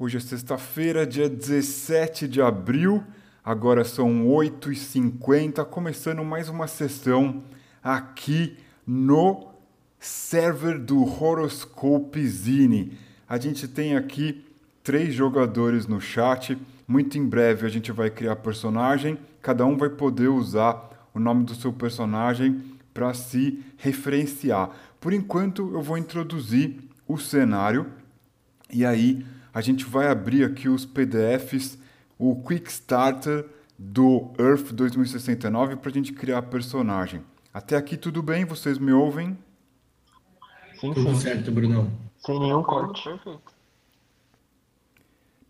Hoje é sexta-feira, dia 17 de abril, agora são 8h50, começando mais uma sessão aqui no server do Horoscope Zine. A gente tem aqui três jogadores no chat. Muito em breve a gente vai criar personagem, cada um vai poder usar o nome do seu personagem para se referenciar. Por enquanto eu vou introduzir o cenário e aí a gente vai abrir aqui os PDFs, o Quick Starter do Earth 2069 para a gente criar personagem. Até aqui tudo bem? Vocês me ouvem? Sim, Tudo sim. certo, Brunão. Sem nenhum corte. Perfeito.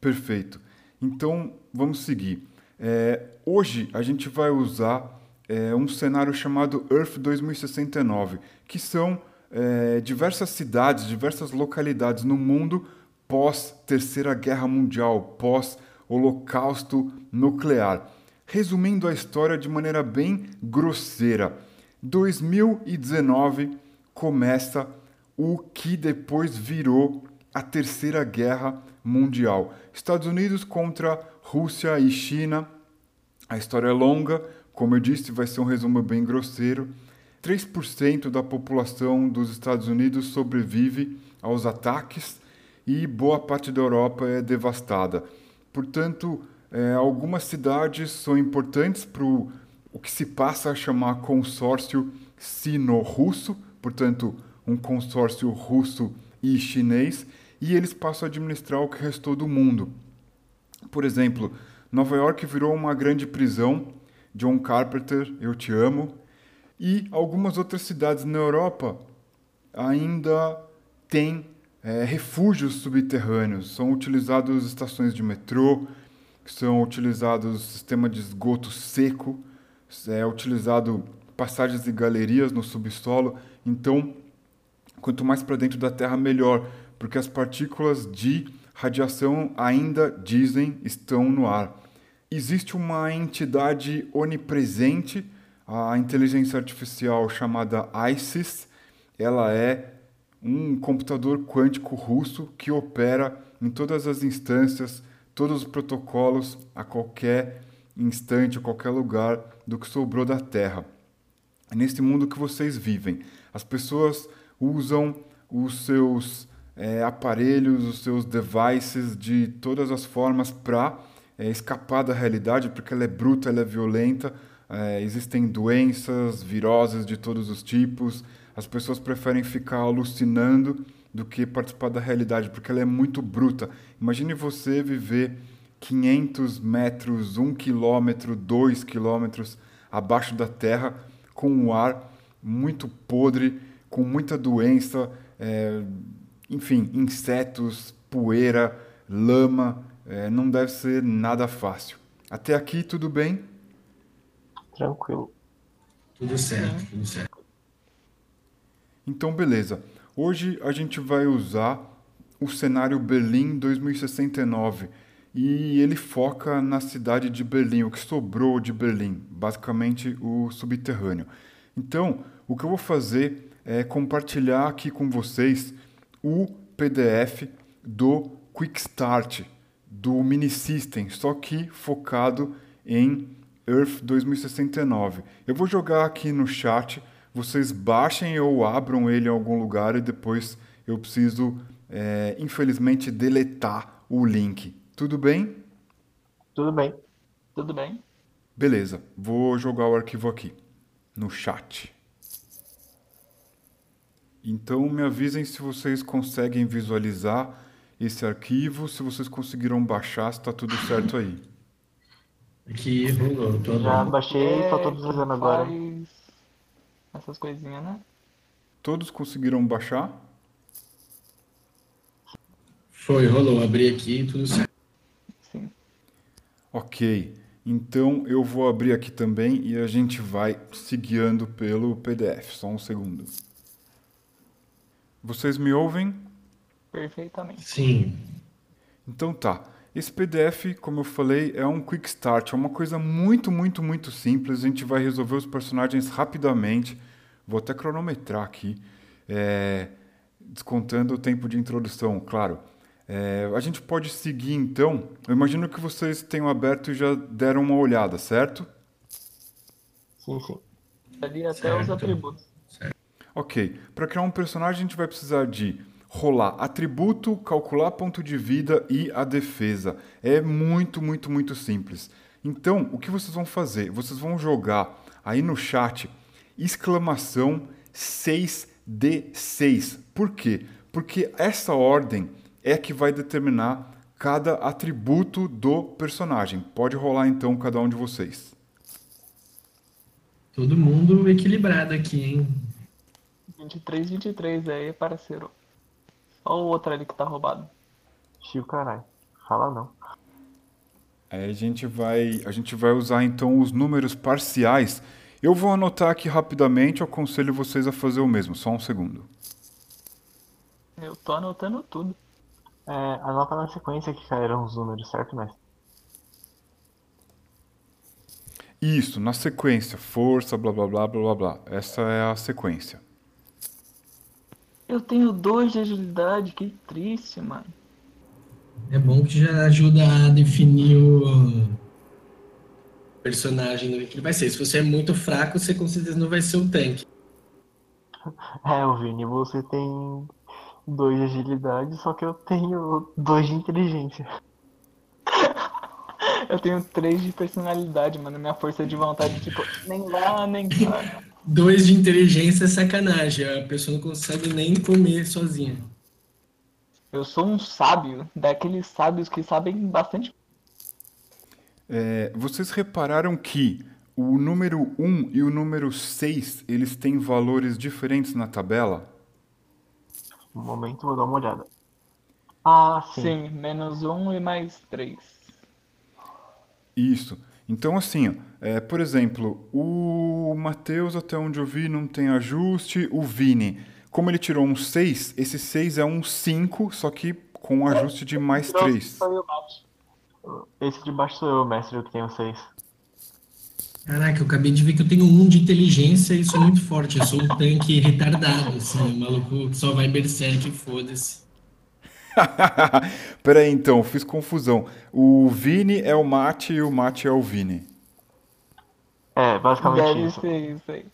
Perfeito. Então vamos seguir. É, hoje a gente vai usar é, um cenário chamado Earth 2069, que são é, diversas cidades, diversas localidades no mundo pós Terceira Guerra Mundial, pós Holocausto Nuclear. Resumindo a história de maneira bem grosseira, 2019 começa o que depois virou a Terceira Guerra Mundial. Estados Unidos contra Rússia e China. A história é longa, como eu disse, vai ser um resumo bem grosseiro. 3% da população dos Estados Unidos sobrevive aos ataques e boa parte da Europa é devastada. Portanto, é, algumas cidades são importantes para o que se passa a chamar consórcio sino-russo, portanto, um consórcio russo e chinês, e eles passam a administrar o que restou do mundo. Por exemplo, Nova York virou uma grande prisão. John Carpenter, eu te amo. E algumas outras cidades na Europa ainda têm é, refúgios subterrâneos. São utilizados estações de metrô, são utilizados sistema de esgoto seco, é utilizado passagens e galerias no subsolo. Então, quanto mais para dentro da Terra, melhor, porque as partículas de radiação ainda dizem estão no ar. Existe uma entidade onipresente, a inteligência artificial chamada ISIS. Ela é um computador quântico russo que opera em todas as instâncias, todos os protocolos, a qualquer instante, a qualquer lugar do que sobrou da Terra. É nesse mundo que vocês vivem. As pessoas usam os seus é, aparelhos, os seus devices de todas as formas para é, escapar da realidade, porque ela é bruta, ela é violenta. É, existem doenças, viroses de todos os tipos, as pessoas preferem ficar alucinando do que participar da realidade, porque ela é muito bruta. Imagine você viver 500 metros, 1 quilômetro, 2 quilômetros abaixo da terra, com um ar muito podre, com muita doença, é, enfim, insetos, poeira, lama. É, não deve ser nada fácil. Até aqui, tudo bem? Tranquilo. Tudo certo, tudo certo. Então, beleza. Hoje a gente vai usar o cenário Berlim 2069 e ele foca na cidade de Berlim, o que sobrou de Berlim, basicamente o subterrâneo. Então, o que eu vou fazer é compartilhar aqui com vocês o PDF do Quick Start do Mini System, só que focado em Earth 2069. Eu vou jogar aqui no chat vocês baixem ou abram ele em algum lugar e depois eu preciso, é, infelizmente, deletar o link. Tudo bem? Tudo bem. Tudo bem. Beleza, vou jogar o arquivo aqui, no chat. Então me avisem se vocês conseguem visualizar esse arquivo, se vocês conseguiram baixar, se está tudo certo aí. Aqui rolou, tô Já baixei, é, tô visualizando agora. Faz essas coisinhas, né? Todos conseguiram baixar? Foi, rolou. Abri aqui tudo certo. Sim. Ok. Então eu vou abrir aqui também e a gente vai se guiando pelo PDF. Só um segundo. Vocês me ouvem? Perfeitamente. Sim. Então tá. Esse PDF, como eu falei, é um quick start, é uma coisa muito, muito, muito simples. A gente vai resolver os personagens rapidamente. Vou até cronometrar aqui, é, descontando o tempo de introdução, claro. É, a gente pode seguir então. Eu imagino que vocês tenham aberto e já deram uma olhada, certo? Ali até os Certo. atributos. Ok. Para criar um personagem, a gente vai precisar de rolar atributo, calcular ponto de vida e a defesa. É muito, muito, muito simples. Então, o que vocês vão fazer? Vocês vão jogar aí no chat exclamação 6D6. Por quê? Porque essa ordem é que vai determinar cada atributo do personagem. Pode rolar então cada um de vocês. Todo mundo equilibrado aqui, hein? 23, 23 aí, parceiro. Olha o outro ali que tá roubado. Chico, caralho. Fala não. Aí a gente vai, a gente vai usar então os números parciais. Eu vou anotar aqui rapidamente, eu aconselho vocês a fazer o mesmo, só um segundo. Eu tô anotando tudo. É, anota na sequência que caíram os números, certo, mestre? Isso, na sequência, força, blá blá blá blá blá blá. Essa é a sequência. Eu tenho dois de agilidade, que triste, mano. É bom que já ajuda a definir o personagem do que ele vai ser. Se você é muito fraco, você com certeza não vai ser o tanque. É, o Vini, você tem dois de agilidade, só que eu tenho dois de inteligência. Eu tenho três de personalidade, mano. Minha força de vontade, tipo, nem lá, nem cá. Dois de inteligência é sacanagem. A pessoa não consegue nem comer sozinha. Eu sou um sábio, daqueles sábios que sabem bastante. É, vocês repararam que o número 1 e o número 6, eles têm valores diferentes na tabela? Um momento, vou dar uma olhada. Ah, sim. Sim, menos um e mais três. Isso. Então, assim, ó, é, por exemplo, o Matheus, até onde eu vi, não tem ajuste. O Vini, como ele tirou um 6, esse 6 é um 5, só que com um ajuste de mais 3. Foi o bate. Esse de baixo sou eu, mestre, eu que tenho seis. Caraca, eu acabei de ver que eu tenho um de inteligência e sou muito forte. Eu sou um tanque retardado, assim, um maluco que só vai berserk e foda-se. Peraí, então, fiz confusão. O Vini é o Mate e o Mate é o Vini. É, basicamente Deve isso. ser isso aí.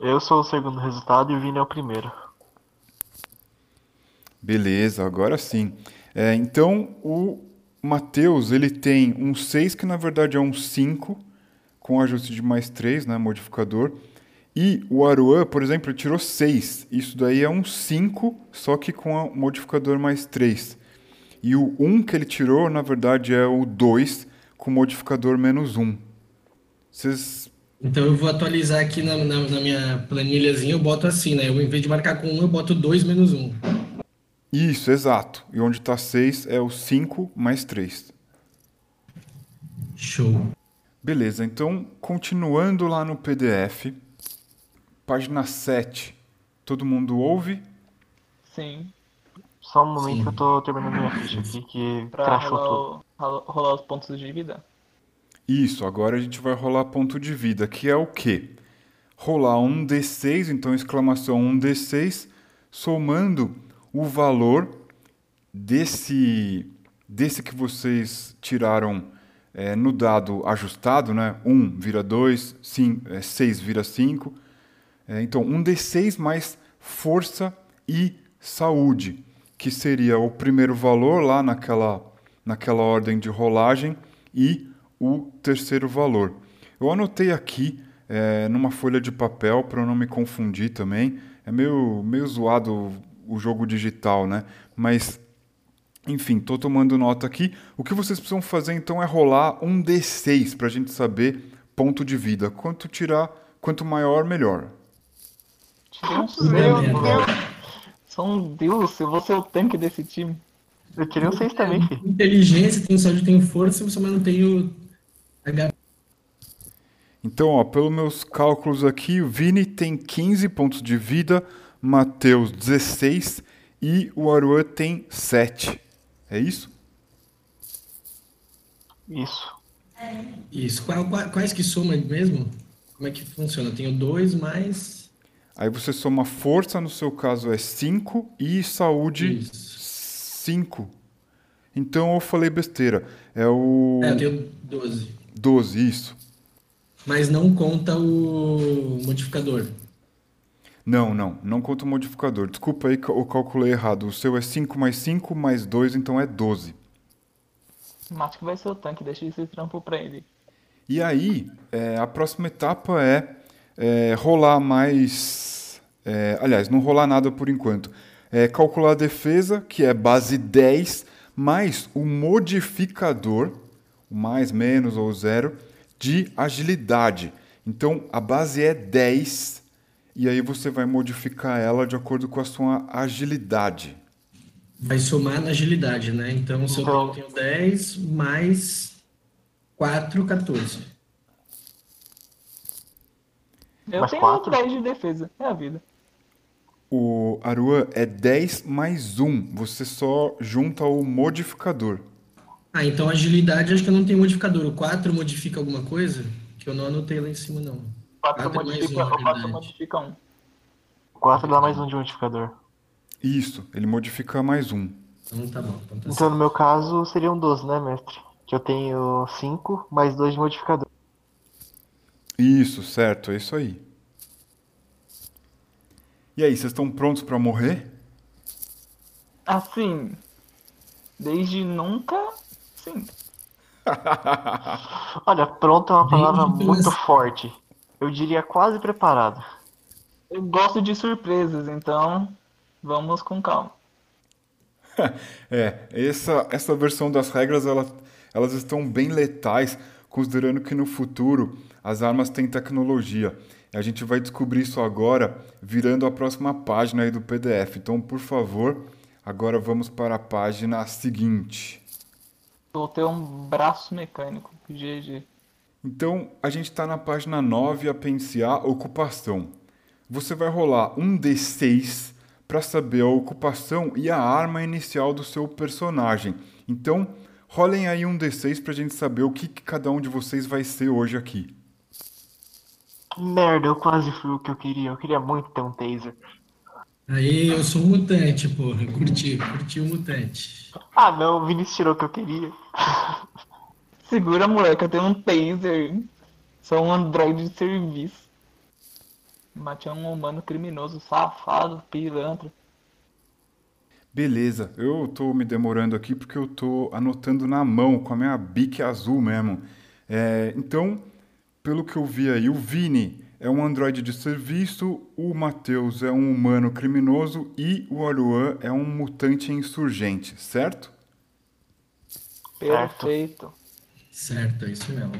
Eu sou o segundo resultado e o Vini é o primeiro. Beleza, agora sim. É, então, o Matheus, ele tem um 6, que na verdade é um 5, com ajuste de mais 3, né, modificador. E o Aruan, por exemplo, tirou 6. Isso daí é um 5, só que com o modificador mais 3. E o 1 que ele tirou, na verdade, é o 2, com modificador menos 1. Vocês Então eu vou atualizar aqui na, na, na minha planilhazinha, eu boto assim, né? Eu, em vez de marcar com um, eu boto dois menos um. Isso, exato. E onde está 6 é o 5 mais 3. Show. Beleza, então continuando lá no PDF, página 7. Todo mundo ouve? Sim. Só um momento Sim. que eu tô terminando minha ficha aqui, que Pra crashou tudo. rolar, o- rola- rolar os pontos de vida. Isso, agora a gente vai rolar ponto de vida, que é o quê? Rolar um D6, então exclamação um D6, somando o valor desse, desse que vocês tiraram é, no dado ajustado, né? 1 vira 2, 6 vira 5. É, então, um D6 mais força e saúde, que seria o primeiro valor lá naquela, naquela ordem de rolagem e o terceiro valor. Eu anotei aqui é, numa folha de papel para eu não me confundir também. É meio, meio zoado o jogo digital, né? Mas, enfim, estou tomando nota aqui. O que vocês precisam fazer então é rolar um D6 para a gente saber ponto de vida. Quanto tirar, quanto maior, melhor. Tirei um seis, Meu mano. Deus. Sou um deus, eu vou ser o tanque desse time. Eu tirei um 6 também, filho. Inteligência, tenho saúde, tenho força, mas não tenho H. Então, ó, pelos meus cálculos aqui, o Vini tem 15 pontos de vida, Matheus 16 e o Aruan tem 7. É isso? Isso. Isso. Qual- quais que soma mesmo? Como é que funciona? Eu tenho dois mais. Aí você soma força, no seu caso é 5, e saúde Isso. 5. Então eu falei besteira. É o É, eu tenho 12. 12, isso. Mas não conta o modificador. Não, não, não conta o modificador. Desculpa aí que eu calculei errado. O seu é 5 mais 5 mais 2, então é 12. Acho que vai ser o tanque, deixa esse trampo pra ele. E aí, é, a próxima etapa é, é, rolar mais. é, aliás, não rolar nada por enquanto. É calcular a defesa, que é base 10, mais o modificador, o mais, menos ou zero, de agilidade. Então, a base é 10, e aí você vai modificar ela de acordo com a sua agilidade. Vai somar na agilidade, né? Então, se eu Então- tenho 10 mais 4, 14. Eu Mais tenho quatro? 10 de defesa, é a vida. O Aruan é 10 mais 1, você só junta o modificador. Ah, então agilidade acho que eu não tenho modificador. O 4 modifica alguma coisa? Que eu não anotei lá em cima, não. 4 Quatro mais modifica, um, na o 4 verdade. modifica 1. 4 dá mais um de modificador. Isso, ele modifica mais um. Então tá bom. Então tá Então, no meu caso, seriam 12, né, mestre? Que eu tenho 5 mais 2 de modificador. Isso, certo, é isso aí. E aí, vocês estão prontos pra morrer? Assim, desde nunca, sim. Olha, pronto é uma palavra muito forte. Eu diria quase preparado. Eu gosto de surpresas, então vamos com calma. É, essa, essa versão das regras, ela, elas estão bem letais, considerando que no futuro as armas têm tecnologia. A gente vai descobrir isso agora, virando a próxima página aí do PDF. Então, por favor, agora vamos para a página seguinte. Vou ter um braço mecânico, GG. Então, a gente está na página 9, a pensear ocupação. Você vai rolar um D6 para saber a ocupação e a arma inicial do seu personagem. Então, rolem aí um D6 para a gente saber o que, que cada um de vocês vai ser hoje aqui. Merda, eu quase fui o que eu queria. Eu queria muito ter um taser. Aí, eu sou um mutante, porra. Curti, curti o mutante. Ah, não, o Vinícius tirou o que eu queria. Segura, moleque, eu tenho um taser. Sou um androide de serviço. Matei um humano criminoso, safado, pilantra. Beleza, eu tô me demorando aqui porque eu tô anotando na mão com a minha bique azul mesmo. É, então, pelo que eu vi aí, o Vini é um androide de serviço, o Matheus é um humano criminoso e o Aruan é um mutante insurgente, certo? Certo. Perfeito. Certo, é isso mesmo.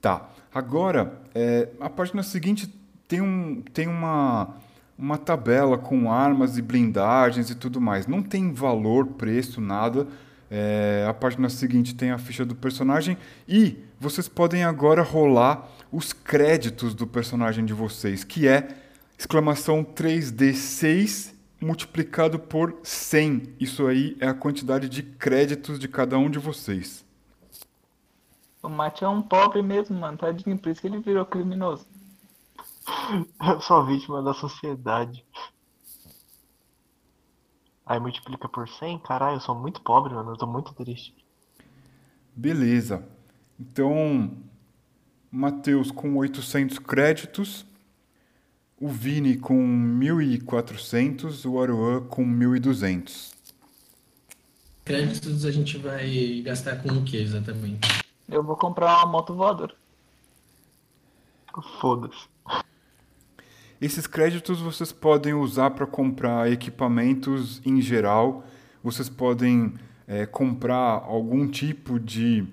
Tá. Agora, é, a página seguinte tem, um, tem uma, uma tabela com armas e blindagens e tudo mais. Não tem valor, preço, nada. É, a página seguinte tem a ficha do personagem e vocês podem agora rolar os créditos do personagem de vocês, que é exclamação 3D6 multiplicado por 100. Isso aí é a quantidade de créditos de cada um de vocês. O Mate é um pobre mesmo, mano. Tadinho, por isso que ele virou criminoso. Eu sou a vítima da sociedade. Aí multiplica por 100? Caralho, eu sou muito pobre, mano. Eu tô muito triste. Beleza. Então, Matheus com 800 créditos, o Vini com 1.400, o Aruan com 1.200. Créditos a gente vai gastar com o que exatamente? Eu vou comprar uma moto voadora. Foda-se. Esses créditos vocês podem usar para comprar equipamentos em geral. Vocês podem é, comprar algum tipo de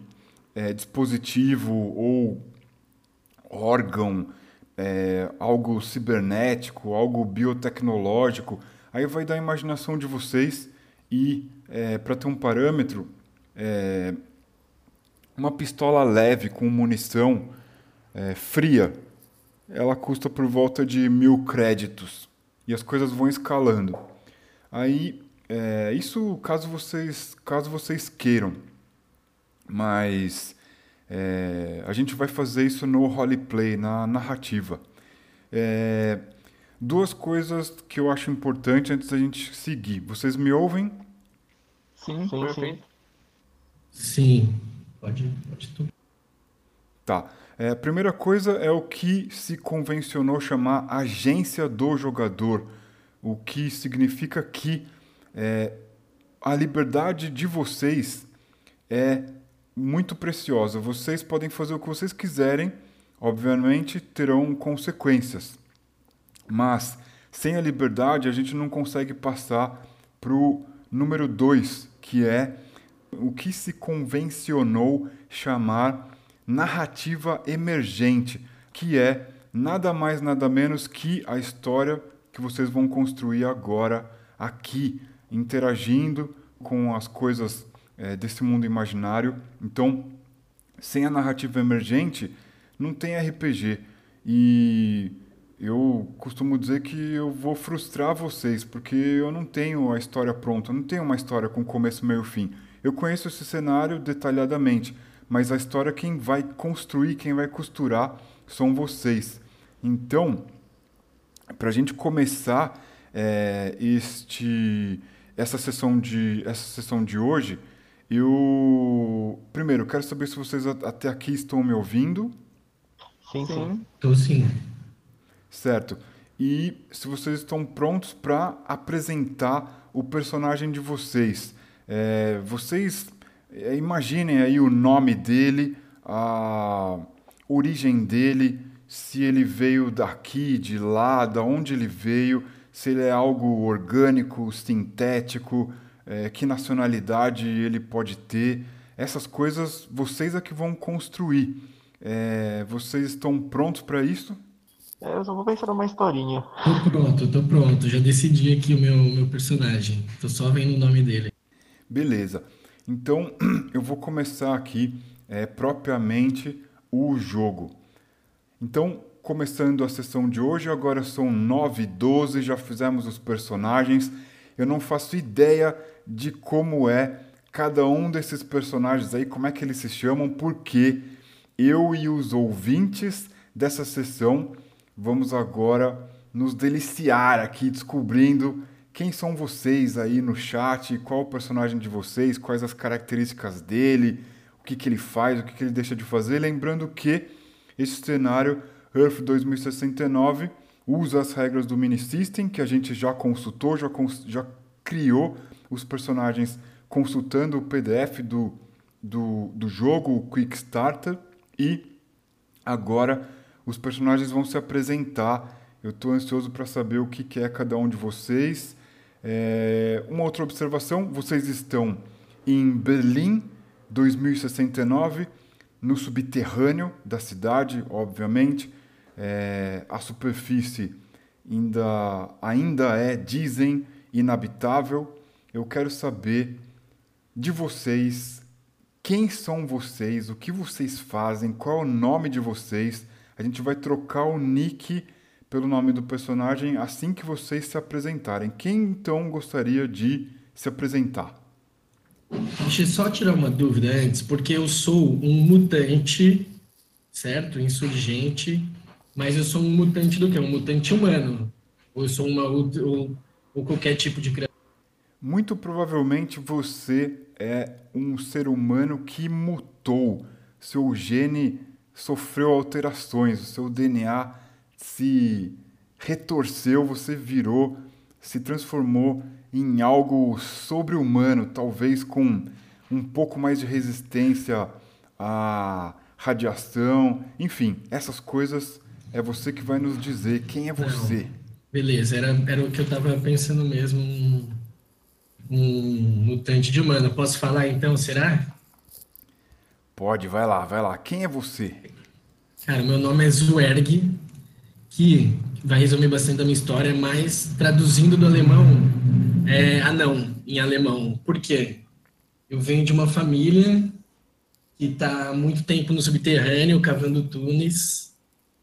é, dispositivo ou órgão, é, algo cibernético, algo biotecnológico. Aí vai da imaginação de vocês e para ter um parâmetro, é, uma pistola leve com munição é, fria ela custa por volta de mil créditos e as coisas vão escalando. Aí, é, isso caso vocês, caso vocês queiram, mas é, a gente vai fazer isso no roleplay, na narrativa. É, duas coisas que eu acho importante antes da gente seguir. Vocês me ouvem? Sim, Sim, perfeito. Sim, pode, pode tu. Tá. É, a primeira coisa é o que se convencionou chamar agência do jogador, o que significa que é, a liberdade de vocês é muito preciosa. Vocês podem fazer o que vocês quiserem, obviamente terão consequências, mas sem a liberdade a gente não consegue passar para o número dois, que é o que se convencionou chamar narrativa emergente, que é nada mais nada menos que a história que vocês vão construir agora aqui, interagindo com as coisas é, desse mundo imaginário. Então, sem a narrativa emergente, não tem RPG. E eu costumo dizer que eu vou frustrar vocês, porque eu não tenho a história pronta, eu não tenho uma história com começo, meio e fim. Eu conheço esse cenário detalhadamente, mas a história quem vai construir, quem vai costurar são vocês. Então, para a gente começar é, este essa sessão de essa sessão de hoje, eu primeiro quero saber se vocês até aqui estão me ouvindo, Sim, sim. Tô sim. certo? E se vocês estão prontos para apresentar o personagem de vocês. É, vocês imaginem aí o nome dele, a origem dele, se ele veio daqui, de lá, da onde ele veio, se ele é algo orgânico, sintético, é, que nacionalidade ele pode ter. Essas coisas vocês é que vão construir. É, vocês estão prontos para isso? É, eu só vou pensar numa historinha. Tô pronto, tô pronto. Já decidi aqui o meu, meu personagem. Tô só vendo o nome dele. Beleza. Então eu vou começar aqui é, propriamente o jogo. Então, começando a sessão de hoje, agora são 9 e 12, já fizemos os personagens. Eu não faço ideia de como é cada um desses personagens aí, como é que eles se chamam, porque eu e os ouvintes dessa sessão vamos agora nos deliciar aqui descobrindo quem são vocês aí no chat, qual o personagem de vocês, quais as características dele, o que, que ele faz, o que, que ele deixa de fazer. Lembrando que esse cenário Earth 2069 usa as regras do Mini System, que a gente já consultou, já, cons já criou os personagens consultando o PDF do, do, do jogo, o Quick Starter, e agora os personagens vão se apresentar. Eu estou ansioso para saber o que, que é cada um de vocês. É, uma outra observação: vocês estão em Berlim 2069, no subterrâneo da cidade, obviamente. É, a superfície ainda, ainda é, dizem, inabitável. Eu quero saber de vocês quem são vocês, o que vocês fazem, qual é o nome de vocês. A gente vai trocar o nick pelo nome do personagem assim que vocês se apresentarem. Quem então gostaria de se apresentar? Deixa eu só tirar uma dúvida antes, porque eu sou um mutante, certo? Insurgente, mas eu sou um mutante do quê? Um mutante humano. Ou eu sou uma ou, ou qualquer tipo de criatura. Muito provavelmente você é um ser humano que mutou. Seu gene sofreu alterações, o seu DNA se retorceu, você virou, se transformou em algo sobre-humano, talvez com um pouco mais de resistência à radiação, enfim, essas coisas é você que vai nos dizer quem é você. Beleza, era, era o que eu estava pensando mesmo, um, um mutante de humano. Posso falar então, será? Pode, vai lá, vai lá. Quem é você? Cara, meu nome é Zuerg, que vai resumir bastante da minha história, mas traduzindo do alemão, é anão, em alemão. Por quê? Eu venho de uma família que está há muito tempo no subterrâneo, cavando túneis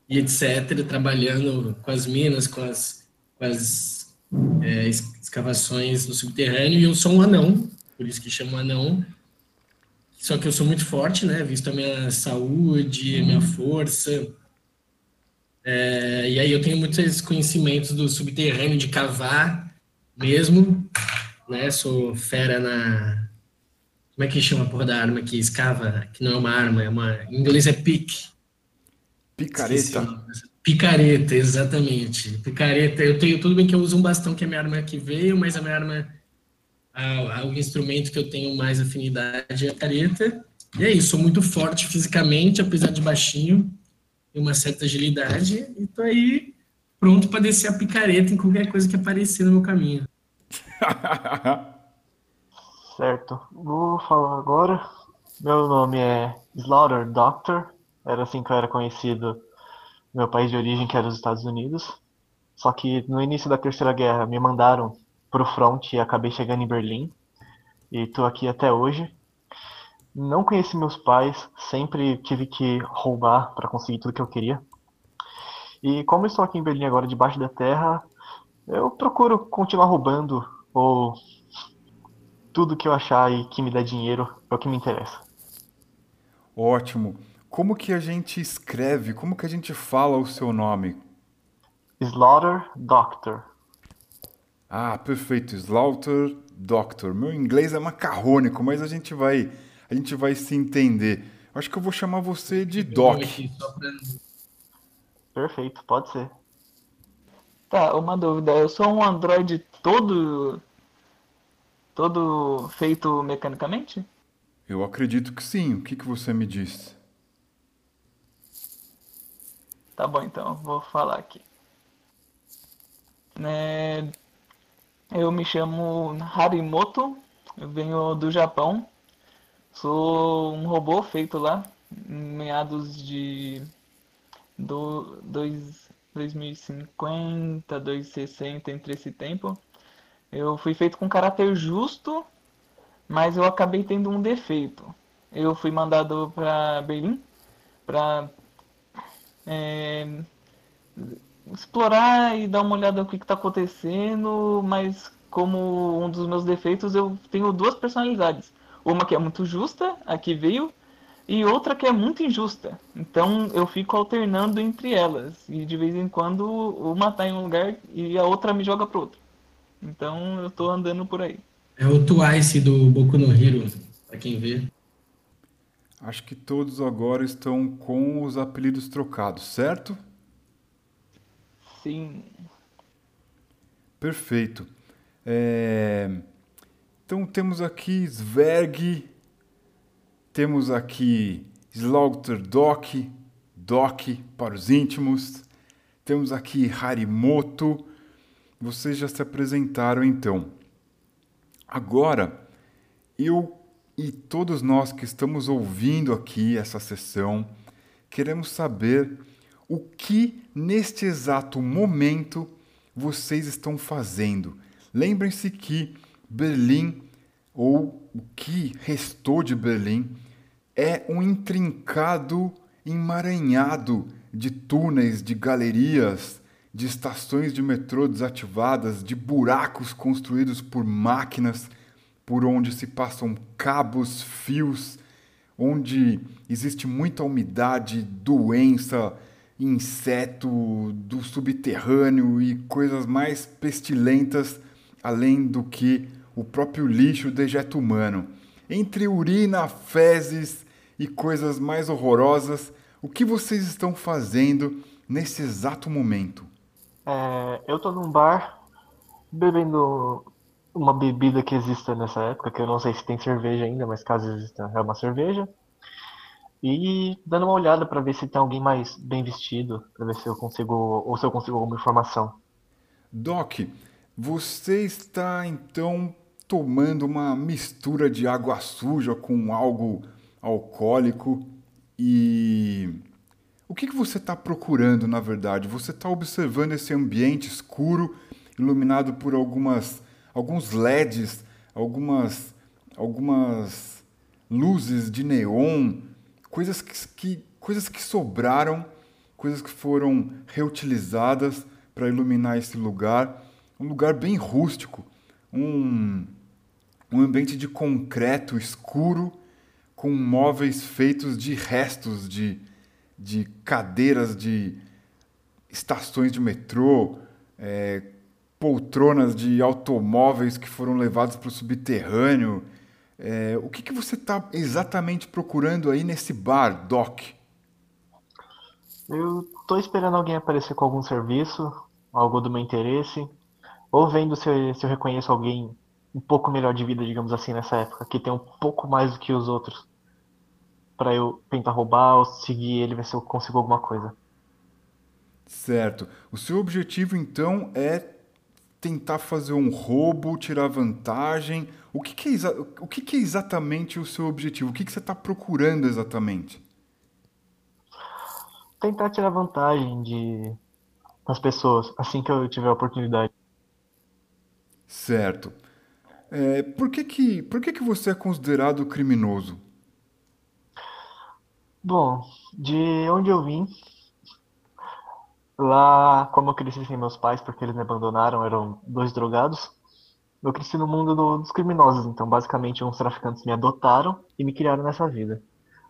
e etc., trabalhando com as minas, com as, com as é, escavações no subterrâneo, e eu sou um anão, por isso que chamo anão. Só que eu sou muito forte, né? Visto a minha saúde, a minha força. É, e aí eu tenho muitos conhecimentos do subterrâneo, de cavar mesmo, né? Sou fera na... Como é que chama a porra da arma que escava? Que não é uma arma, é uma... Em inglês é pick. Picareta. Picareta, exatamente. Picareta, eu tenho tudo bem que eu uso um bastão que é minha arma que veio, mas a minha arma, a, a, o instrumento que eu tenho mais afinidade é a careta. E é isso, sou muito forte fisicamente, apesar de baixinho, tenho uma certa agilidade e tô aí pronto para descer a picareta em qualquer coisa que aparecer no meu caminho. certo, vou falar agora. Meu nome é Slaughter Doctor, era assim que eu era conhecido no meu país de origem, que era os Estados Unidos. Só que no início da Terceira Guerra me mandaram pro front e acabei chegando em Berlim. E tô aqui até hoje. Não conheci meus pais, sempre tive que roubar para conseguir tudo que eu queria. E como estou aqui em Berlim agora, debaixo da terra, eu procuro continuar roubando ou tudo que eu achar e que me dá dinheiro é o que me interessa. Ótimo. Como que a gente escreve, como que a gente fala o seu nome? Slaughter Doctor. Ah, perfeito. Slaughter Doctor. Meu inglês é macarrônico, mas a gente vai a gente vai se entender. Acho que eu vou chamar você de Doc. Perfeito, pode ser. Tá, uma dúvida. Eu sou um Android todo. todo feito mecanicamente? Eu acredito que sim. O que, que você me diz? Tá bom, então, vou falar aqui. É, eu me chamo Harimoto, eu venho do Japão. Sou um robô feito lá, em meados de do, dois, 2050, 2060, entre esse tempo. Eu fui feito com caráter justo, mas eu acabei tendo um defeito. Eu fui mandado para Berlim para é, explorar e dar uma olhada no que está acontecendo, mas como um dos meus defeitos, eu tenho duas personalidades. Uma que é muito justa, a que veio, e outra que é muito injusta. Então eu fico alternando entre elas. E de vez em quando uma tá em um lugar e a outra me joga pro outro. Então eu tô andando por aí. É o Twice do Boku no Hero, pra quem vê. Acho que todos agora estão com os apelidos trocados, certo? Sim. Perfeito. É... Então temos aqui Sverg, temos aqui Slaughter Doc, Doc para os íntimos, temos aqui Harimoto. Vocês já se apresentaram então. Agora, eu e todos nós que estamos ouvindo aqui essa sessão, queremos saber o que neste exato momento vocês estão fazendo. Lembrem-se que Berlim, ou o que restou de Berlim, é um intrincado emaranhado de túneis, de galerias, de estações de metrô desativadas, de buracos construídos por máquinas, por onde se passam cabos, fios, onde existe muita umidade, doença, inseto do subterrâneo e coisas mais pestilentas, além do que o próprio lixo dejeto humano. Entre urina, fezes e coisas mais horrorosas, o que vocês estão fazendo nesse exato momento? É, eu tô num bar bebendo uma bebida que exista nessa época, que eu não sei se tem cerveja ainda, mas caso exista, é uma cerveja. E dando uma olhada para ver se tem alguém mais bem vestido, para ver se eu consigo ou se eu consigo alguma informação. Doc, você está então tomando uma mistura de água suja com algo alcoólico e o que, que você está procurando na verdade? Você está observando esse ambiente escuro, iluminado por algumas alguns LEDs, algumas algumas luzes de neon, coisas que, que coisas que sobraram, coisas que foram reutilizadas para iluminar esse lugar, um lugar bem rústico, um um ambiente de concreto escuro com móveis feitos de restos de, de cadeiras de estações de metrô, é, poltronas de automóveis que foram levados para o subterrâneo. É, o que, que você está exatamente procurando aí nesse bar, Doc? Eu tô esperando alguém aparecer com algum serviço, algo do meu interesse, ou vendo se eu, se eu reconheço alguém um pouco melhor de vida, digamos assim, nessa época, que tem um pouco mais do que os outros, para eu tentar roubar ou seguir ele, ver se eu consigo alguma coisa. Certo. O seu objetivo então é tentar fazer um roubo, tirar vantagem. O que, que é, o que, que é exatamente o seu objetivo? O que, que você está procurando exatamente? Tentar tirar vantagem de das pessoas assim que eu tiver a oportunidade. Certo. É, por que que, por que que você é considerado criminoso? Bom, de onde eu vim, lá, como eu cresci sem meus pais, porque eles me abandonaram, eram dois drogados, eu cresci no mundo do- dos criminosos, então basicamente uns traficantes me adotaram e me criaram nessa vida.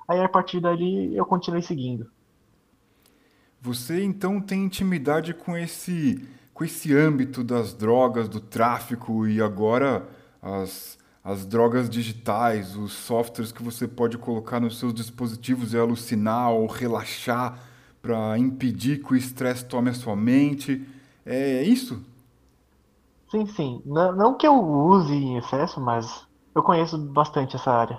Aí a partir dali eu continuei seguindo. Você então tem intimidade com esse, com esse âmbito das drogas, do tráfico e agora as, as drogas digitais, os softwares que você pode colocar nos seus dispositivos e alucinar ou relaxar para impedir que o estresse tome a sua mente. É isso? Sim, sim. Não, não que eu use em excesso, mas eu conheço bastante essa área.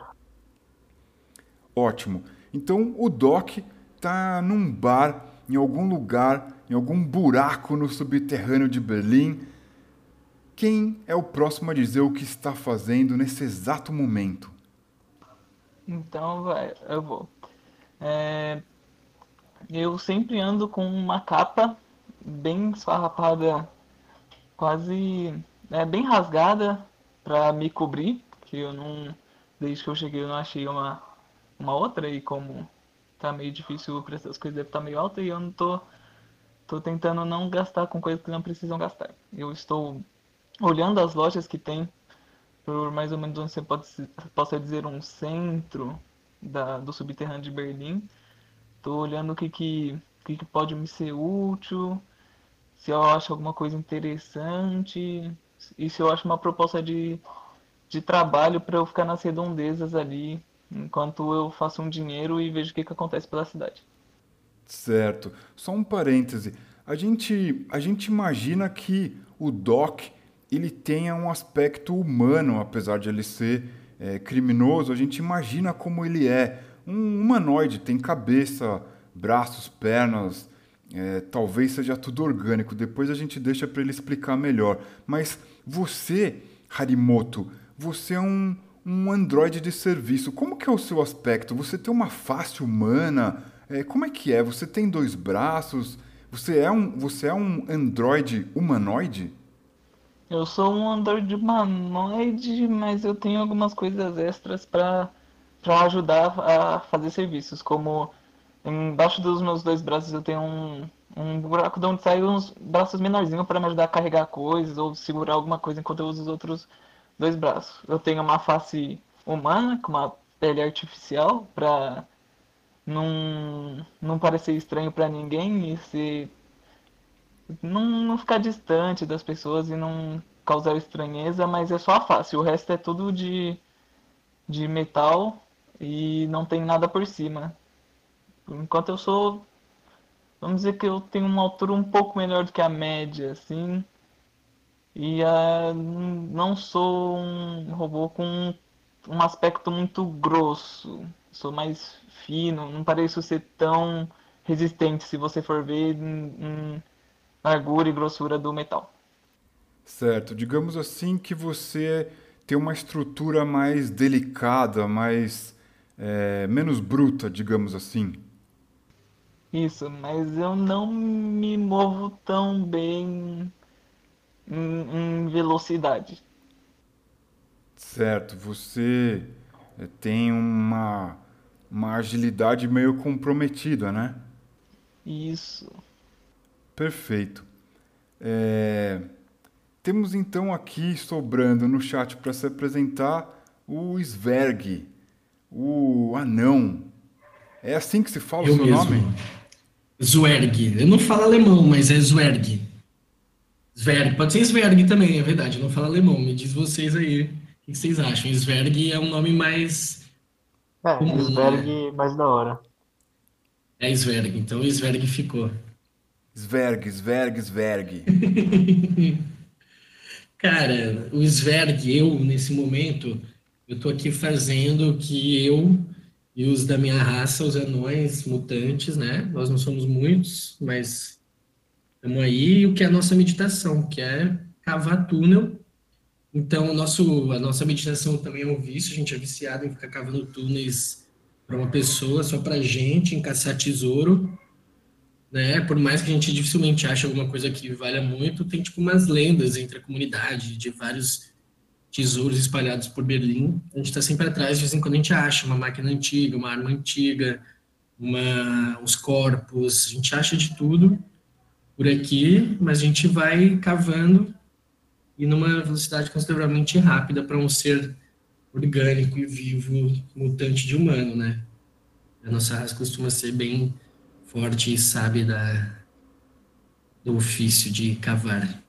Ótimo. Então o Doc tá num bar, em algum lugar, em algum buraco no subterrâneo de Berlim. Quem é o próximo a dizer o que está fazendo nesse exato momento? Então, vai, eu vou. É, eu sempre ando com uma capa bem esfarrapada, quase é, bem rasgada para me cobrir, que eu não, desde que eu cheguei eu não achei uma, uma outra e como tá meio difícil preço das coisas deve estar meio alto e eu não tô, tô tentando não gastar com coisas que não precisam gastar. Eu estou olhando as lojas que tem por mais ou menos onde você pode, possa dizer um centro da, do subterrâneo de Berlim. Tô olhando o que que, que que pode me ser útil, se eu acho alguma coisa interessante e se eu acho uma proposta de, de trabalho para eu ficar nas redondezas ali enquanto eu faço um dinheiro e vejo o que que acontece pela cidade. Certo. Só um parêntese. A gente, a gente imagina que o Doc ele tenha um aspecto humano, apesar de ele ser é, criminoso. A gente imagina como ele é. Um humanoide, tem cabeça, braços, pernas. é, talvez seja tudo orgânico. Depois a gente deixa para ele explicar melhor. Mas você, Harimoto, você é um, um androide de serviço. Como que é o seu aspecto? Você tem uma face humana? É, como é que é? Você tem dois braços? Você é um, você é um androide humanoide? Eu sou um androide humanoide, mas eu tenho algumas coisas extras para para ajudar a fazer serviços, como embaixo dos meus dois braços eu tenho um, um buraco de onde saem uns braços menorzinhos para me ajudar a carregar coisas ou segurar alguma coisa enquanto eu uso os outros dois braços. Eu tenho uma face humana com uma pele artificial para não, não parecer estranho para ninguém e ser não, não ficar distante das pessoas e não causar estranheza, mas é só a face. O resto é tudo de, de metal e não tem nada por cima. Enquanto eu sou, vamos dizer que eu tenho uma altura um pouco melhor do que a média, assim. E ah, não sou um robô com um aspecto muito grosso. Sou mais fino, não pareço ser tão resistente se você for ver em, em largura e grossura do metal. Certo. Digamos assim que você tem uma estrutura mais delicada, mais é, menos bruta, digamos assim. Isso, mas eu não me movo tão bem em, em velocidade. Certo. Você é, tem uma, uma agilidade meio comprometida, né? Isso. Perfeito. É, Temos então aqui sobrando no chat para se apresentar o Sverg, o anão. É assim que se fala o Eu seu mesmo. nome? Zwerg. Eu não falo alemão, mas é Zwerg. Zwerg. Pode ser Zwerg também, é verdade. Eu não falo alemão. Me diz vocês aí. O que vocês acham? Zwerg é um nome mais. É, comum, Sverg né? mais da hora. É Zwerg. Então o Zwerg ficou. Zverg, Zverg, Zverg. Cara, o Zwerg, eu, nesse momento, eu tô aqui fazendo o que eu e os da minha raça, os anões mutantes, né? Nós não somos muitos, mas estamos aí. E o que é a nossa meditação, que é cavar túnel. Então, nosso, a nossa meditação também é um vício, a gente é viciado em ficar cavando túneis para uma pessoa, só para gente, em caçar tesouro né? Por mais que a gente dificilmente ache alguma coisa que valha muito, tem tipo umas lendas entre a comunidade de vários tesouros espalhados por Berlim. A gente está sempre atrás, de vez em quando a gente acha uma máquina antiga, uma arma antiga, uma, uns corpos, a gente acha de tudo por aqui, mas a gente vai cavando e numa velocidade consideravelmente rápida para um ser orgânico e vivo, mutante de humano, né? A nossa raça costuma ser bem forte e sabe da, do ofício de cavar.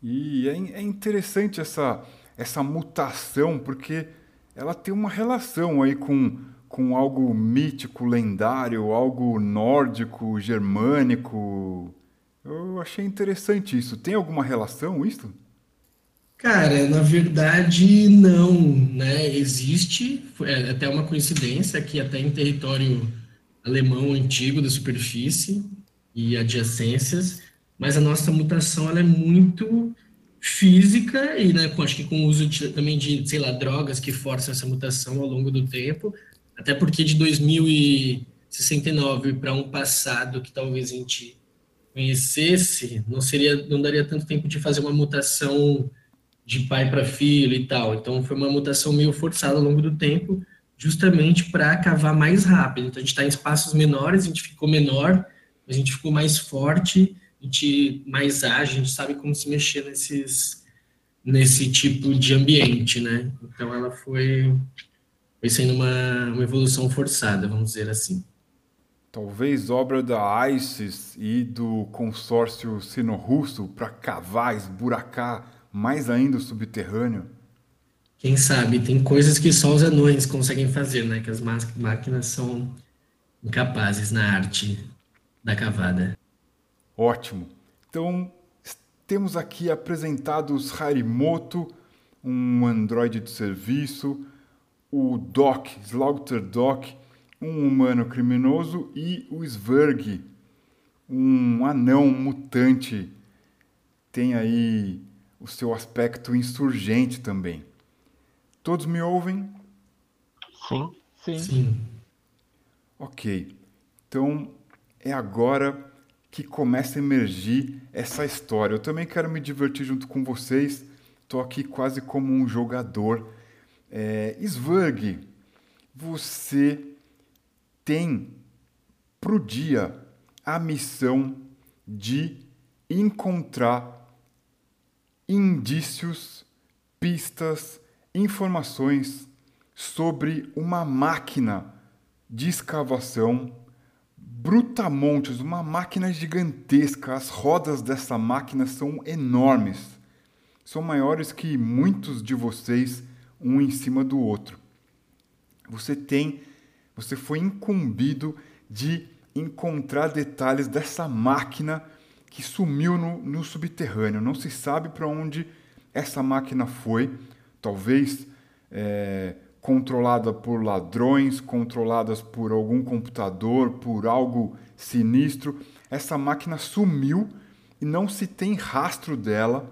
E é, é interessante essa, essa mutação, porque ela tem uma relação aí com, com algo mítico, lendário, algo nórdico, germânico. Eu achei interessante isso. Tem alguma relação isso? Cara, na verdade, não, né? Existe, é até uma coincidência que até em território alemão antigo da superfície e adjacências, mas a nossa mutação ela é muito física e, né, com, acho que com o uso de, também de, sei lá, drogas que forçam essa mutação ao longo do tempo, até porque de 2069 para um passado que talvez a gente conhecesse, não seria, não daria tanto tempo de fazer uma mutação de pai para filho e tal. Então foi uma mutação meio forçada ao longo do tempo, justamente para cavar mais rápido. Então a gente está em espaços menores, a gente ficou menor, a gente ficou mais forte, a gente mais ágil, a gente sabe como se mexer nesses nesse tipo de ambiente, né? Então ela foi foi sendo uma, uma evolução forçada, vamos dizer assim. Talvez obra da ISIS e do consórcio sino-russo para cavar, esburacar mais ainda o subterrâneo. Quem sabe, tem coisas que só os anões conseguem fazer, né? Que as máquinas são incapazes na arte da cavada. Ótimo. Então, temos aqui apresentados Harimoto, um androide de serviço, o Doc, Slaughter Doc, um humano criminoso, e o Sverg, um anão mutante. Tem aí o seu aspecto insurgente também. Todos me ouvem? Sim. Sim. Sim. Ok. Então é agora que começa a emergir essa história. Eu também quero me divertir junto com vocês. Estou aqui quase como um jogador. É, Sverg, você tem para o dia a missão de encontrar indícios, pistas, informações sobre uma máquina de escavação brutamontes, uma máquina gigantesca. As rodas dessa máquina são enormes. São maiores que muitos de vocês, um em cima do outro. Você tem, você foi incumbido de encontrar detalhes dessa máquina que sumiu no, no subterrâneo. Não se sabe para onde essa máquina foi talvez é, controlada por ladrões, controladas por algum computador, por algo sinistro. Essa máquina sumiu e não se tem rastro dela.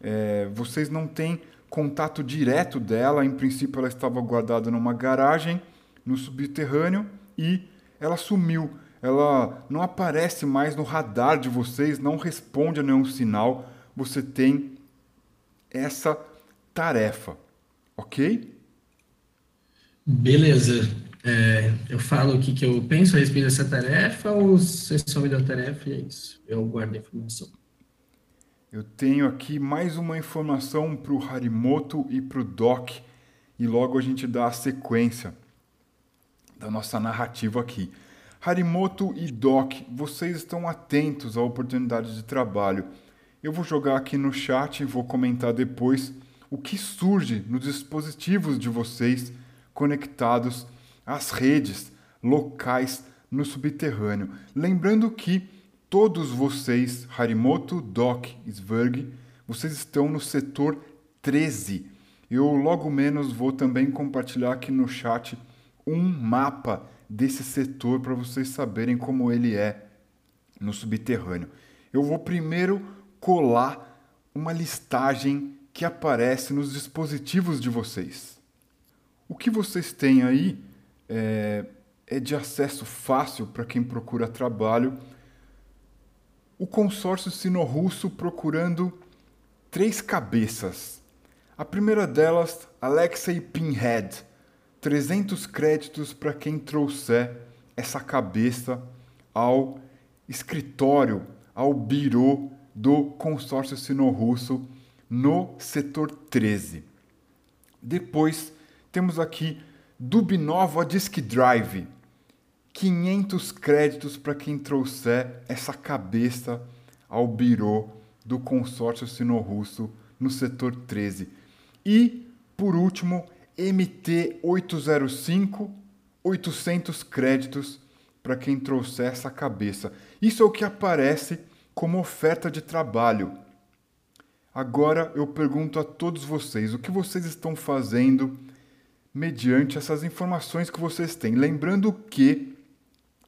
É, vocês não têm contato direto dela. Em princípio, ela estava guardada numa garagem no subterrâneo e ela sumiu. Ela não aparece mais no radar de vocês, não responde a nenhum sinal. Você tem essa tarefa, ok? Beleza. É, eu falo o que, que eu penso a respeito dessa tarefa ou você só me dá a tarefa e é isso? Eu guardo a informação. Eu tenho aqui mais uma informação para o Harimoto e para o Doc e logo a gente dá a sequência da nossa narrativa aqui. Harimoto e Doc, vocês estão atentos à oportunidade de trabalho. Eu vou jogar aqui no chat e vou comentar depois o que surge nos dispositivos de vocês conectados às redes locais no subterrâneo. Lembrando que todos vocês, Harimoto, Doc Sverg, vocês estão no setor 13. Eu logo menos vou também compartilhar aqui no chat um mapa desse setor para vocês saberem como ele é no subterrâneo. Eu vou primeiro colar uma listagem que aparece nos dispositivos de vocês. O que vocês têm aí é, é de acesso fácil para quem procura trabalho. O consórcio sino-russo procurando três cabeças. A primeira delas, Alexei Pinhead 300 créditos para quem trouxer essa cabeça ao escritório, ao birô do consórcio sino-russo no setor 13. Depois temos aqui Dubnova Disk Drive, 500 créditos para quem trouxer essa cabeça ao birô do consórcio sino-russo no setor 13. E, por último, MT805, 800 créditos para quem trouxer essa cabeça. Isso é o que aparece como oferta de trabalho. Agora eu pergunto a todos vocês: o que vocês estão fazendo mediante essas informações que vocês têm? Lembrando que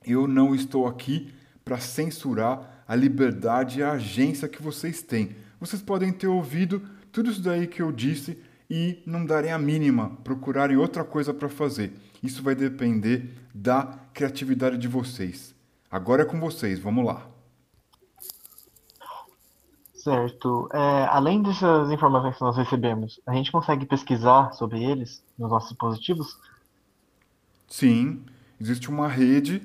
eu não estou aqui para censurar a liberdade e a agência que vocês têm. Vocês podem ter ouvido tudo isso daí que eu disse e não darem a mínima, procurarem outra coisa para fazer. Isso vai depender da criatividade de vocês. Agora é com vocês, vamos lá. Certo. É, além dessas informações que nós recebemos, a gente consegue pesquisar sobre eles nos nossos dispositivos? Sim, existe uma rede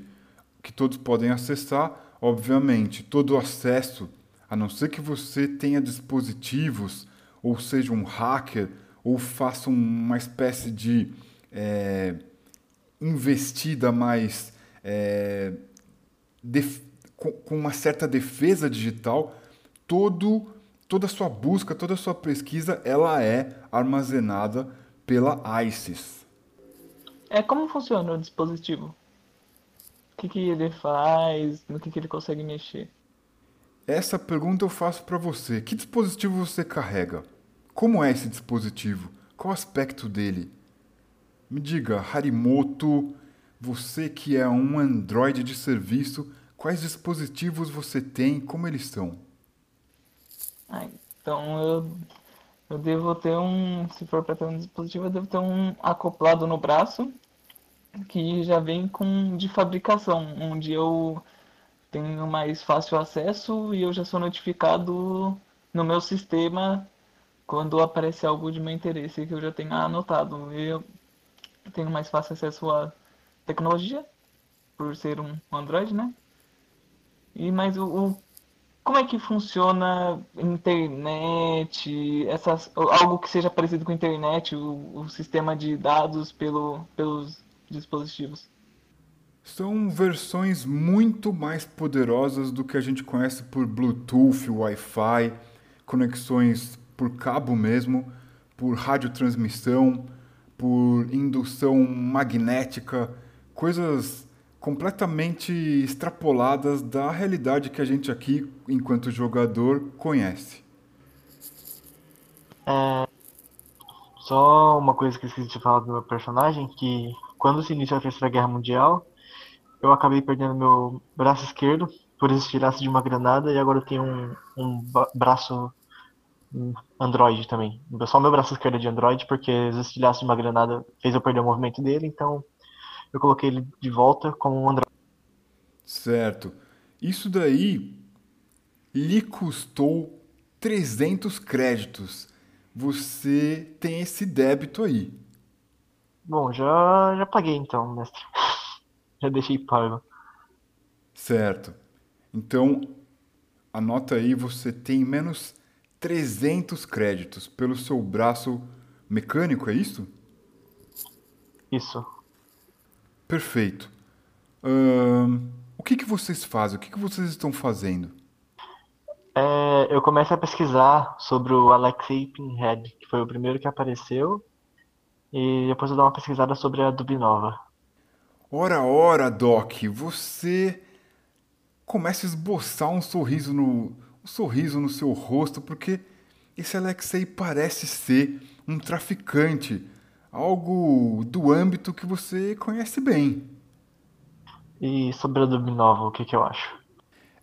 que todos podem acessar. Obviamente, todo acesso, a não ser que você tenha dispositivos ou seja um hacker ou faça uma espécie de é, investida mais é, com, uma certa defesa digital, todo, toda a sua busca, toda a sua pesquisa, ela é armazenada pela ISIS. É como funciona o dispositivo? O que, que ele faz? No que, que ele consegue mexer? Essa pergunta eu faço para você. Que dispositivo você carrega? Como é esse dispositivo? Qual o aspecto dele? Me diga, Harimoto, você que é um Android de serviço, quais dispositivos você tem? Como eles são? Ah, então eu, eu devo ter um, se for para ter um dispositivo, eu devo ter um acoplado no braço que já vem com de fabricação, onde eu tenho mais fácil acesso e eu já sou notificado no meu sistema quando aparece algo de meu interesse que eu já tenha anotado. Eu tenho mais fácil acesso à tecnologia, por ser um Android, né? E mais o, o como é que funciona internet, essas, algo que seja parecido com internet, o, o sistema de dados pelo, pelos dispositivos? São versões muito mais poderosas do que a gente conhece por Bluetooth, Wi-Fi, conexões por cabo mesmo, por radiotransmissão, por indução magnética, coisas completamente extrapoladas da realidade que a gente aqui, enquanto jogador, conhece. É, só uma coisa que eu esqueci de falar do meu personagem, que quando se iniciou a Terceira Guerra Mundial, eu acabei perdendo meu braço esquerdo por existir laço de uma granada e agora eu tenho um, um braço Android também. Só meu braço esquerdo é de Android, porque os estilhaços de uma granada fez eu perder o movimento dele, então eu coloquei ele de volta como um Android. Certo. Isso daí lhe custou 300 créditos. Você tem esse débito aí. Bom, já, já paguei então, mestre. já deixei pago. Certo. Então, anota aí, você tem menos 300 créditos pelo seu braço mecânico, é isso? Isso. Perfeito. Ahn, o que, que vocês fazem? O que, que vocês estão fazendo? É, eu começo a pesquisar sobre o Alexei Pinhead, que foi o primeiro que apareceu, e depois eu dou uma pesquisada sobre a Dubinova. Ora, ora, Doc, você começa a esboçar um sorriso no, um sorriso no seu rosto, porque esse Alexei parece ser um traficante, algo do âmbito que você conhece bem. E sobre a Dubinova, o que que eu acho?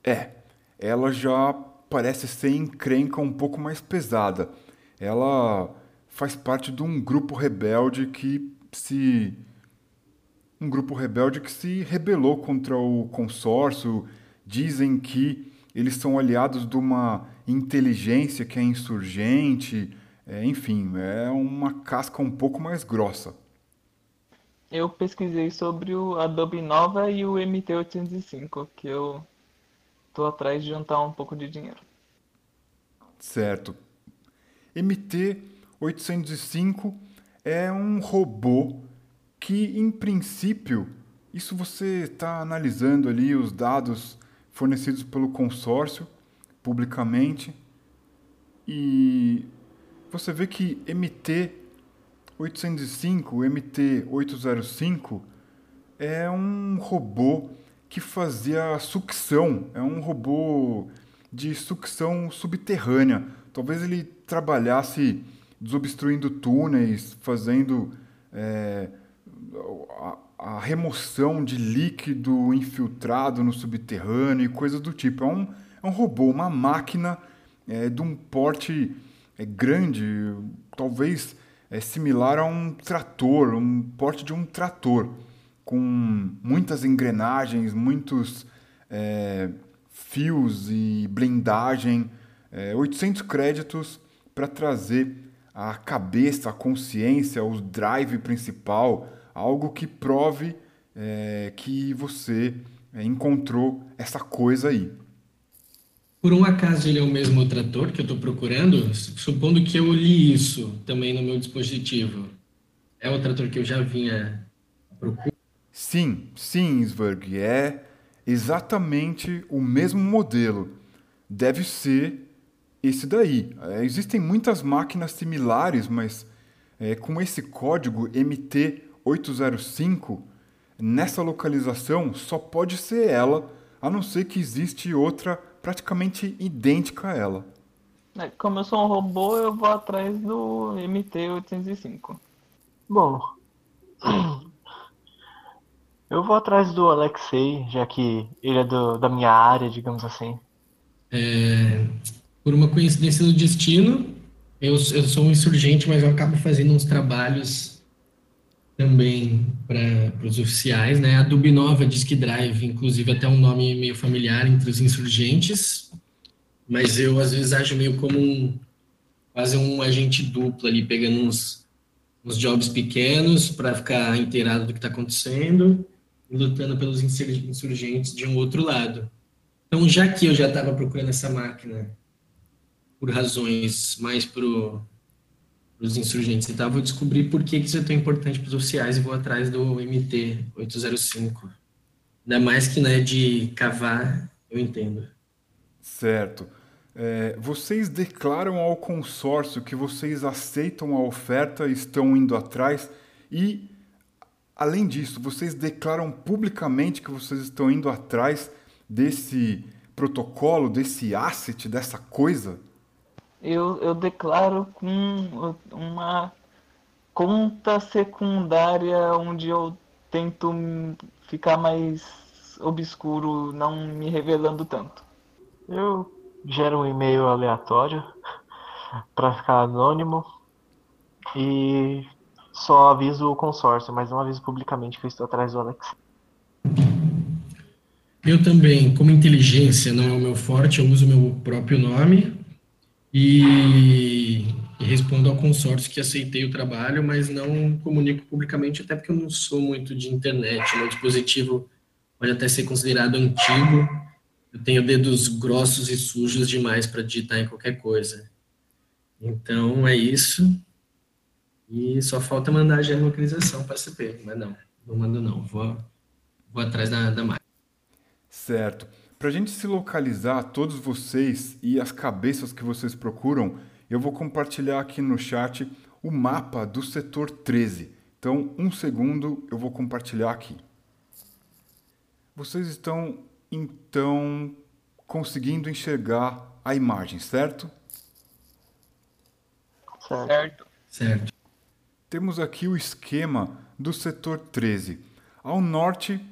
É, ela já parece ser encrenca um pouco mais pesada. Ela faz parte de um grupo rebelde que se. Um grupo rebelde que se rebelou contra o consórcio. Dizem que eles são aliados de uma inteligência que é insurgente. É, enfim, é uma casca um pouco mais grossa. Eu pesquisei sobre o Adobe Nova e o MT-805, que eu tô atrás de juntar um pouco de dinheiro. Certo. MT-805 é um robô que, em princípio, isso você está analisando ali os dados fornecidos pelo consórcio publicamente e você vê que MT-805, MT-805 é um robô que fazia sucção, é um robô de sucção subterrânea. Talvez ele trabalhasse desobstruindo túneis, fazendo é, a, a remoção de líquido infiltrado no subterrâneo e coisas do tipo. É um, é um robô, uma máquina é, de um porte é, grande, talvez é, similar a um trator, um porte de um trator, com muitas engrenagens, muitos é, fios e blindagem, é, 800 créditos para trazer a cabeça, a consciência, o drive principal, algo que prove é, que você é, encontrou essa coisa aí. Por um acaso ele é o mesmo trator que eu estou procurando? Supondo que eu li isso também no meu dispositivo. É o trator que eu já vinha procurando? Sim, sim, Sverg, é exatamente o mesmo modelo. Deve ser esse daí. É, existem muitas máquinas similares, mas é, com esse código MT805, nessa localização só pode ser ela, a não ser que existe outra praticamente idêntica a ela. É, Como eu sou um robô, eu vou atrás do MT-805. Bom, eu vou atrás do Alexei, já que ele é do- da minha área, digamos assim. É, por uma coincidência do destino, eu, eu sou um insurgente, mas eu acabo fazendo uns trabalhos também para os oficiais, né? A Dubinova que Drive, inclusive até um nome meio familiar entre os insurgentes, mas eu às vezes ajo meio como um quase um agente duplo ali, pegando uns, uns jobs pequenos para ficar inteirado do que está acontecendo e lutando pelos insur- insurgentes de um outro lado. Então, já que eu já estava procurando essa máquina por razões mais para os insurgentes e tal, vou descobrir por que, isso é tão importante para os oficiais e vou atrás do MT-805. Ainda mais que né, de cavar, eu entendo. Certo. É, vocês declaram ao consórcio que vocês aceitam a oferta e estão indo atrás e, além disso, vocês declaram publicamente que vocês estão indo atrás desse protocolo, desse asset, dessa coisa? Eu, eu declaro com uma conta secundária onde eu tento ficar mais obscuro, não me revelando tanto. Eu gero um e-mail aleatório para ficar anônimo e só aviso o consórcio, mas não aviso publicamente que eu estou atrás do Alex. Eu também, como inteligência não é o meu forte, eu uso o meu próprio nome e, e respondo ao consórcio que aceitei o trabalho, mas não comunico publicamente, até porque eu não sou muito de internet. Meu dispositivo pode até ser considerado antigo. Eu tenho dedos grossos e sujos demais para digitar em qualquer coisa. Então é isso. E só falta mandar a geolocalização para CP, mas não, não mando não. Vou vou atrás da, da máquina. Certo. Para a gente se localizar, todos vocês e as cabeças que vocês procuram, eu vou compartilhar aqui no chat o mapa do setor 13. Então, um segundo, eu vou compartilhar aqui. Vocês estão, então, conseguindo enxergar a imagem, certo? Certo. Certo. Certo. Temos aqui o esquema do setor 13. Ao norte,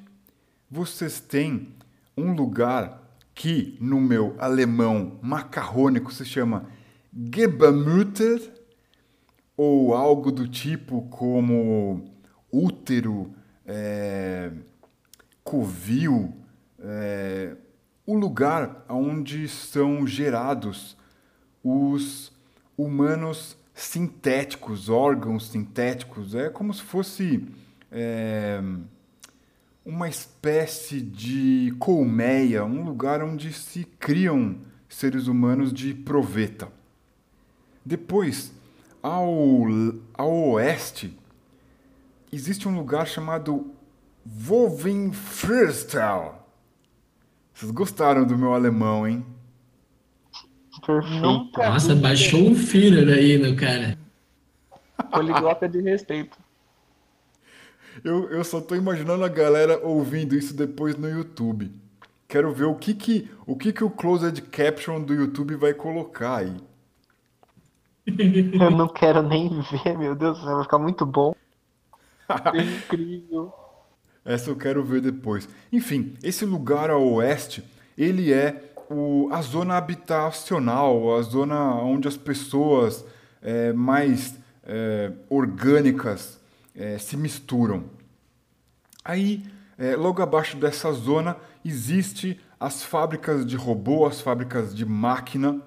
vocês têm um lugar que, no meu alemão macarrônico, se chama Gebamütter, ou algo do tipo como útero, é, covil, é, o lugar onde são gerados os humanos sintéticos, órgãos sintéticos. É como se fosse é, uma espécie de colmeia, um lugar onde se criam seres humanos de proveta. Depois, ao, ao oeste, existe um lugar chamado Wolvenfristal. Vocês gostaram do meu alemão, hein? Perfeito. Nossa, baixou um Führer aí no cara. Poliglota de respeito. Eu, eu só tô imaginando a galera ouvindo isso depois no YouTube. Quero ver o que que o, que que o Closed Caption do YouTube vai colocar aí. Eu não quero nem ver, meu Deus vai ficar muito bom. Incrível. Essa eu quero ver depois. Enfim, esse lugar ao oeste, ele é o, a zona habitacional, a zona onde as pessoas é, mais é, orgânicas é, se misturam. Aí, é, logo abaixo dessa zona, existe as fábricas de robô, as fábricas de máquina.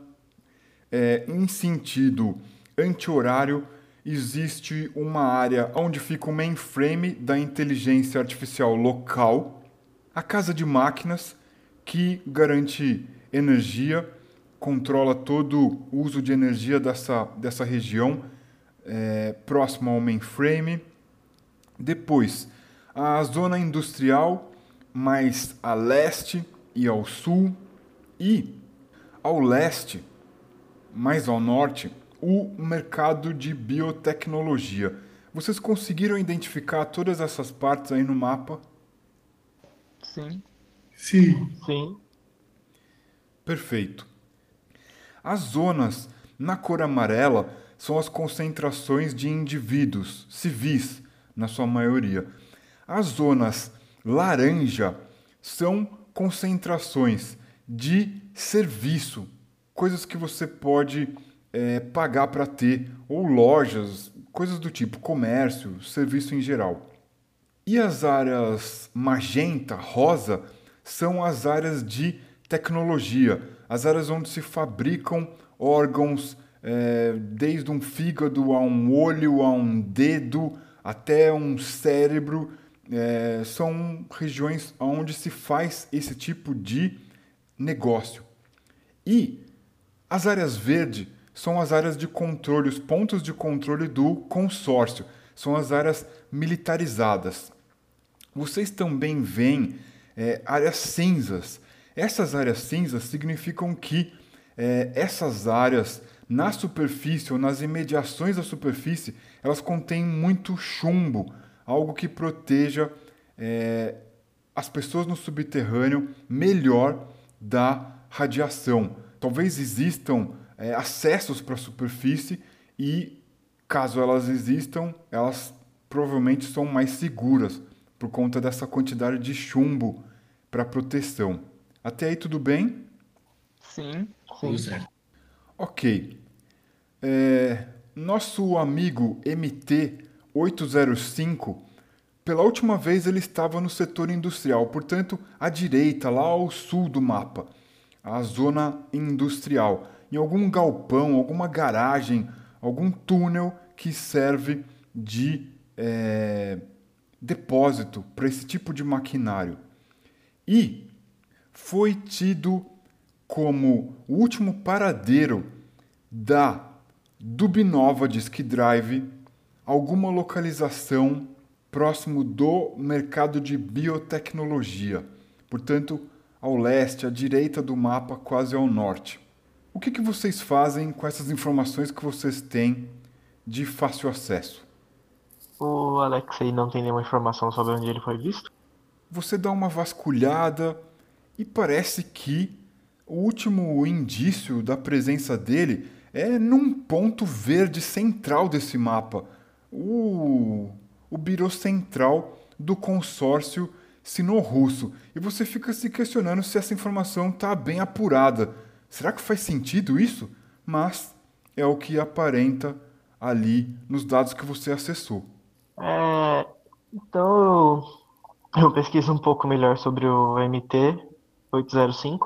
É, em sentido anti-horário, existe uma área onde fica o mainframe da inteligência artificial local, a casa de máquinas, que garante energia, controla todo o uso de energia dessa, dessa região é, próximo ao mainframe. Depois, a zona industrial, mais a leste e ao sul, e ao leste, mais ao norte, o mercado de biotecnologia. Vocês conseguiram identificar todas essas partes aí no mapa? Sim. Sim. Sim. Perfeito. As zonas na cor amarela são as concentrações de indivíduos civis, na sua maioria. As zonas laranja são concentrações de serviço, coisas que você pode é, pagar para ter, ou lojas, coisas do tipo comércio, serviço em geral. E as áreas magenta, rosa, são as áreas de tecnologia, as áreas onde se fabricam órgãos, é, desde um fígado a um olho, a um dedo, até um cérebro. É, são regiões onde se faz esse tipo de negócio. E as áreas verdes são as áreas de controle, os pontos de controle do consórcio, são as áreas militarizadas. Vocês também veem é, áreas cinzas. Essas áreas cinzas significam que é, essas áreas na superfície ou nas imediações da superfície elas contêm muito chumbo, algo que proteja é, as pessoas no subterrâneo melhor da radiação. Talvez existam é, acessos para a superfície e, caso elas existam, elas provavelmente são mais seguras por conta dessa quantidade de chumbo para proteção. Até aí tudo bem? Sim. Certo. Ok. É, nosso amigo MT805, pela última vez ele estava no setor industrial, portanto, à direita, lá ao sul do mapa, a zona industrial, em algum galpão, alguma garagem, algum túnel que serve de é, depósito para esse tipo de maquinário. E foi tido como o último paradeiro da Dubnova Disk Drive alguma localização próximo do mercado de biotecnologia, portanto, ao leste, à direita do mapa, quase ao norte. O que, que vocês fazem com essas informações que vocês têm de fácil acesso? O Alexei não tem nenhuma informação sobre onde ele foi visto? Você dá uma vasculhada e parece que o último indício da presença dele é num ponto verde central desse mapa, o, o birô central do consórcio sino-russo. E você fica se questionando se essa informação está bem apurada. Será que faz sentido isso? Mas é o que aparenta ali nos dados que você acessou. É, então eu, eu pesquiso um pouco melhor sobre o MT-805,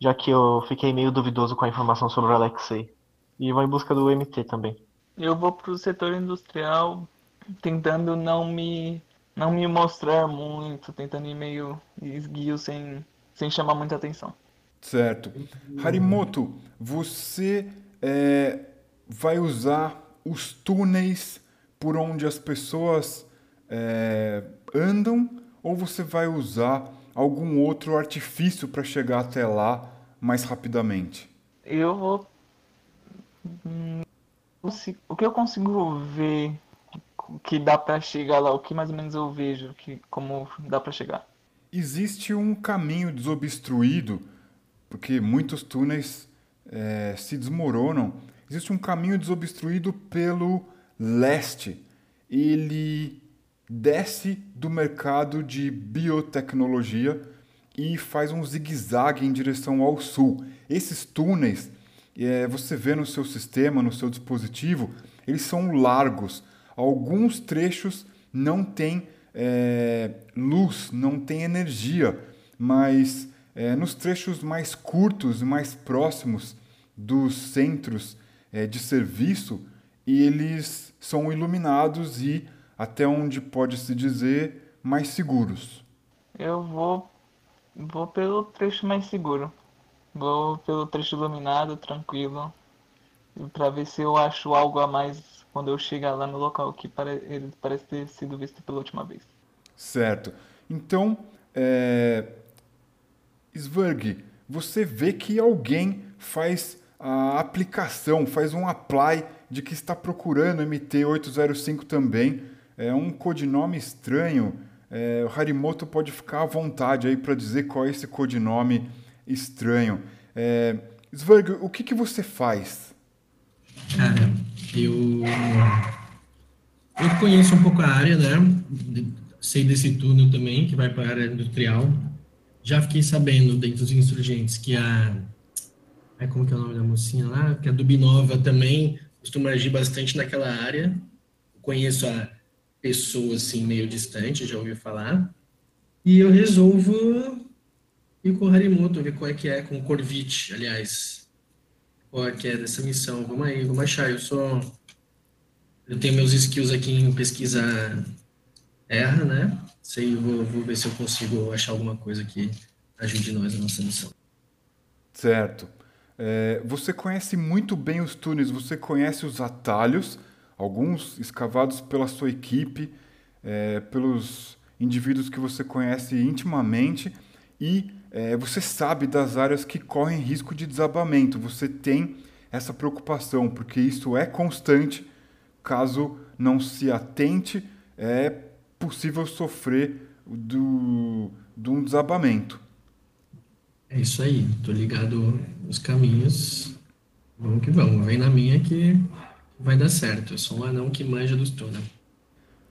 já que eu fiquei meio duvidoso com a informação sobre o Alexei. E vou em busca do MT também. Eu vou pro setor industrial tentando não me não me mostrar muito, tentando ir meio esguio sem, sem chamar muita atenção. Certo. Harimoto, você é, vai usar os túneis por onde as pessoas é, andam ou você vai usar algum outro artifício para chegar até lá mais rapidamente? Eu vou. O que eu consigo ver que dá para chegar lá, o que mais ou menos eu vejo que como dá para chegar? Existe um caminho desobstruído, porque muitos túneis é, se desmoronam. Existe um caminho desobstruído pelo leste. Ele desce do mercado de biotecnologia e faz um zigue-zague em direção ao sul. Esses túneis, é, você vê no seu sistema, no seu dispositivo, eles são largos. Alguns trechos não têm é, luz, não têm energia, mas é, nos trechos mais curtos mais próximos dos centros de serviço, eles são iluminados e, até onde pode se dizer, mais seguros. Eu vou, vou pelo trecho mais seguro. Vou pelo trecho iluminado, tranquilo, para ver se eu acho algo a mais quando eu chegar lá no local que ele parece ter sido visto pela última vez. Certo. Então, é... Sverg, você vê que alguém faz a aplicação, faz um apply de que está procurando MT805 também. É um codinome estranho. É, o Harimoto pode ficar à vontade aí para dizer qual é esse codinome estranho. É, o que, que você faz? Cara, eu, eu conheço um pouco a área, né? Sei desse túnel também, que vai para a área industrial. Já fiquei sabendo, dentro dos insurgentes, que a. É, como que é o nome da mocinha lá? Que a Dubinova também costuma agir bastante naquela área. Conheço a pessoa, assim, meio distante, já ouvi falar. E eu resolvo ir com o Harimoto, ver qual é que é, com o Corvite, aliás. Qual é que é dessa missão. Vamos aí, vamos achar. Eu sou... Eu tenho meus skills aqui em pesquisar erra, né? Sei, vou, vou ver se eu consigo achar alguma coisa que ajude nós na nossa missão. Certo. É, você conhece muito bem os túneis, você conhece os atalhos, alguns escavados pela sua equipe, é, pelos indivíduos que você conhece intimamente, e é, você sabe das áreas que correm risco de desabamento. Você tem essa preocupação, porque isso é constante. Caso não se atente, é possível sofrer do, de um desabamento. É isso aí, tô ligado nos caminhos. Vamos que vamos, vem na minha que vai dar certo. Eu sou um anão que manja dos túneis.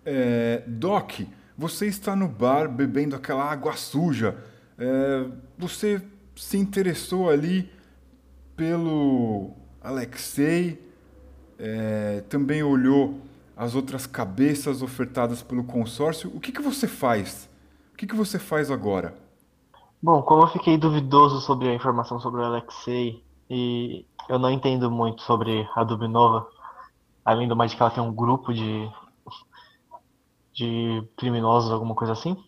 É, Doc, você está no bar bebendo aquela água suja. É, você se interessou ali pelo Alexei, é, também olhou as outras cabeças ofertadas pelo consórcio. O que, que você faz? O que, que você faz agora? Bom, como eu fiquei duvidoso sobre a informação sobre o Alexei e eu não entendo muito sobre a Dubinova, além do mais que ela tem um grupo de, de criminosos, alguma coisa assim,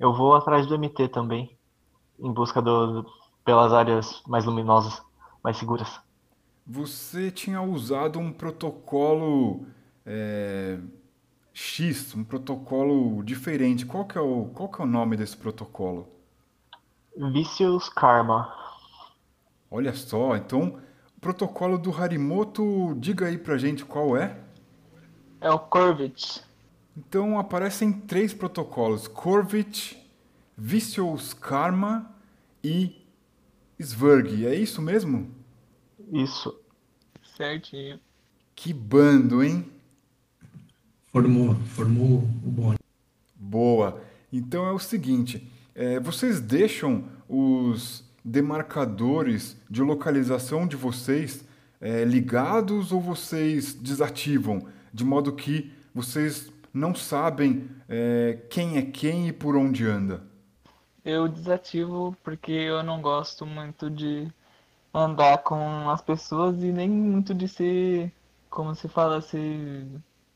eu vou atrás do MT também, em busca do, pelas áreas mais luminosas, mais seguras. Você tinha usado um protocolo é, X, um protocolo diferente. Qual que é o, qual que é o nome desse protocolo? Vicious Karma. Olha só, então, o protocolo do Harimoto, diga aí pra gente qual é. É o Corvit. Então aparecem três protocolos: Corvit, Vicious Karma e Sverg. É isso mesmo? Isso. Certinho. Que bando, hein? Formou, formou o bônus. Boa. Então é o seguinte: é, vocês deixam os demarcadores de localização de vocês é, ligados ou vocês desativam? De modo que vocês não sabem é, quem é quem e por onde anda. Eu desativo porque eu não gosto muito de andar com as pessoas e nem muito de ser, como se fala, ser.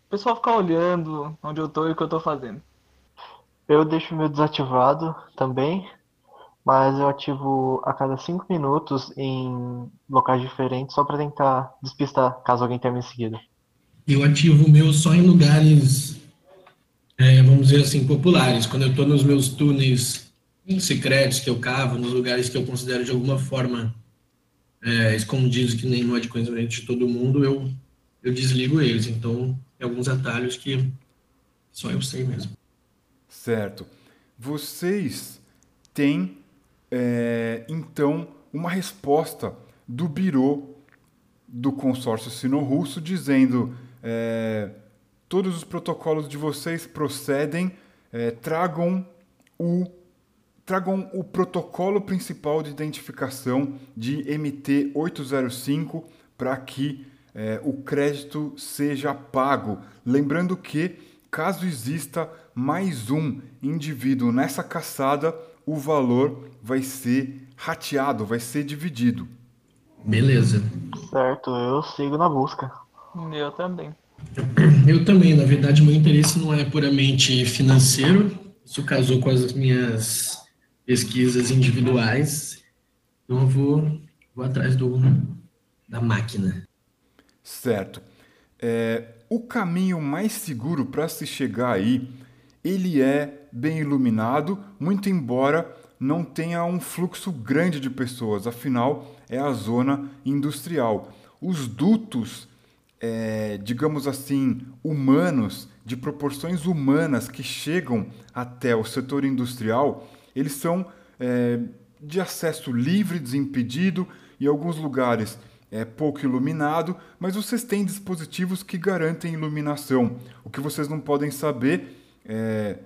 O pessoal ficar olhando onde eu tô e o que eu tô fazendo. Eu deixo o meu desativado também, mas eu ativo a cada 5 minutos em locais diferentes só para tentar despistar caso alguém tenha me seguido. Eu ativo o meu só em lugares, é, vamos dizer assim, populares. Quando eu estou nos meus túneis secretos que eu cavo, nos lugares que eu considero de alguma forma é, escondidos, que nem não é de conhecimento de todo mundo, eu, eu desligo eles. Então, tem alguns atalhos que só eu sei mesmo. Certo. Vocês têm, é, então, uma resposta do Biro do consórcio sino-russo dizendo é, todos os protocolos de vocês procedem, é, tragam o tragam o protocolo principal de identificação de MT805 para que é, o crédito seja pago. Lembrando que, caso exista mais um indivíduo nessa caçada, o valor vai ser rateado, vai ser dividido. Beleza. Certo, eu sigo na busca. Eu também. Eu também, na verdade, meu interesse não é puramente financeiro. Isso casou com as minhas pesquisas individuais. Então eu vou, vou atrás do, da máquina. Certo. É, o caminho mais seguro para se chegar aí, ele é bem iluminado, muito embora não tenha um fluxo grande de pessoas, afinal é a zona industrial. Os dutos, é, digamos assim, humanos, de proporções humanas que chegam até o setor industrial, eles são é, de acesso livre, desimpedido, em alguns lugares é pouco iluminado, mas vocês têm dispositivos que garantem iluminação. O que vocês não podem saber é,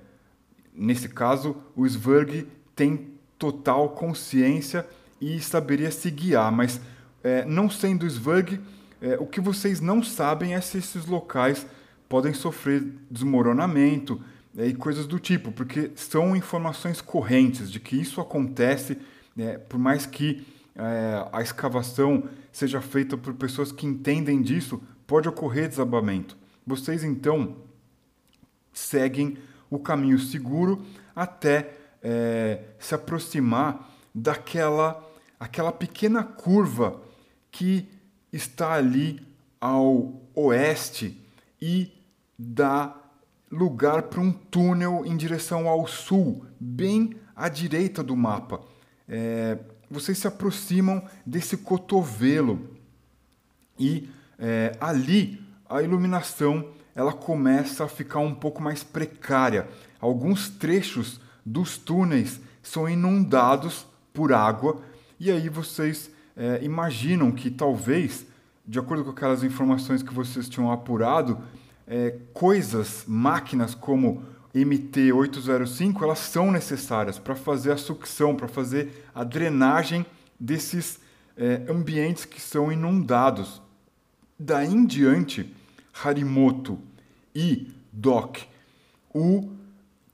nesse caso, o Sverg tem total consciência e saberia se guiar, mas é, não sendo Sverg, é, o que vocês não sabem é se esses locais podem sofrer desmoronamento é, e coisas do tipo, porque são informações correntes de que isso acontece, é, por mais que é, a escavação seja feita por pessoas que entendem disso, pode ocorrer desabamento. Vocês então seguem o caminho seguro até é, se aproximar daquela aquela pequena curva que está ali ao oeste e dá lugar para um túnel em direção ao sul, bem à direita do mapa. É, vocês se aproximam desse cotovelo e é, ali a iluminação ela começa a ficar um pouco mais precária. Alguns trechos dos túneis são inundados por água e aí vocês é, imaginam que talvez, de acordo com aquelas informações que vocês tinham apurado, é, coisas, máquinas como MT805, elas são necessárias para fazer a sucção, para fazer a drenagem desses é, ambientes que são inundados. Daí em diante, Harimoto e Doc, o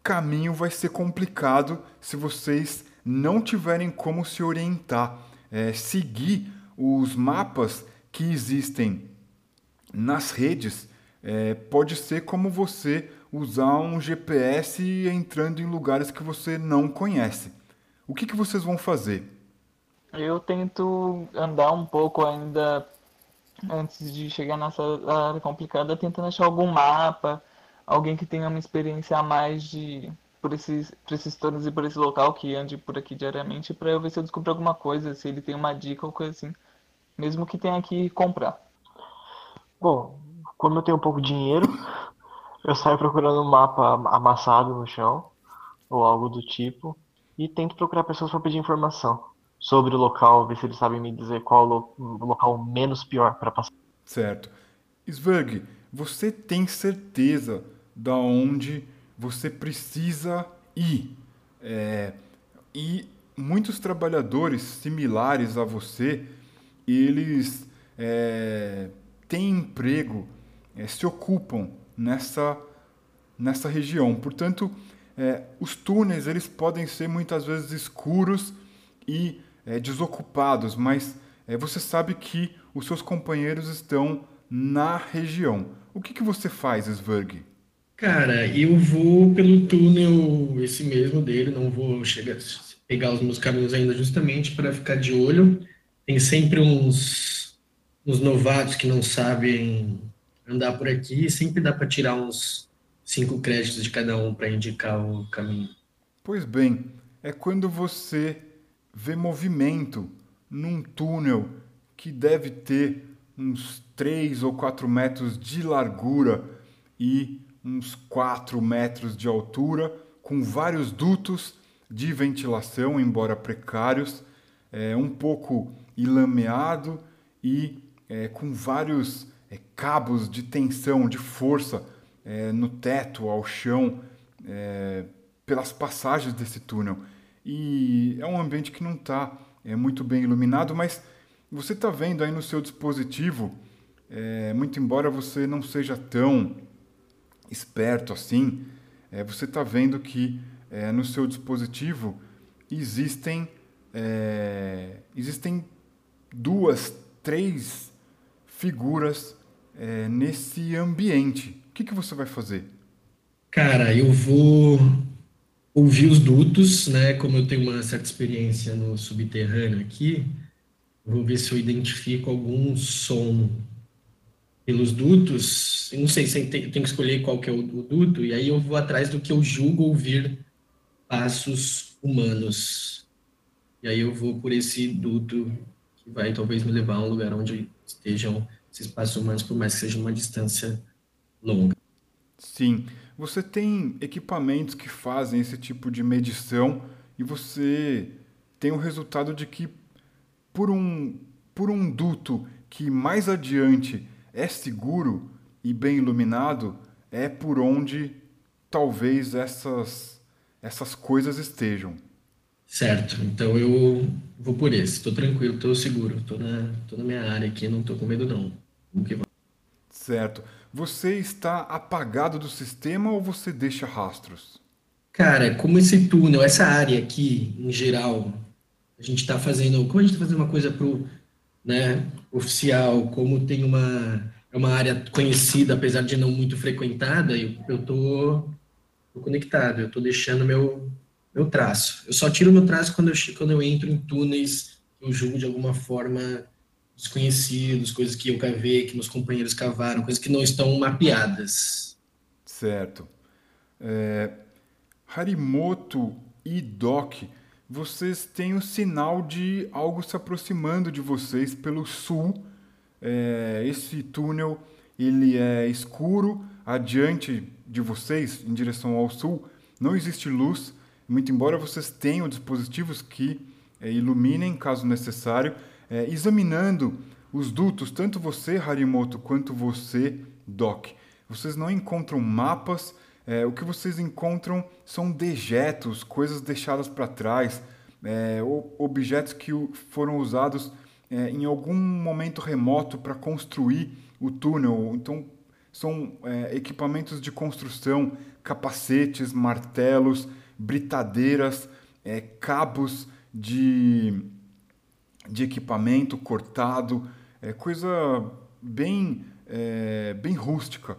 caminho vai ser complicado se vocês não tiverem como se orientar, é, seguir os mapas que existem nas redes, é, pode ser como você usar um GPS entrando em lugares que você não conhece. O que, que vocês vão fazer? Eu tento andar um pouco ainda antes de chegar nessa área complicada, tentando achar algum mapa, alguém que tenha uma experiência a mais de por esses, por esses tornos e por esse local que ande por aqui diariamente para eu ver se eu descubro alguma coisa, se ele tem uma dica ou coisa assim. Mesmo que tenha que comprar. Bom, como eu tenho um pouco de dinheiro, eu saio procurando um mapa amassado no chão ou algo do tipo e tento procurar pessoas para pedir informação sobre o local, ver se eles sabem me dizer qual o local menos pior para passar. Certo. Svurg, você tem certeza da onde você precisa ir? É, e muitos trabalhadores similares a você, eles é, têm emprego, é, se ocupam nessa, nessa região. Portanto, é, os túneis eles podem ser muitas vezes escuros e é, desocupados, mas é, você sabe que os seus companheiros estão na região. O que, que você faz, Svurg? Cara, eu vou pelo túnel esse mesmo dele, não vou chegar pegar os meus caminhos ainda justamente para ficar de olho. Tem sempre uns, uns novatos que não sabem andar por aqui, sempre dá para tirar uns cinco créditos de cada um para indicar o caminho. Pois bem, é quando você vê movimento num túnel que deve ter uns 3 ou 4 metros de largura e uns 4 metros de altura, com vários dutos de ventilação, embora precários, é, um pouco ilameado e é, com vários é, cabos de tensão, de força é, no teto, ao chão, é, pelas passagens desse túnel. E é um ambiente que não está é, muito bem iluminado, mas você está vendo aí no seu dispositivo, é, muito embora você não seja tão esperto assim, é, você está vendo que é, no seu dispositivo existem, é, existem duas, três figuras é, nesse ambiente. O que, que você vai fazer? Cara, eu vou ouvir os dutos, né? Como eu tenho uma certa experiência no subterrâneo aqui, vou ver se eu identifico algum som pelos dutos. Não sei se eu tenho que escolher qual que é o, duto, e aí eu vou atrás do que eu julgo ouvir passos humanos. E aí eu vou por esse duto que vai talvez me levar a um lugar onde estejam esses passos humanos, por mais que seja uma distância longa. Sim. Você tem equipamentos que fazem esse tipo de medição e você tem o resultado de que por um, por um duto que mais adiante é seguro e bem iluminado, é por onde talvez essas, essas coisas estejam. Certo, então eu vou por esse. Estou tranquilo, estou seguro, estou na, tô na minha área aqui, não estou com medo não. Vamos que vamos. Certo. Você está apagado do sistema ou você deixa rastros? Cara, como esse túnel, essa área aqui, em geral, a gente está fazendo, como a gente está fazendo uma coisa pro, né, oficial, como tem uma é uma área conhecida, apesar de não muito frequentada, eu, eu tô, tô conectado, eu tô deixando meu meu traço. Eu só tiro meu traço quando eu quando eu entro em túneis que eu julgo de alguma forma desconhecidos, coisas que eu cavei, que meus companheiros cavaram, coisas que não estão mapeadas. Certo. É, Harimoto Doc, vocês têm o sinal de algo se aproximando de vocês pelo sul. É, esse túnel ele é escuro, adiante de vocês, em direção ao sul, não existe luz, muito embora vocês tenham dispositivos que é, iluminem caso necessário é, examinando os dutos, tanto você, Harimoto, quanto você, Doc. Vocês não encontram mapas, é, o que vocês encontram são dejetos, coisas deixadas para trás, é, objetos que foram usados é, em algum momento remoto para construir o túnel. Então, são é, equipamentos de construção, capacetes, martelos, britadeiras, é, cabos de de equipamento cortado, é coisa bem, bem rústica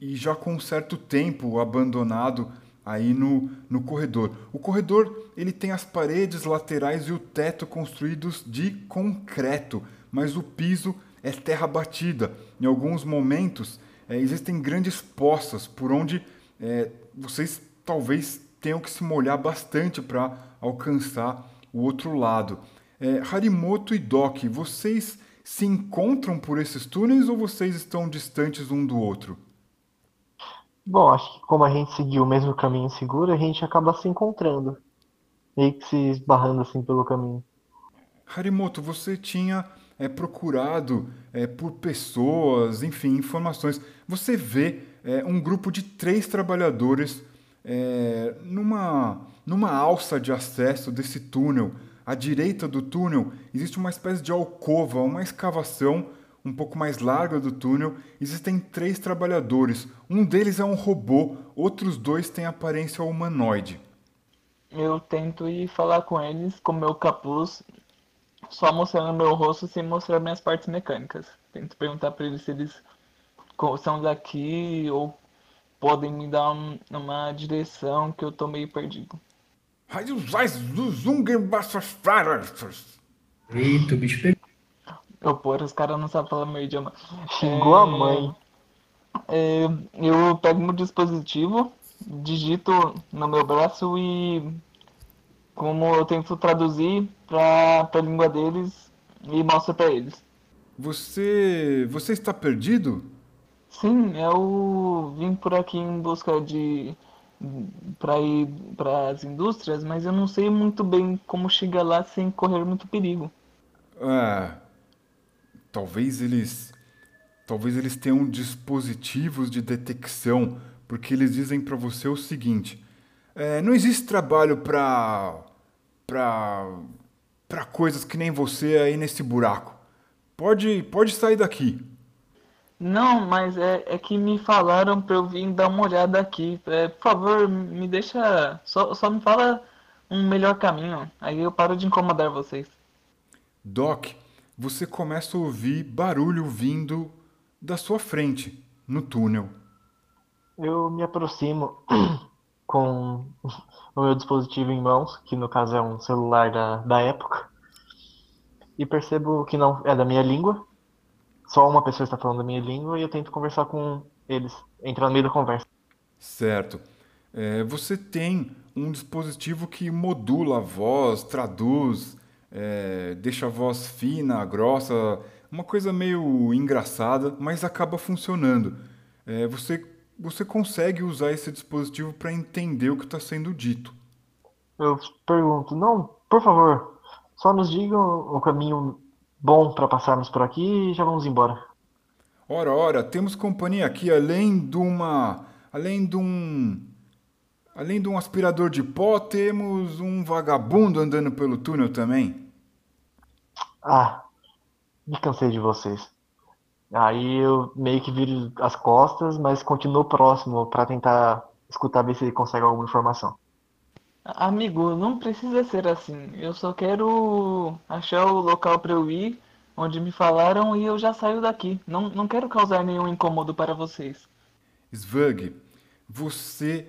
e, já com um certo tempo abandonado aí no, no corredor. O corredor ele tem as paredes laterais e o teto construídos de concreto, mas o piso é terra batida. Em alguns momentos é, existem grandes poças por onde é, vocês talvez tenham que se molhar bastante para alcançar o outro lado. É, Harimoto e Doc, vocês se encontram por esses túneis ou vocês estão distantes um do outro? Bom, acho que como a gente seguiu o mesmo caminho seguro, a gente acaba se encontrando. Meio que se esbarrando assim pelo caminho. Harimoto, você tinha é, procurado é, por pessoas, enfim, informações. Você vê é, um grupo de três trabalhadores é, numa, numa alça de acesso desse túnel. À direita do túnel existe uma espécie de alcova, uma escavação um pouco mais larga do túnel. Existem três trabalhadores. Um deles é um robô, outros dois têm aparência humanoide. Eu tento ir falar com eles com meu capuz só mostrando meu rosto sem mostrar minhas partes mecânicas. Tento perguntar para eles se eles são daqui ou podem me dar um, uma direção que eu tô meio perdido. Eita, o bicho Eu, porra, os caras não sabem falar meu idioma. Xingou é... a mãe. É, eu pego meu dispositivo, digito no meu braço e como eu tento traduzir para a língua deles e mostro para eles. Você, você está perdido? Sim, eu vim por aqui em busca de para ir para as indústrias, mas eu não sei muito bem como chegar lá sem correr muito perigo. Ah, talvez eles talvez eles tenham dispositivos de detecção, porque eles dizem para você o seguinte: é, não existe trabalho para para para coisas que nem você aí nesse buraco. Pode pode sair daqui. Não, mas é, é que me falaram para eu vir dar uma olhada aqui. É, por favor, me deixa. Só, só me fala um melhor caminho. Aí eu paro de incomodar vocês. Doc, você começa a ouvir barulho vindo da sua frente, no túnel. Eu me aproximo com o meu dispositivo em mãos, que no caso é um celular da, da época, e percebo que não é da minha língua. Só uma pessoa está falando da minha língua e eu tento conversar com eles, entrar no meio da conversa. Certo. É, você tem um dispositivo que modula a voz, traduz, é, deixa a voz fina, grossa, uma coisa meio engraçada, mas acaba funcionando. É, você você consegue usar esse dispositivo para entender o que está sendo dito. Eu pergunto, não, por favor, só nos digam o caminho bom para passarmos por aqui e já vamos embora. Ora, ora, temos companhia aqui além de uma, além de um, além de um aspirador de pó, temos um vagabundo andando pelo túnel também. Ah, me cansei de vocês. Aí eu meio que viro as costas, mas continuo próximo para tentar escutar ver se ele consegue alguma informação. Amigo, não precisa ser assim. Eu só quero achar o local para eu ir, onde me falaram, e eu já saio daqui. Não, não quero causar nenhum incômodo para vocês. Svug, você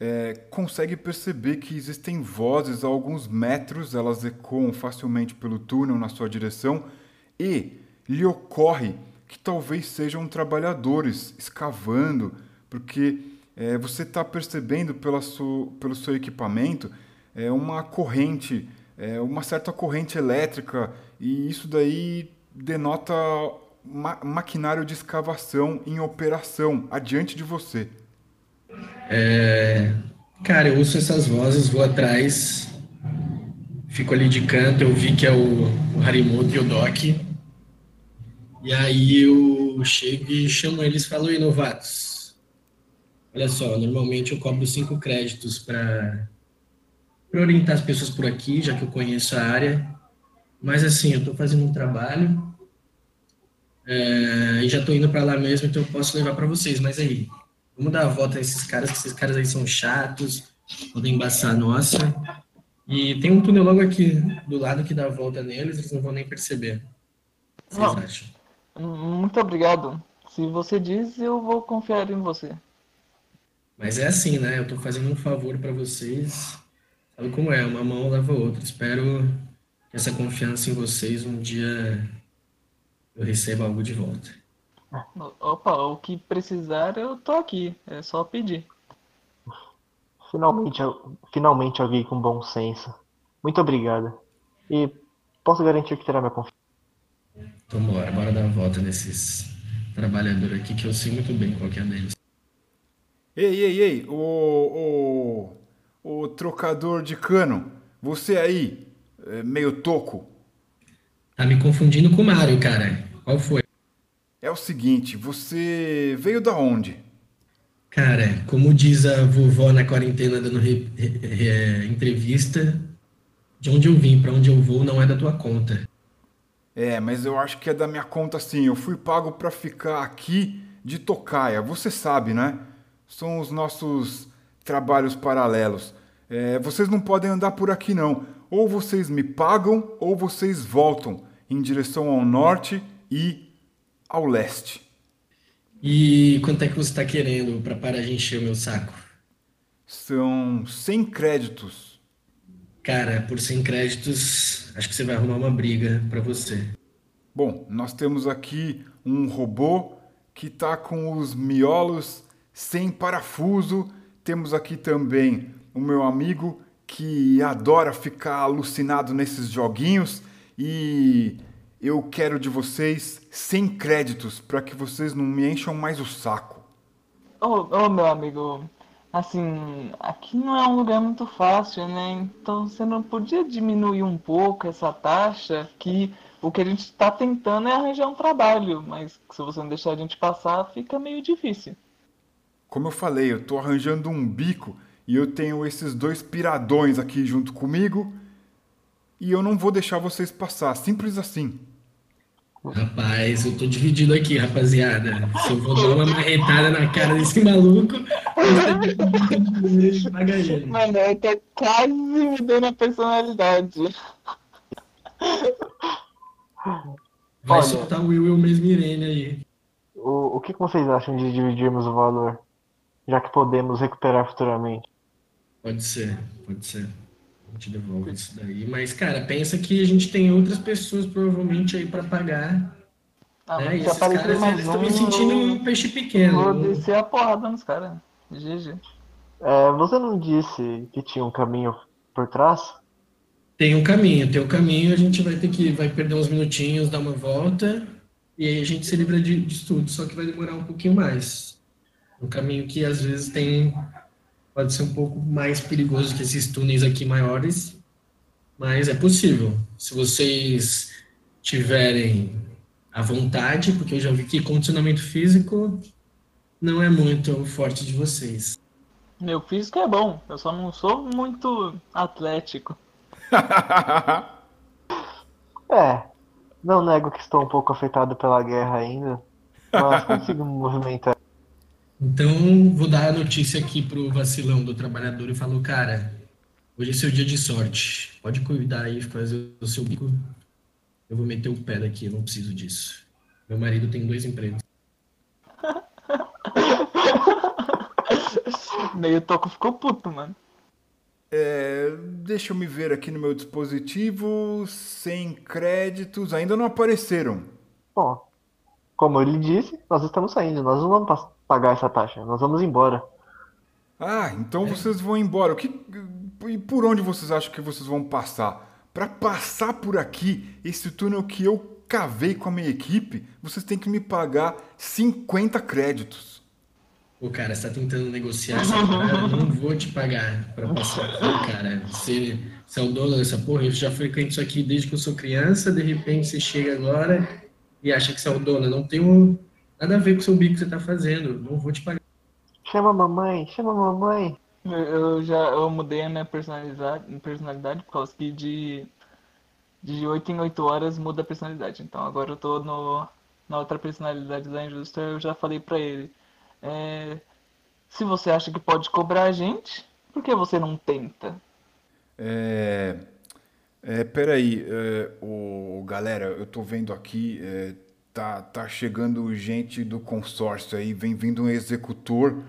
é, consegue perceber que existem vozes a alguns metros, elas ecoam facilmente pelo túnel na sua direção, e lhe ocorre que talvez sejam trabalhadores escavando, porque é, você está percebendo pela pelo seu equipamento é, uma corrente, é, uma certa corrente elétrica, e isso daí denota ma maquinário de escavação em operação adiante de você. É, cara, eu ouço essas vozes, vou atrás, fico ali de canto, eu vi que é o, o Harimoto e o Doc. E aí eu chego e chamo eles e falo, novatos, olha só, normalmente eu cobro cinco créditos para orientar as pessoas por aqui, já que eu conheço a área. Mas assim, eu estou fazendo um trabalho é, e já estou indo para lá mesmo, então eu posso levar para vocês. Mas aí, vamos dar a volta nesses caras, que esses caras aí são chatos, podem embaçar a nossa. E tem um túnel logo aqui do lado que dá a volta neles, eles não vão nem perceber. Vocês não. acham? Muito obrigado. Se você diz, eu vou confiar em você. Mas é assim, né? Eu tô fazendo um favor para vocês. Sabe como é? Uma mão lava a outra. Espero que essa confiança em vocês um dia eu receba algo de volta. Opa, o que precisar eu tô aqui. É só pedir. Finalmente, finalmente alguém com bom senso. Muito obrigado. E posso garantir que terá minha confiança. Então bora, bora dar uma volta nesses trabalhadores aqui que eu sei muito bem qual que é deles. Ei, ei, ei, o, o, o trocador de cano, você aí, é meio toco. Tá me confundindo com o Mário, cara. Qual foi? É o seguinte, você veio da onde? Cara, como diz a vovó na quarentena dando re, re, re, entrevista, de onde eu vim para onde eu vou não é da tua conta. É, mas eu acho que é da minha conta sim. Eu fui pago para ficar aqui de tocaia. Você sabe, né? São os nossos trabalhos paralelos. É, vocês não podem andar por aqui não. Ou vocês me pagam ou vocês voltam em direção ao norte e ao leste. E quanto é que você está querendo para parar de encher o meu saco? São 100 créditos. Cara, por 100 créditos, acho que você vai arrumar uma briga para você. Bom, nós temos aqui um robô que está com os miolos sem parafuso. Temos aqui também o meu amigo que adora ficar alucinado nesses joguinhos e eu quero de vocês 100 créditos para que vocês não me encham mais o saco. Ô, oh, oh, meu amigo, assim, aqui não é um lugar muito fácil, né? Então você não podia diminuir um pouco essa taxa que o que a gente está tentando é arranjar um trabalho, mas se você não deixar a gente passar, fica meio difícil. Como eu falei, eu estou arranjando um bico e eu tenho esses dois piradões aqui junto comigo e eu não vou deixar vocês passar, simples assim. Rapaz, eu tô dividido aqui, rapaziada. Se eu vou dar uma marretada na cara desse maluco, eu Mano, eu tô quase mudando a personalidade. Vai Olha, soltar o Will Will mesmo Irene aí. O, o que vocês acham de dividirmos o valor? Já que podemos recuperar futuramente. Pode ser, pode ser. A gente devolve isso daí. Mas, cara, pensa que a gente tem outras pessoas provavelmente aí para pagar. Ah, né? E esses caras eles estão me sentindo um peixe pequeno. Vou descer a porrada nos caras. GG. É, você não disse que tinha um caminho por trás? Tem um caminho, tem um caminho, a gente vai ter que vai perder uns minutinhos, dar uma volta, e aí a gente se livra de, de tudo, só que vai demorar um pouquinho mais. Um caminho que às vezes tem pode ser um pouco mais perigoso que esses túneis aqui maiores, mas é possível. Se vocês tiverem a vontade, porque eu já vi que condicionamento físico não é muito forte de vocês. Meu físico é bom, eu só não sou muito atlético. é, não nego que estou um pouco afetado pela guerra ainda, mas consigo me movimentar. Então, vou dar a notícia aqui pro vacilão do trabalhador e falou, cara, hoje é seu dia de sorte. Pode cuidar aí, fazer o seu bico. Eu vou meter o pé daqui, eu não preciso disso. Meu marido tem dois empregos. Meio toco ficou puto, mano. É, deixa eu me ver aqui no meu dispositivo. Sem créditos, ainda não apareceram. Bom, como ele disse, nós estamos saindo, nós não vamos pagar essa taxa, nós vamos embora. Ah, então vocês vão embora. O que, e por onde vocês acham que vocês vão passar? Para passar por aqui, esse túnel que eu cavei com a minha equipe, vocês têm que me pagar 50 créditos. O cara, você tá tentando negociar essa parada, eu não vou te pagar para passar aqui, cara. Você, você é o dono dessa porra, eu já frequento isso aqui desde que eu sou criança, de repente você chega agora e acha que você é o dono. Não tenho nada a ver com o seu bico que você tá fazendo. Não vou te pagar. Chama a mamãe, chama a mamãe. Eu já eu mudei a minha personalidade, personalidade por causa que de, de 8 em 8 horas muda a personalidade. Então agora eu tô no, na outra personalidade da Injusta, eu já falei pra ele. É, se você acha que pode cobrar a gente, por que você não tenta? É, é, peraí, é, o, galera, eu tô vendo aqui, é, tá, tá chegando gente do consórcio aí, vem vindo um executor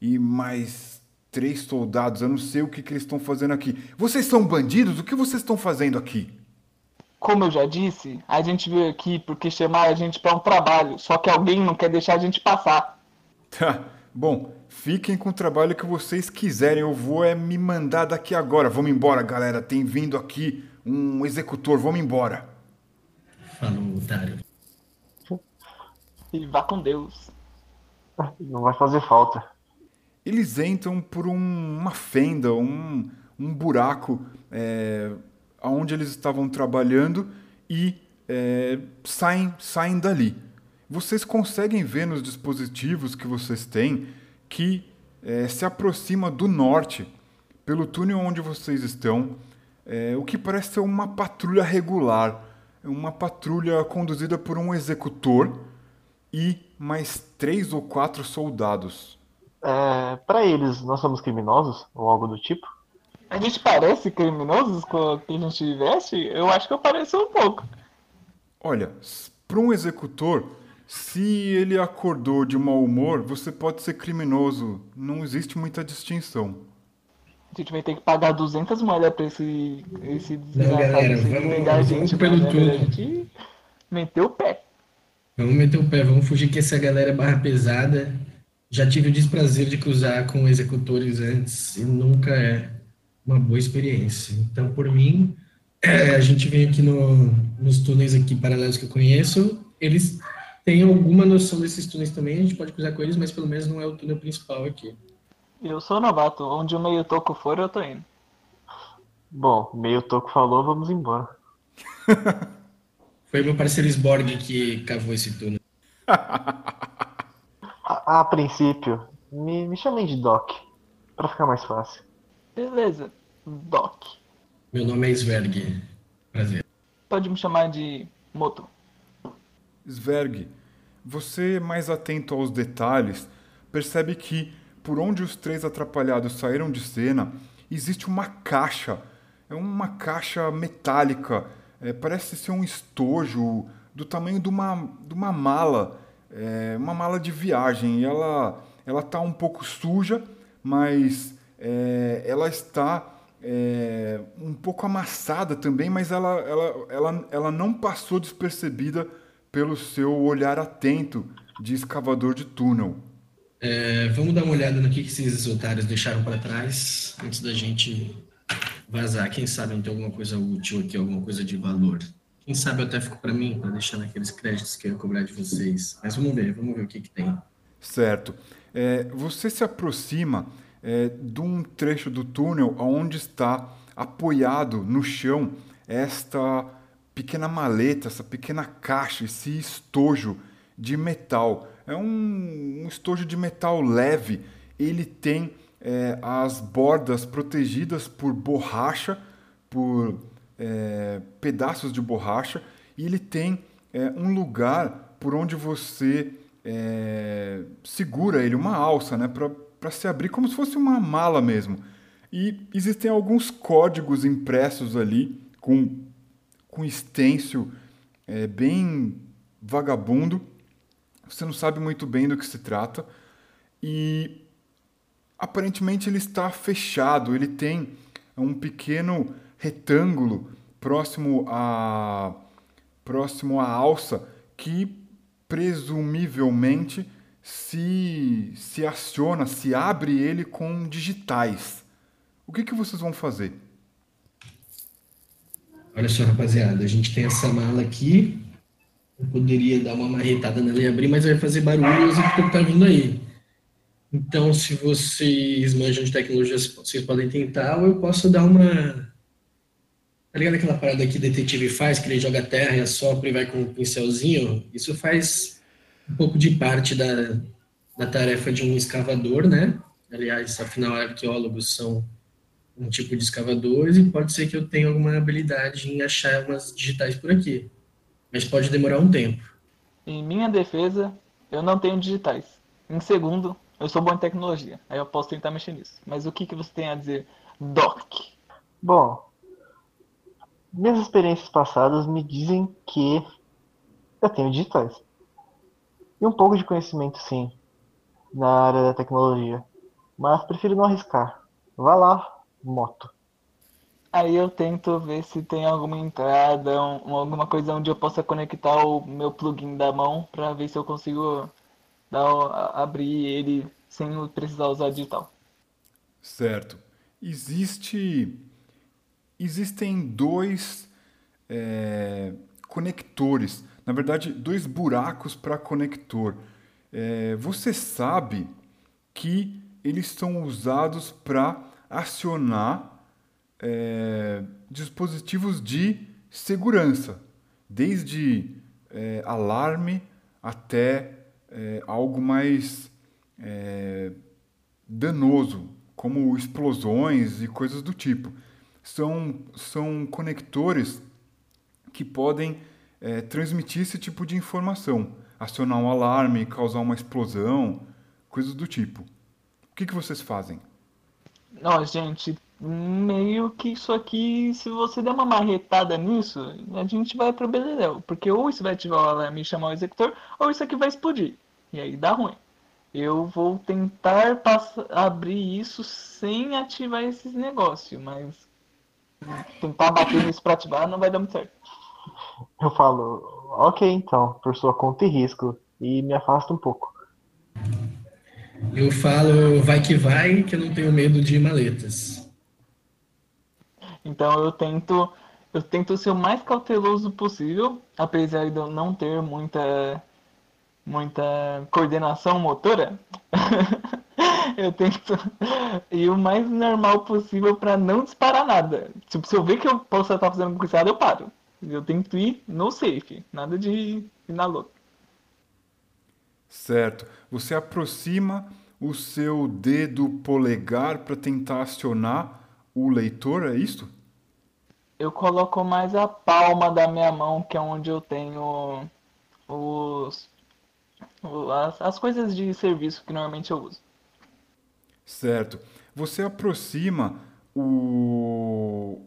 e mais três soldados, eu não sei o que, que eles estão fazendo aqui. Vocês são bandidos? O que vocês estão fazendo aqui? como eu já disse, a gente veio aqui porque chamaram a gente para um trabalho, só que alguém não quer deixar a gente passar. Tá, bom, fiquem com o trabalho que vocês quiserem. Eu vou é me mandar daqui agora. Vamos embora, galera. Tem vindo aqui um executor. Vamos embora. Falou, otário. E vá com Deus. Não vai fazer falta. Eles entram por um- uma fenda, um, um buraco é, onde eles estavam trabalhando e é, saem, saem dali. Vocês conseguem ver nos dispositivos que vocês têm que é, se aproxima do norte, pelo túnel onde vocês estão, é, o que parece ser uma patrulha regular, uma patrulha conduzida por um executor e mais três ou quatro soldados. É, para eles, nós somos criminosos ou algo do tipo? A gente parece criminosos com o que a gente veste? Eu acho que eu pareço um pouco. Olha, para um executor, se ele acordou de mau humor, você pode ser criminoso. Não existe muita distinção. A gente vai ter que pagar 200 moedas pra esse, esse Não, galera, vamos- pegar a gente. pelo né? tudo. A gente meteu o pé. Vamos meter o pé, vamos fugir que essa galera é barra pesada. Já tive o desprazer de cruzar com executores antes e nunca é uma boa experiência. Então, por mim, é, a gente vem aqui no, nos túneis aqui paralelos que eu conheço. Eles têm alguma noção desses túneis também, a gente pode cruzar com eles, mas pelo menos não é o túnel principal aqui. Eu sou novato. Onde o meio toco for, eu tô indo. Bom, meio toco falou, vamos embora. Foi meu parceiro Sborg que cavou esse túnel. A, a princípio, me, me chamem de Doc, pra ficar mais fácil. Beleza. Doc. Meu nome é Sverg. Prazer. Pode me chamar de Moto. Sverg, você mais atento aos detalhes, percebe que por onde os três atrapalhados saíram de cena, existe uma caixa. É uma caixa metálica. É, parece ser um estojo do tamanho de uma, de uma mala. é, uma mala de viagem. E ela ela está um pouco suja, mas é, ela está é, um pouco amassada também, mas ela, ela, ela, ela não passou despercebida pelo seu olhar atento de escavador de túnel. É, vamos dar uma olhada no que, que esses otários deixaram para trás antes da gente vazar. Quem sabe não tem alguma coisa útil aqui, alguma coisa de valor. Quem sabe eu até fico para mim, para deixar naqueles créditos que eu ia cobrar de vocês. Mas vamos ver, vamos ver o que, que tem. Certo. É, você se aproxima é, de um trecho do túnel onde está apoiado no chão esta pequena maleta, essa pequena caixa, esse estojo de metal. É um, um estojo de metal leve. Ele tem é, as bordas protegidas por borracha, por é, pedaços de borracha, e ele tem é, um lugar por onde você é, segura ele, uma alça, né, para se abrir como se fosse uma mala mesmo. E existem alguns códigos impressos ali com, com stencil é, bem vagabundo. Você não sabe muito bem do que se trata. E aparentemente ele está fechado. Ele tem um pequeno retângulo próximo à próximo à alça que presumivelmente se se aciona, se abre ele com digitais. O que, que vocês vão fazer? Olha só, rapaziada, a gente tem essa mala aqui. Eu poderia dar uma marretada nela e abrir, mas vai fazer barulho e o executor tá vindo aí. Então, se vocês manjam de tecnologia, vocês podem tentar, ou eu posso dar uma. Tá ligado aquela parada que o detetive faz, que ele joga a terra e assopra e vai com um pincelzinho? Isso faz um pouco de parte da, da tarefa de um escavador, né? Aliás, afinal, arqueólogos são um tipo de escavadores e pode ser que eu tenha alguma habilidade em achar umas digitais por aqui. Mas pode demorar um tempo. Em minha defesa, eu não tenho digitais. Em segundo, eu sou bom em tecnologia. Aí eu posso tentar mexer nisso. Mas o que, que você tem a dizer, Doc? Bom, minhas experiências passadas me dizem que eu tenho digitais. E um pouco de conhecimento, sim, na área da tecnologia. Mas prefiro não arriscar. Vá lá, moto. Aí eu tento ver se tem alguma entrada, um, alguma coisa onde eu possa conectar o meu plugin da mão para ver se eu consigo dar, abrir ele sem precisar usar digital. Certo. Existe, existem dois é, conectores, na verdade, dois buracos para conector. É, você sabe que eles são usados para acionar é, dispositivos de segurança, desde é, alarme até é, algo mais é, danoso, como explosões e coisas do tipo. São, são conectores que podem é, transmitir esse tipo de informação, acionar um alarme, causar uma explosão, coisas do tipo. O que, que vocês fazem? Não, gente, meio que isso aqui, se você der uma marretada nisso, a gente vai pro Beleléu. Porque ou isso vai ativar o alarme e chamar o executor, ou isso aqui vai explodir. E aí dá ruim. Eu vou tentar passar, abrir isso sem ativar esses negócios, mas tentar bater nisso pra ativar não vai dar muito certo. Eu falo, ok então, por sua conta e risco, e me afasta um pouco. Eu falo, vai que vai, que eu não tenho medo de maletas. Então eu tento, eu tento ser o mais cauteloso possível, apesar de eu não ter muita muita coordenação motora, eu tento ir o mais normal possível para não disparar nada. Tipo, se eu ver que eu posso estar fazendo cuidado, eu paro. Eu tento ir no safe, nada de ir na louca. Certo. Você aproxima o seu dedo polegar para tentar acionar o leitor, é isso? Eu coloco mais a palma da minha mão, que é onde eu tenho os as, as coisas de serviço que normalmente eu uso. Certo. Você aproxima o.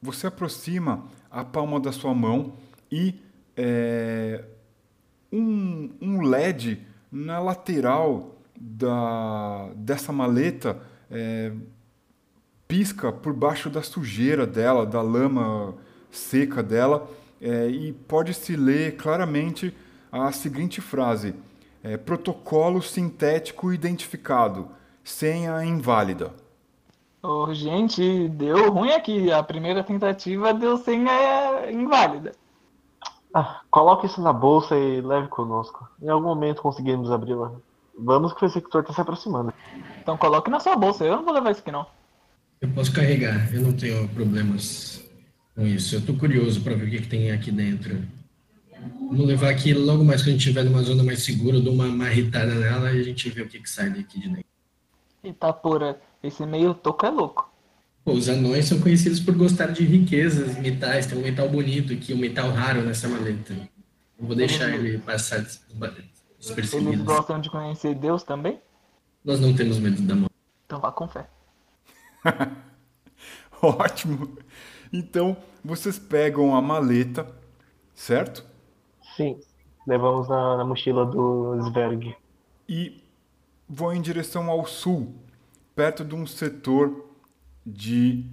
Você aproxima a palma da sua mão e é, um, um LED na lateral da, dessa maleta é, pisca por baixo da sujeira dela, da lama seca dela, é, e pode se ler claramente a seguinte frase: é, protocolo sintético identificado, senha inválida. Oh, gente, deu ruim aqui. A primeira tentativa deu senha inválida. Ah, coloque isso na bolsa e leve conosco. Em algum momento conseguiremos abri-la. Vamos que o executor está se aproximando. Então coloque na sua bolsa. Eu não vou levar isso aqui não. Eu posso carregar. Eu não tenho problemas com isso. Eu estou curioso para ver o que, que tem aqui dentro. Vamos levar aqui logo mais que a gente estiver numa zona mais segura, eu dou uma marretada nela e a gente vê o que, que sai daqui de dentro. Eita porra, esse meio toco é louco. Pô, os anões são conhecidos por gostar de riquezas, metais, tem um metal bonito aqui, um metal raro nessa maleta. Não vou deixar eles, ele passar despercebido. Eles gostam de conhecer Deus também? Nós não temos medo da morte. Então vá com fé. Ótimo. Então, vocês pegam a maleta, certo? Sim, levamos na, na mochila do Sverg. E vou em direção ao sul, perto de um setor de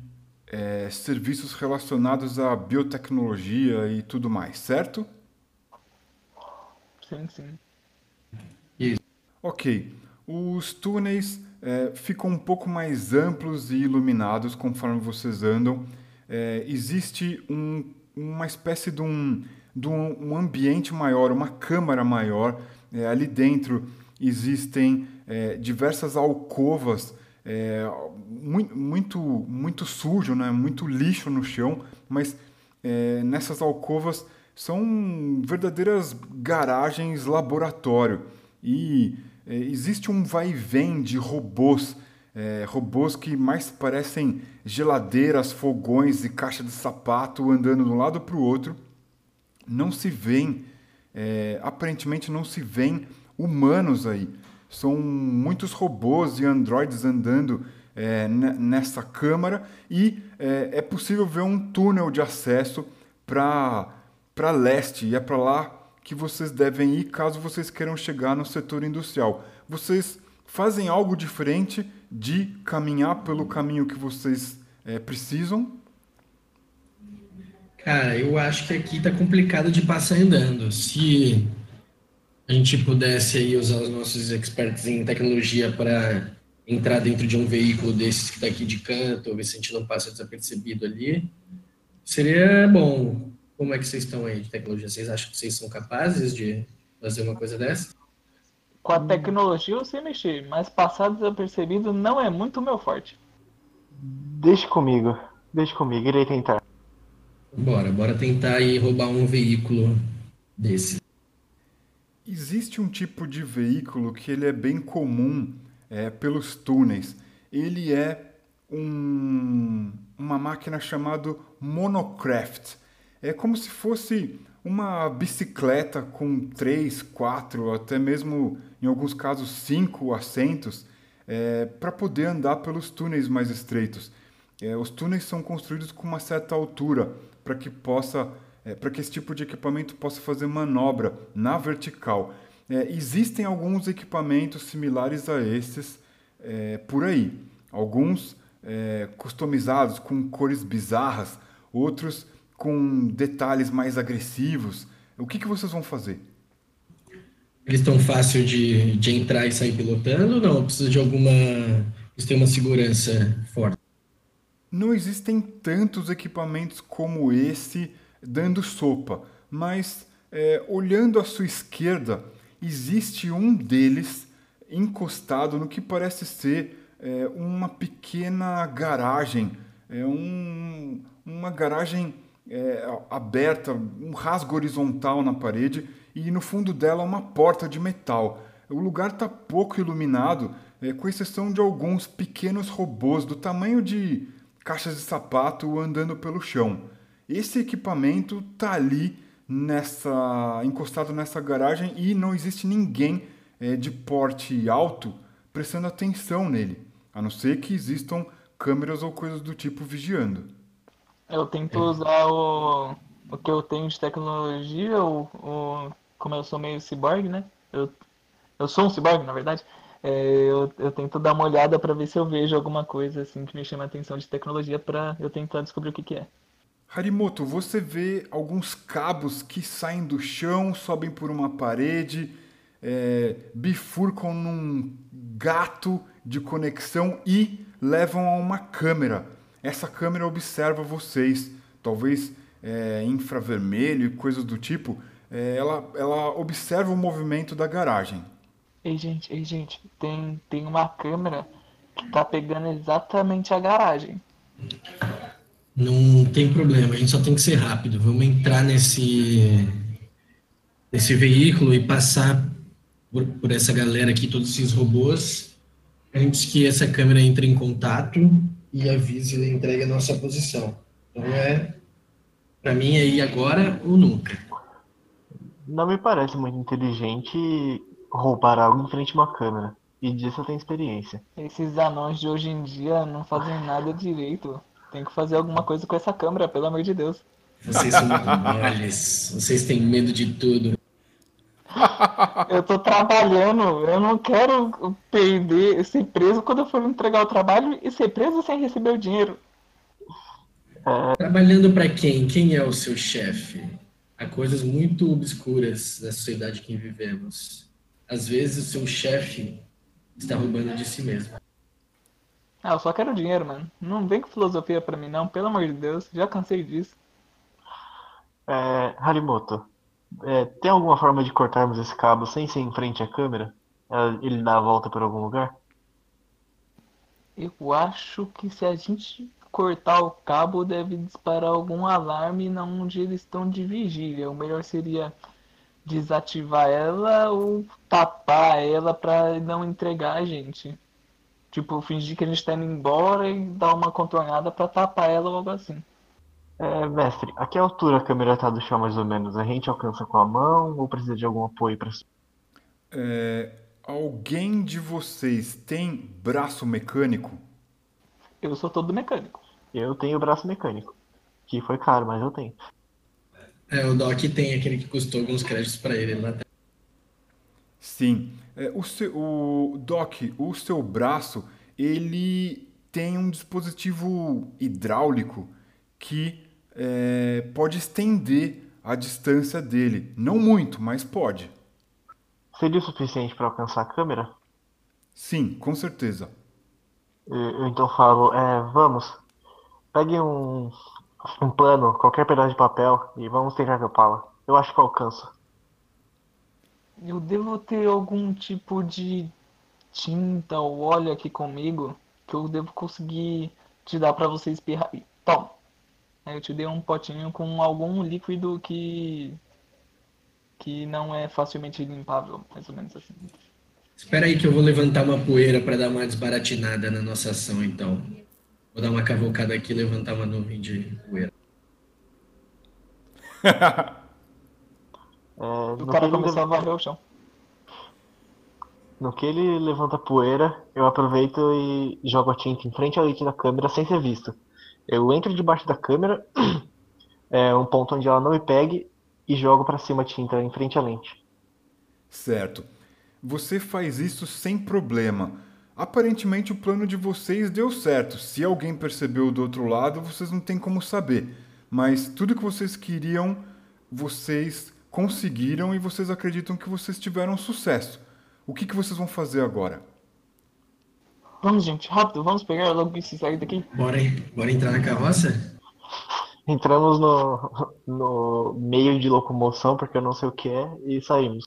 é, serviços relacionados à biotecnologia e tudo mais, certo? Sim, sim. Isso. Ok. Os túneis é, ficam um pouco mais amplos e iluminados conforme vocês andam. É, existe um, uma espécie de um de um, ambiente maior, uma câmara maior. É, ali dentro existem é, diversas alcovas, é, muito, muito, muito sujo, né? muito lixo no chão, mas é, nessas alcovas são verdadeiras garagens laboratório. E é, existe um vai e vem de robôs, é, robôs que mais parecem geladeiras, fogões e caixa de sapato andando de um lado para o outro não se vêem, é, aparentemente não se vêem humanos aí. São muitos robôs e androides andando é, nessa câmara e é, é, possível ver um túnel de acesso para leste e é para lá que vocês devem ir caso vocês queiram chegar no setor industrial. Vocês fazem algo diferente de caminhar pelo caminho que vocês é, precisam? Cara, eu acho que aqui tá complicado de passar andando. Se a gente pudesse aí usar os nossos experts em tecnologia para entrar dentro de um veículo desses que está aqui de canto, ver se a gente não passa desapercebido ali, seria bom. Como é que vocês estão aí de tecnologia? Vocês acham que vocês são capazes de fazer uma coisa dessa? Com a tecnologia eu sei mexer, mas passar desapercebido não é muito meu forte. Deixe comigo. Deixe comigo, irei tentar. Bora, bora tentar ir roubar um veículo desse. Existe um tipo de veículo que ele é bem comum é, pelos túneis. Ele é um, uma máquina chamada monocraft. É como se fosse uma bicicleta com três, quatro, até mesmo em alguns casos cinco assentos é, para poder andar pelos túneis mais estreitos. É, os túneis são construídos com uma certa altura para que possa, é, para que esse tipo de equipamento possa fazer manobra na vertical. É, existem alguns equipamentos similares a esses é, por aí. Alguns é, customizados com cores bizarras, outros com detalhes mais agressivos. O que, que vocês vão fazer? Eles estão fácil de, de entrar e sair pilotando não? Precisa de alguma. Eles têm uma segurança forte? Não existem tantos equipamentos como esse dando sopa, mas é, olhando à sua esquerda, existe um deles encostado no que parece ser é, uma pequena garagem, é um, uma garagem é, aberta, um rasgo horizontal na parede e no fundo dela uma porta de metal. O lugar está pouco iluminado, é, com exceção de alguns pequenos robôs do tamanho de caixas de sapato andando pelo chão. Esse equipamento está ali nessa encostado nessa garagem e não existe ninguém é, de porte alto prestando atenção nele, a não ser que existam câmeras ou coisas do tipo vigiando. Eu tento é. usar o, o que eu tenho de tecnologia, o, o, como eu sou meio cyborg, né? Eu, eu sou um cyborg, na verdade. É, eu, eu tento dar uma olhada para ver se eu vejo alguma coisa assim que me chama a atenção de tecnologia para eu tentar descobrir o que, que é. Harimoto, você vê alguns cabos que saem do chão, sobem por uma parede, é, bifurcam num gato de conexão e levam a uma câmera. Essa câmera observa vocês, talvez é, infravermelho e coisas do tipo. É, ela, ela observa o movimento da garagem. Ei, gente, ei, gente, tem, tem uma câmera que tá pegando exatamente a garagem. Não tem problema, a gente só tem que ser rápido. Vamos entrar nesse, nesse veículo e passar por, por essa galera aqui, todos esses robôs, antes que essa câmera entre em contato e avise e entregue a nossa posição. Então é, para mim, é ir agora ou nunca. Não me parece muito inteligente roubar algo em frente a uma câmera. E disso eu tenho experiência. Esses anões de hoje em dia não fazem nada direito. Tem que fazer alguma coisa com essa câmera, pelo amor de Deus. Vocês são muito moles. Vocês têm medo de tudo. Eu tô trabalhando, eu não quero perder, ser preso quando eu for entregar o trabalho e ser preso sem receber o dinheiro. É... Trabalhando para quem? Quem é o seu chefe? Há coisas muito obscuras da sociedade que vivemos. Às vezes o seu chefe está roubando de si mesmo. Ah, eu só quero dinheiro, mano. Não vem com filosofia pra mim, não. Pelo amor de Deus. Já cansei disso. É, Harimoto, é, tem alguma forma de cortarmos esse cabo sem ser em frente à câmera? É, ele dá a volta por algum lugar? Eu acho que se a gente cortar o cabo, deve disparar algum alarme onde eles estão de vigília. O melhor seria desativar ela ou tapar ela para não entregar a gente. Tipo, fingir que a gente tá indo embora e dar uma contornada para tapar ela ou algo assim. É, mestre, a que altura a câmera tá do chão mais ou menos? A gente alcança com a mão ou precisa de algum apoio para é, Alguém de vocês tem braço mecânico? Eu sou todo mecânico. Eu tenho braço mecânico. Que foi caro, mas eu tenho. É, o Doc tem aquele que custou alguns créditos para ele lá atrás. Sim. É, o, seu, o Doc, o seu braço, ele tem um dispositivo hidráulico que é, pode estender a distância dele. Não muito, mas pode. Seria o suficiente para alcançar a câmera? Sim, com certeza. Eu, eu então falo, é, vamos, pegue um, um plano, qualquer pedaço de papel e vamos tentar dopá-la. Eu acho que eu alcanço. Eu devo ter algum tipo de tinta ou óleo aqui comigo que eu devo conseguir te dar para você espirrar. Toma. Aí eu te dei um potinho com algum líquido que que não é facilmente limpável, mais ou menos assim. Espera aí que eu vou levantar uma poeira para dar uma desbaratinada na nossa ação, então. Vou dar uma cavocada aqui e levantar uma nuvem de poeira. É, O no, cara que ele, começou a varrer o chão. no que ele levanta poeira, eu aproveito e jogo a tinta em frente à lente da câmera sem ser visto. Eu entro debaixo da câmera, é, um ponto onde ela não me pegue, e jogo para cima a tinta em frente à lente. Certo. Você faz isso sem problema. Aparentemente o plano de vocês deu certo. Se alguém percebeu do outro lado, vocês não têm como saber. Mas tudo que vocês queriam, vocês conseguiram e vocês acreditam que vocês tiveram sucesso. O que, que vocês vão fazer agora? Vamos, gente, rápido, vamos pegar logo esse sair daqui. Bora, bora entrar na carroça? Entramos no, no meio de locomoção, porque eu não sei o que é, e saímos.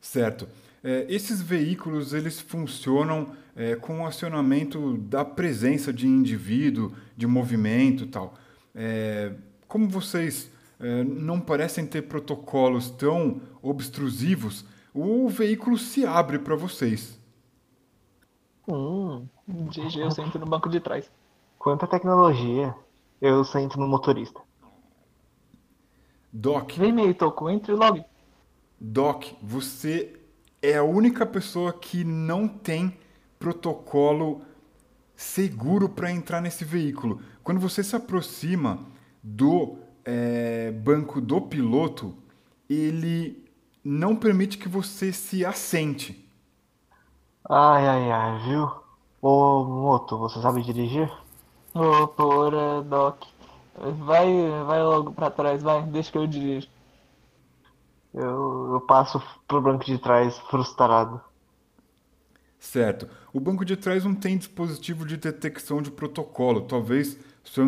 Certo. É, esses veículos eles funcionam é, com o acionamento da presença de indivíduo, de movimento, tal. É, como vocês é, não parecem ter protocolos tão obstrusivos, o veículo se abre para vocês. Hum, GG, eu sento no banco de trás. quanta tecnologia. Eu sento no motorista. Doc, Vem, meio toco, entre logo. Doc, você é a única pessoa que não tem protocolo seguro para entrar nesse veículo. Quando você se aproxima do é, banco do piloto, ele não permite que você se assente. Ai, ai, ai, viu? Ô, Moto, você sabe dirigir? Ô, porra, Doc. Vai, vai logo pra trás, vai, deixa que eu dirijo. Eu, eu passo pro banco de trás frustrado. Certo. O banco de trás não tem dispositivo de detecção de protocolo. Talvez seu,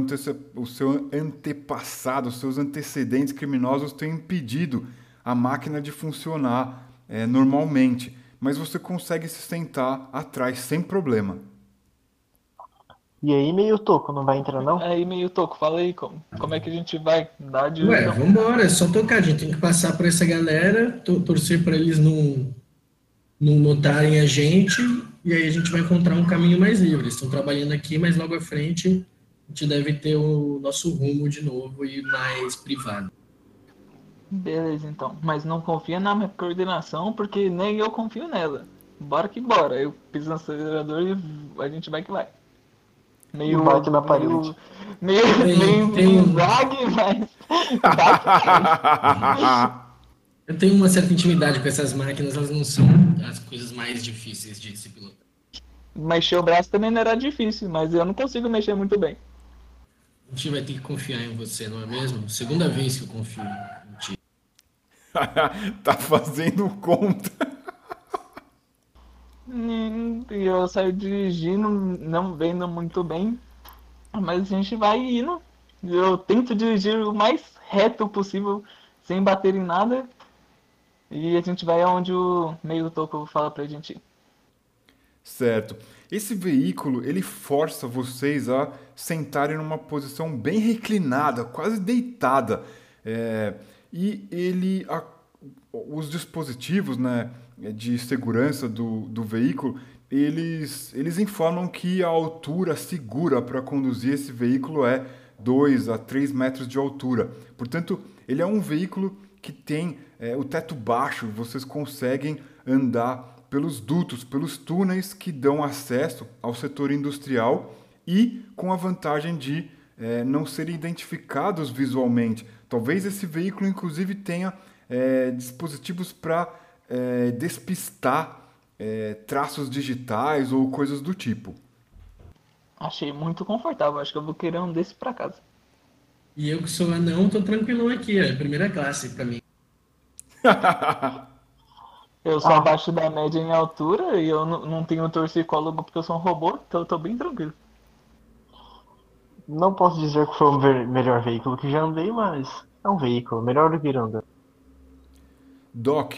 o seu antepassado, os seus antecedentes criminosos tenham impedido a máquina de funcionar é, normalmente. Mas você consegue se sentar atrás sem problema. E aí, meio toco, não vai entrar não? Aí, meio toco, fala aí como, como é que a gente vai dar de Ué, vambora, é só tocar. A gente tem que passar por essa galera, to- torcer para eles não, não notarem a gente, e aí a gente vai encontrar um caminho mais livre. Eles estão trabalhando aqui, mas logo à frente a gente deve ter o nosso rumo de novo e mais privado. Beleza, então. Mas não confia na minha coordenação, porque nem eu confio nela. Bora que bora. Eu piso no acelerador e a gente vai que vai. Meio. E bate na meio- parede. Meio. Tem- meio tem um- zag, mas. Eu tenho uma certa intimidade com essas máquinas, elas não são as coisas mais difíceis de se pilotar. Mexer o braço também não era difícil, mas eu não consigo mexer muito bem. A gente vai ter que confiar em você, não é mesmo? Segunda vez que eu confio em ti. tá fazendo conta. Hum, E eu saio dirigindo, não vendo muito bem, mas a gente vai indo. Eu tento dirigir o mais reto possível, sem bater em nada, e a gente vai aonde o meio topo fala pra gente ir. Certo. Esse veículo, ele força vocês a sentarem numa posição bem reclinada, quase deitada. É, e ele, a- os dispositivos né, de segurança do, do veículo, eles, eles informam que a altura segura para conduzir esse veículo é 2 a 3 metros de altura. Portanto, ele é um veículo que tem é, o teto baixo, vocês conseguem andar pelos dutos, pelos túneis que dão acesso ao setor industrial e com a vantagem de é, não serem identificados visualmente. Talvez esse veículo, inclusive, tenha é, dispositivos para é, despistar é, traços digitais ou coisas do tipo. Achei muito confortável. Acho que eu vou querer um desse pra casa. E eu que sou anão, tô tranquilão aqui, é primeira classe pra mim. Eu sou Ah. abaixo da média em altura e eu não não tenho torcicólogo porque eu sou um robô, então eu tô bem tranquilo. Não posso dizer que foi o ver- melhor veículo que já andei, mas é um veículo, melhor do que ir andando. Doc,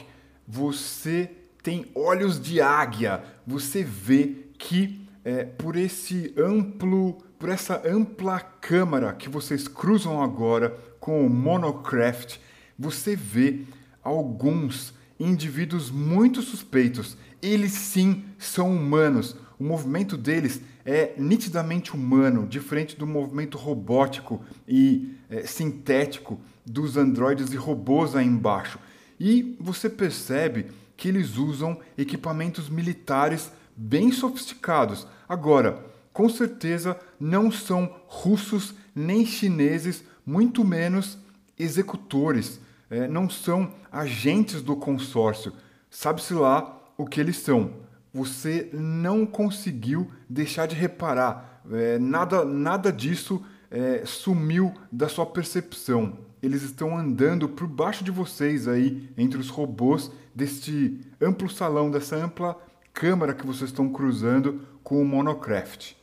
você tem olhos de águia. Você vê que é, por esse amplo, por essa ampla câmara que vocês cruzam agora com o Monocraft, você vê alguns indivíduos muito suspeitos. Eles sim são humanos. O movimento deles é nitidamente humano, diferente do movimento robótico e é, sintético dos androides e robôs aí embaixo. E você percebe que eles usam equipamentos militares bem sofisticados. Agora, com certeza não são russos nem chineses, muito menos executores. É, não são agentes do consórcio. Sabe-se lá o que eles são. Você não conseguiu deixar de reparar. É, nada, nada disso é, sumiu da sua percepção. Eles estão andando por baixo de vocês aí, entre os robôs deste amplo salão, dessa ampla câmara que vocês estão cruzando com o Monocraft.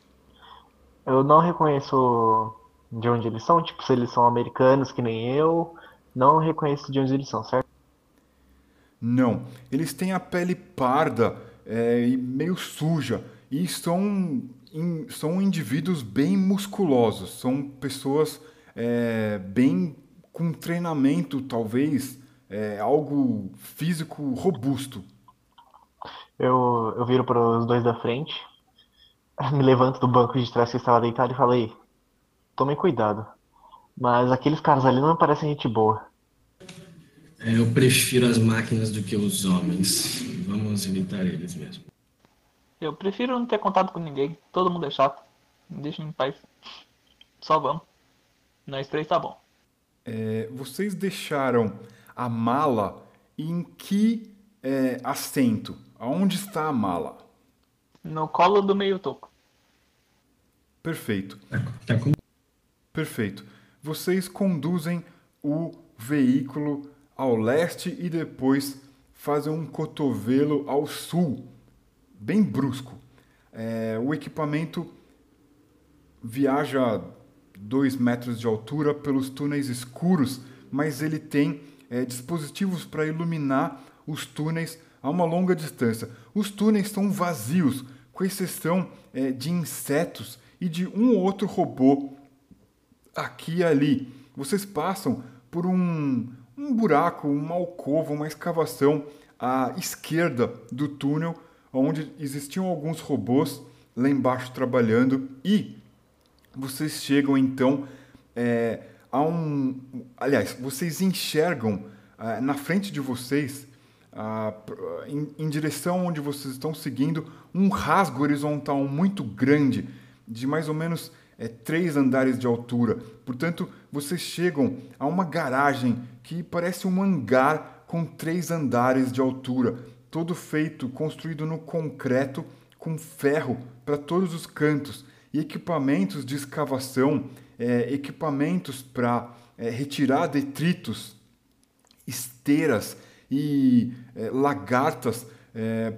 Eu não reconheço de onde eles são, tipo, se eles são americanos que nem eu, não reconheço de onde eles são, certo? Não, eles têm a pele parda é, e meio suja e são, in- são indivíduos bem musculosos, são pessoas é, bem com treinamento, talvez, é, algo físico robusto. Eu, eu viro para os dois da frente, me levanto do banco de trás que estava deitado e falei: tomem cuidado, mas aqueles caras ali não me parecem gente boa. É, eu prefiro as máquinas do que os homens. Vamos evitar eles mesmo. Eu prefiro não ter contato com ninguém. Todo mundo é chato. Me deixem em paz. Só vamos. Nós três tá bom. É, vocês deixaram a mala em que é, assento? Aonde está a mala? No colo do meio toco. Perfeito. Com... Perfeito. Vocês conduzem o veículo ao leste e depois fazem um cotovelo ao sul, bem brusco. É, o equipamento viaja 2 metros de altura pelos túneis escuros, mas ele tem é, dispositivos para iluminar os túneis a uma longa distância. Os túneis estão vazios, com exceção é, de insetos e de um ou outro robô aqui e ali. Vocês passam por um, um buraco, uma alcova, uma escavação à esquerda do túnel, onde existiam alguns robôs lá embaixo trabalhando e vocês chegam então é, a um. Aliás, vocês enxergam ah, na frente de vocês, em, em direção onde vocês estão seguindo, um rasgo horizontal muito grande, de mais ou menos é, três andares de altura. Portanto, vocês chegam a uma garagem que parece um hangar com três andares de altura, todo feito, construído no concreto, com ferro para todos os cantos equipamentos de escavação, é, equipamentos para é, retirar detritos, esteiras e é, lagartas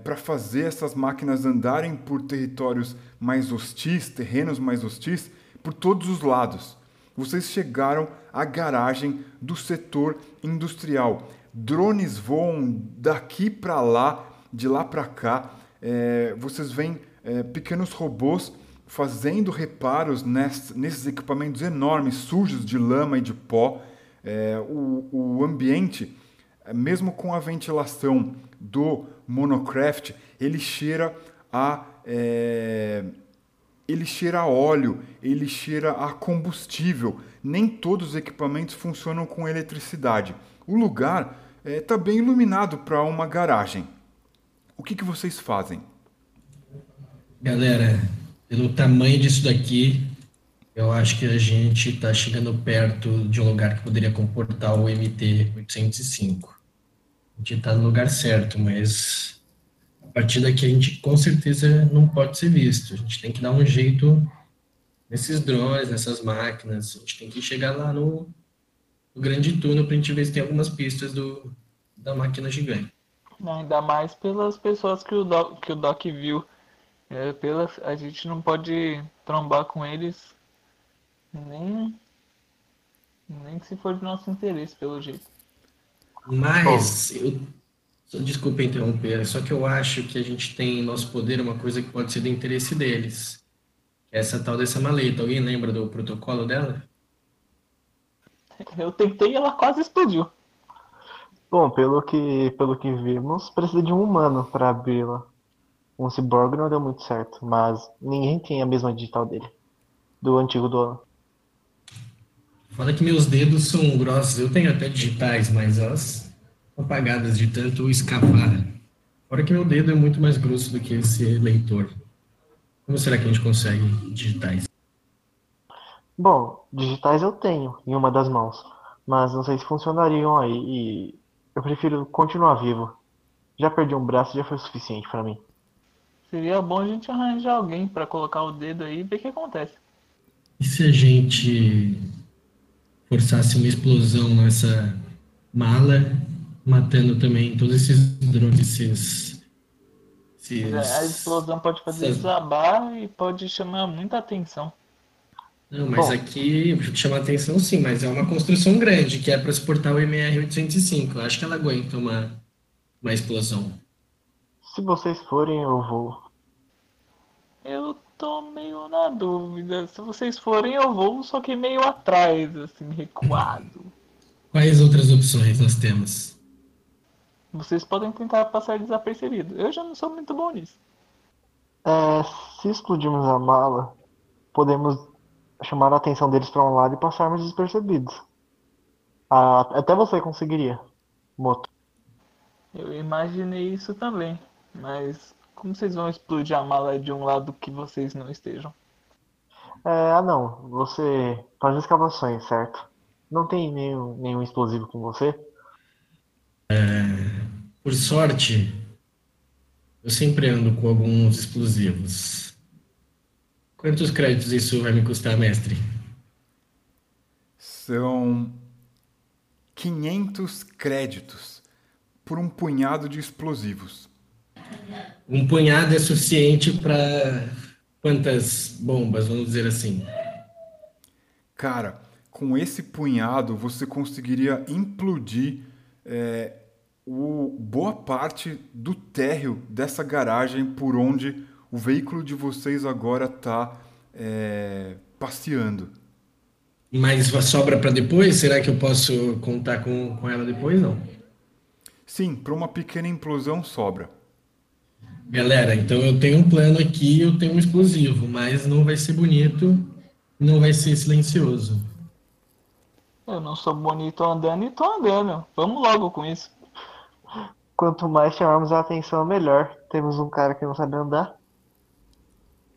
para fazer essas máquinas andarem por territórios mais hostis, terrenos mais hostis, por todos os lados. Vocês chegaram à garagem do setor industrial. Drones voam daqui para lá, de lá para cá. É, vocês veem é, pequenos robôs fazendo reparos ness- nesses equipamentos enormes, sujos de lama e de pó. É, o, o ambiente, é, mesmo com a ventilação do Monocraft, ele cheira a. é, ele cheira a óleo, ele cheira a combustível. Nem todos os equipamentos funcionam com eletricidade. O lugar está bem iluminado para uma garagem. O que, que vocês fazem? Galera, pelo tamanho disso daqui, eu acho que a gente está chegando perto de um lugar que poderia comportar o MT-805. A gente está no lugar certo, mas a partir daqui a gente com certeza não pode ser visto. A gente tem que dar um jeito nesses drones, nessas máquinas. A gente tem que chegar lá no, no grande túnel para a gente ver se tem algumas pistas do, da máquina gigante. Ainda mais pelas pessoas que o Doc, que o Doc viu. É, pelas, a gente não pode trombar com eles nem, nem se for de nosso interesse, pelo jeito. Mas, eu, desculpa interromper, só que eu acho que a gente tem em nosso poder uma coisa que pode ser do interesse deles. Essa tal dessa maleta. Alguém lembra do protocolo dela? Eu tentei e ela quase explodiu. Bom, pelo que, pelo que vimos, precisa de um humano para abri-la. Um cyborg não deu muito certo, mas ninguém tem a mesma digital dele. Do antigo dono. Fala que meus dedos são grossos. Eu tenho até digitais, mas elas estão apagadas de tanto escapar. Fora que meu dedo é muito mais grosso do que esse leitor. Como será que a gente consegue digitais? Bom, digitais eu tenho em uma das mãos, mas não sei se funcionariam aí e eu prefiro continuar vivo. Já perdi um braço, já foi suficiente para mim. Seria bom a gente arranjar alguém para colocar o dedo aí e ver o que acontece. E se a gente forçasse uma explosão nessa mala, matando também todos esses drones, esses, esses... A explosão pode fazer essas... desabar e pode chamar muita atenção. Não, mas Bom, aqui chama atenção sim, mas é uma construção grande, que é para suportar o MR-805. Eu acho que ela aguenta uma, uma explosão. Se vocês forem, eu vou. Eu tô meio na dúvida. Se vocês forem, eu vou, só que meio atrás, assim, recuado. Quais outras opções nós temos? Vocês podem tentar passar desapercebido. Eu já não sou muito bom nisso. É, se explodirmos a mala, podemos chamar a atenção deles para um lado e passarmos despercebidos. Ah, até você conseguiria, Moto. Eu imaginei isso também, mas como vocês vão explodir a mala de um lado que vocês não estejam? É, ah não, você faz escavações, certo? Não tem nenhum, nenhum explosivo com você? É, por sorte, eu sempre ando com alguns explosivos. Quantos créditos isso vai me custar, mestre? São 500 créditos por um punhado de explosivos. Um punhado é suficiente para quantas bombas, vamos dizer assim? Cara, com esse punhado você conseguiria implodir é, o, boa parte do térreo dessa garagem por onde o veículo de vocês agora está é, passeando. Mas sobra para depois? Será que eu posso contar com, com ela depois? Não. Sim, para uma pequena implosão sobra. Galera, então eu tenho um plano aqui, eu tenho um explosivo, mas não vai ser bonito, não vai ser silencioso. Eu não sou bonito andando e tô andando. Vamos logo com isso. Quanto mais chamarmos a atenção, melhor. Temos um cara que não sabe andar.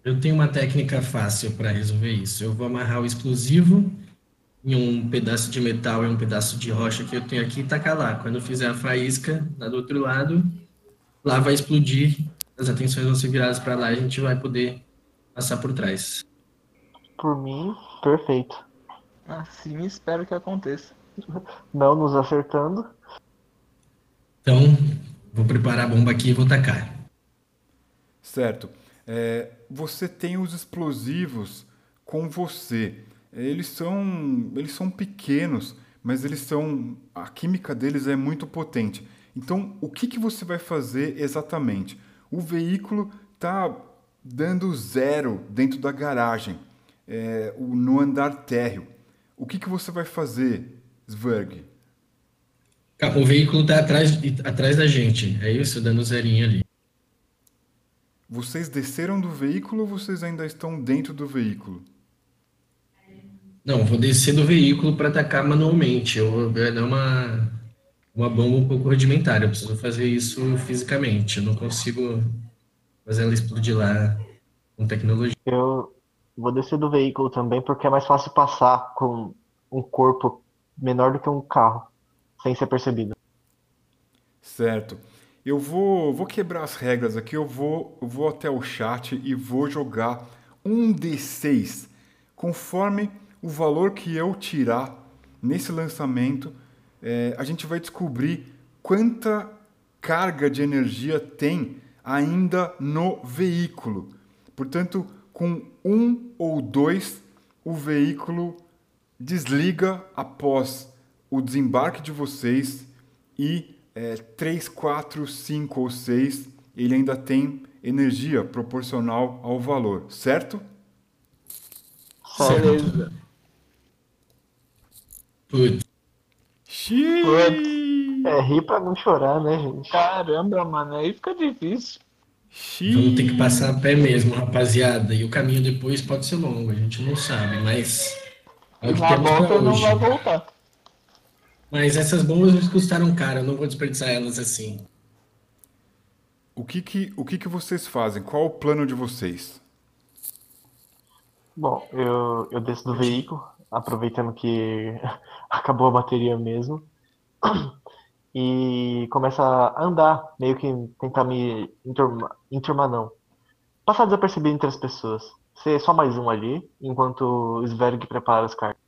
Eu tenho uma técnica fácil para resolver isso. Eu vou amarrar o explosivo em um pedaço de metal e um pedaço de rocha que eu tenho aqui e tacar lá. Quando eu fizer a faísca lá do outro lado, lá vai explodir as atenções vão ser viradas para lá e a gente vai poder passar por trás. Por mim, perfeito. Assim espero que aconteça. Não nos acertando. Então, vou preparar a bomba aqui e vou tacar. Certo. É, você tem os explosivos com você. Eles são, eles são pequenos, mas eles são. A química deles é muito potente. Então, o que, que você vai fazer exatamente? O veículo está dando zero dentro da garagem, é, no andar térreo. O que, que você vai fazer, Sverg? O veículo está atrás, atrás da gente, é isso? Dando zerinho ali. Vocês desceram do veículo ou vocês ainda estão dentro do veículo? Não, vou descer do veículo para atacar manualmente. Eu vou dar uma, uma bomba um pouco rudimentar. Eu preciso fazer isso fisicamente. Eu não consigo fazer ela explodir lá com tecnologia. Eu vou descer do veículo também porque é mais fácil passar com um corpo menor do que um carro, sem ser percebido. Certo. Eu vou, vou quebrar as regras aqui. Eu vou, eu vou até o chat e vou jogar um D6 Conforme o valor que eu tirar nesse lançamento, é, a gente vai descobrir quanta carga de energia tem ainda no veículo. Portanto, com um ou dois, o veículo desliga após o desembarque de vocês e é, 3, 4, 5 ou 6, ele ainda tem energia proporcional ao valor, certo? Beleza. Putz, Xiii! É rir pra não chorar, né, gente? Caramba, mano, aí fica difícil. Xiii! vamos ter que passar a pé mesmo, rapaziada. E o caminho depois pode ser longo, a gente não sabe, mas é o que Na temos pra volta não vai voltar. Mas essas bombas nos custaram caro, eu não vou desperdiçar elas assim. O que que, o que que vocês fazem? Qual o plano de vocês? Bom, eu, eu desço do veículo, aproveitando que acabou a bateria mesmo, e começo a andar, meio que tentar me enturmar, enturmar não. Passar desapercebido entre as pessoas. Ser só mais um ali, enquanto o Sverg prepara as cartas.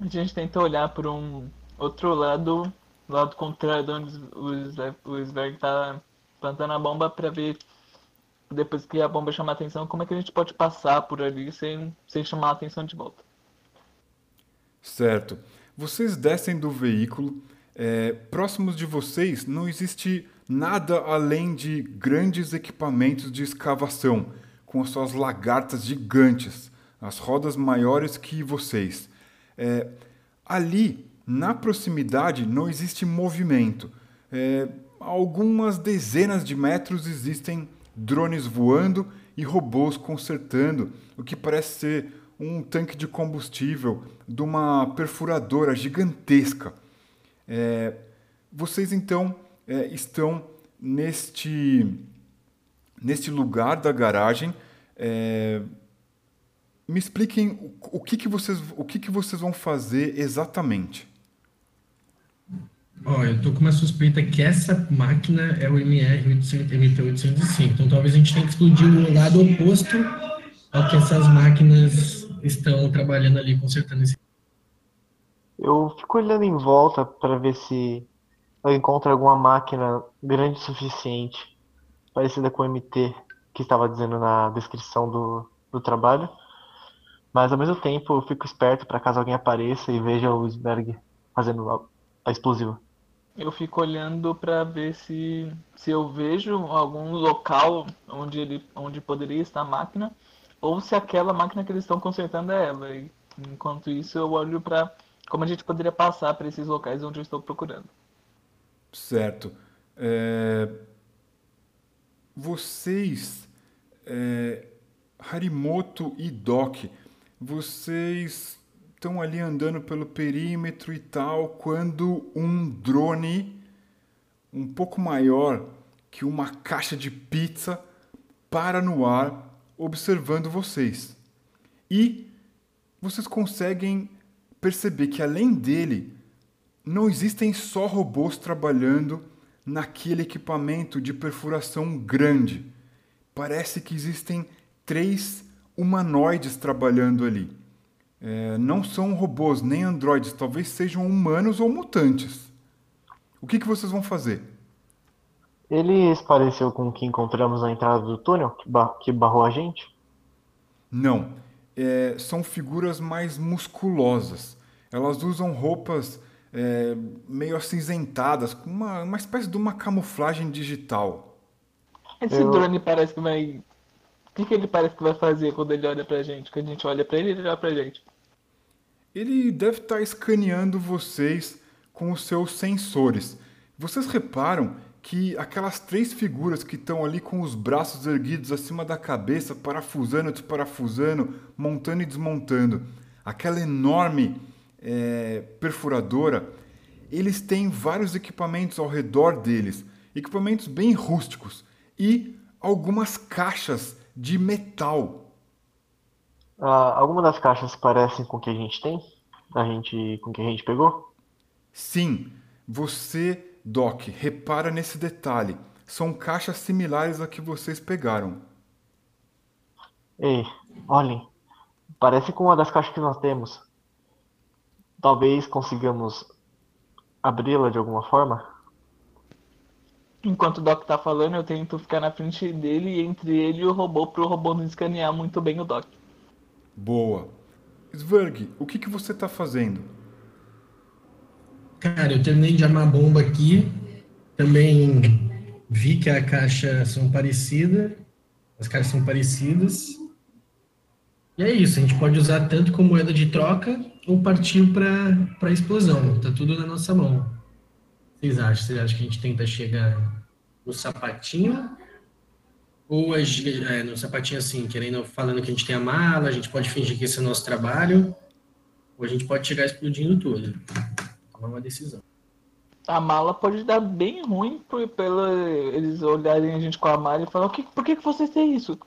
A gente tenta olhar por um outro lado, lado contrário de onde o o Sverg tá plantando a bomba pra ver depois que a bomba chamar atenção, como é que a gente pode passar por ali sem, sem chamar a atenção de volta. Certo. Vocês descem do veículo. é, próximos de vocês não existe nada além de grandes equipamentos de escavação, com as suas lagartas gigantes, as rodas maiores que vocês. É, ali, na proximidade, não existe movimento. É, algumas dezenas de metros existem drones voando e robôs consertando o que parece ser um tanque de combustível de uma perfuradora gigantesca. É, vocês então é, estão neste, neste lugar da garagem. É, me expliquem o, o que, que, vocês, o que, que vocês vão fazer exatamente. Ó, eu tô com uma suspeita que essa máquina é o MR800, MT805. Então talvez a gente tenha que explodir o lado oposto ao que essas máquinas estão trabalhando ali, consertando esse. Eu fico olhando em volta para ver se eu encontro alguma máquina grande o suficiente, parecida com o MT que estava dizendo na descrição do, do trabalho. Mas ao mesmo tempo eu fico esperto para caso alguém apareça e veja o Sberg fazendo a, a explosiva. Eu fico olhando pra ver se, se eu vejo algum local onde ele onde poderia estar a máquina ou se aquela máquina que eles estão consertando é ela. E, enquanto isso eu olho pra como a gente poderia passar para esses locais onde eu estou procurando. Certo. É, Vocês, é, Harimoto e Doc, vocês estão ali andando pelo perímetro e tal, quando um drone um pouco maior que uma caixa de pizza para no ar, observando vocês. E vocês conseguem perceber que além dele, não existem só robôs trabalhando naquele equipamento de perfuração grande. Parece que existem três humanoides trabalhando ali. É, não são robôs nem androides, talvez sejam humanos ou mutantes. O que, que vocês vão fazer? Ele se pareceu com o que encontramos na entrada do túnel, que, ba- que barrou a gente? Não, é, são figuras mais musculosas. Elas usam roupas é, meio acinzentadas, com uma, uma espécie de uma camuflagem digital. Esse Eu- drone parece que vai. O que, que ele parece que vai fazer quando ele olha pra gente? Quando a gente olha pra ele, ele olha pra gente. Ele deve estar escaneando vocês com os seus sensores. Vocês reparam que aquelas três figuras que estão ali com os braços erguidos acima da cabeça, parafusando, desparafusando, montando e desmontando, aquela enorme é, perfuradora, eles têm vários equipamentos ao redor deles, equipamentos bem rústicos e algumas caixas de metal Ah, alguma das caixas parecem com o que a gente tem? A gente, com o que a gente pegou? Sim, você, Doc, repara nesse detalhe. São caixas similares a que vocês pegaram. Ei, olhem, Parece com uma das caixas que nós temos. Talvez consigamos abri-la de alguma forma. Enquanto o Doc tá falando, eu tento ficar na frente dele e entre ele e o robô pro robô não escanear muito bem o Doc. Boa. Sverg, o que, que você tá fazendo? Cara, eu terminei de armar a bomba aqui. Também vi que a caixa são parecidas. As caixas são parecidas. E é isso, a gente pode usar tanto como moeda de troca ou partir para a explosão. Tá tudo na nossa mão. Vocês acham? Vocês acham que a gente tenta chegar no sapatinho? Ou a é, no sapatinho assim, querendo, falando que a gente tem a mala, a gente pode fingir que esse é o nosso trabalho, ou a gente pode chegar explodindo tudo. Tomar uma decisão. A mala pode dar bem ruim por, pela, eles olharem a gente com a mala e falar, o que, por que, que vocês têm isso?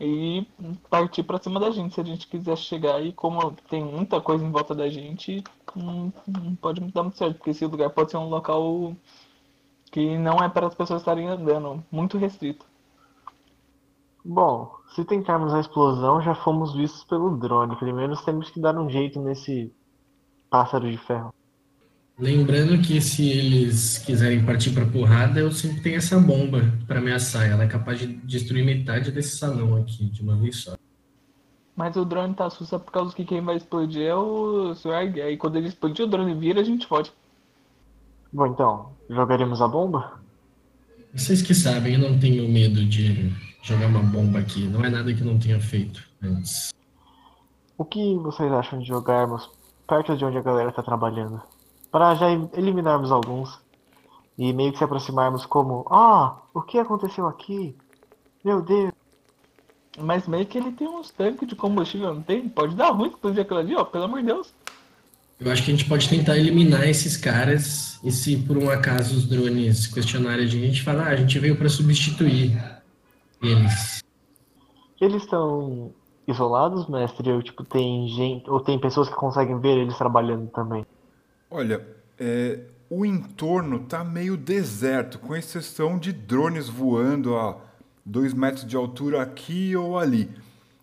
E partir pra cima da gente, se a gente quiser chegar e como tem muita coisa em volta da gente, não, não pode dar muito certo, porque esse lugar pode ser um local que não é para as pessoas estarem andando, muito restrito. Bom, se tentarmos a explosão, já fomos vistos pelo drone. Primeiro temos que dar um jeito nesse pássaro de ferro. Lembrando que se eles quiserem partir pra porrada, eu sempre tenho essa bomba pra ameaçar. Ela é capaz de destruir metade desse salão aqui de uma vez só. Mas o drone tá sussa por causa que quem vai explodir é o Swag. Aí quando ele explodir, o drone vira, a gente pode. Bom, então, jogaremos a bomba? Vocês que sabem, eu não tenho medo de jogar uma bomba aqui. Não é nada que eu não tenha feito antes. O que vocês acham de jogarmos perto de onde a galera tá trabalhando? Para já eliminarmos alguns e meio que se aproximarmos como, ah, o que aconteceu aqui? Meu Deus. Mas meio que ele tem uns tanques de combustível, não tem? Pode dar ruim explodir aquilo ali, ó, pelo amor de Deus. Eu acho que a gente pode tentar eliminar esses caras e se por um acaso os drones questionarem a gente, a gente fala, ah, a gente veio pra substituir eles. Eles estão isolados, mestre? Ou tipo, tem gente, ou tem pessoas que conseguem ver eles trabalhando também? Olha, é, o entorno tá meio deserto, com exceção de drones voando a dois metros de altura aqui ou ali.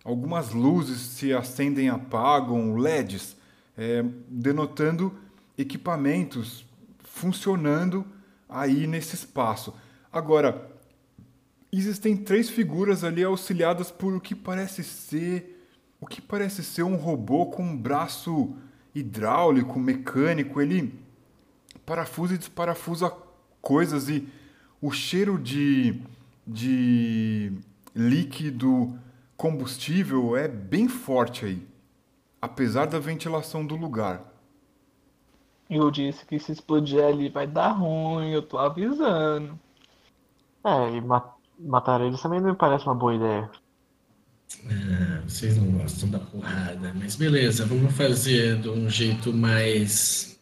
Algumas luzes se acendem e apagam, LEDs, é, denotando equipamentos funcionando aí nesse espaço. Agora, existem três figuras ali auxiliadas por o que parece ser o que parece ser um robô com um braço hidráulico, mecânico, ele parafusa e desparafusa coisas e o cheiro de, de líquido combustível é bem forte aí, apesar da ventilação do lugar. Eu disse que se explodir ali vai dar ruim, eu tô avisando. É, e ma- matar eles também não me parece uma boa ideia. Ah, vocês não gostam da porrada, mas beleza, vamos fazer de um jeito mais.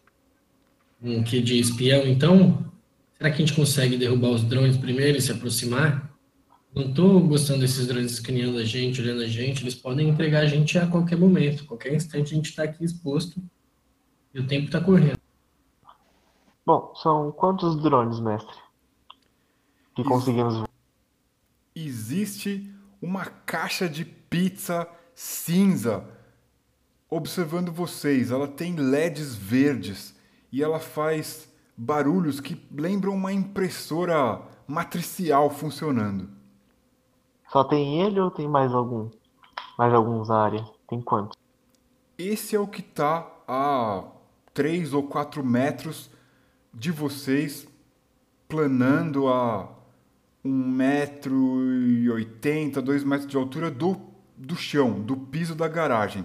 Um que de espião, então? Será que a gente consegue derrubar os drones primeiro e se aproximar? Não tô gostando desses drones escaneando a gente, olhando a gente, eles podem entregar a gente a qualquer momento, qualquer instante a gente tá aqui exposto e o tempo tá correndo. Bom, são quantos drones, mestre? Que conseguimos ver? existe uma caixa de pizza cinza observando vocês. Ela tem LEDs verdes e ela faz barulhos que lembram uma impressora matricial funcionando. Só tem ele ou tem mais algum? Mais alguns na área? Tem quantos? Esse é o que está a 3 ou 4 metros de vocês, planando a 1 metro e 80, 2 metros de altura do, do chão, do piso da garagem.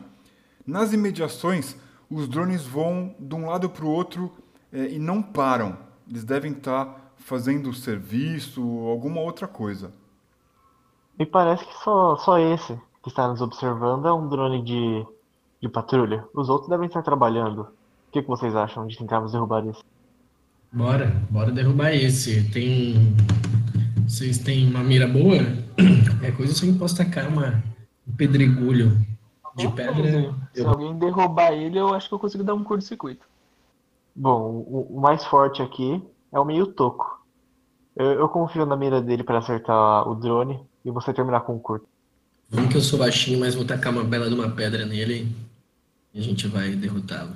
Nas imediações, os drones vão de um lado para o outro eh, e não param. Eles devem estar fazendo serviço ou alguma outra coisa. Me parece que só, só esse que está nos observando é um drone de, de patrulha. Os outros devem estar trabalhando. O que, que vocês acham de tentarmos derrubar esse? Bora, bora derrubar esse. Tem. Vocês têm uma mira boa? Qualquer coisa você pode tacar uma, um pedregulho de pedra. Se Eu- alguém derrubar ele, eu acho que eu consigo dar um curto-circuito. Bom, o, o mais forte aqui é o meio toco. Eu, eu confio na mira dele para acertar o drone e você terminar com o curto. Vamos que eu sou baixinho, mas vou tacar uma bela de uma pedra nele e a gente vai derrotá-lo.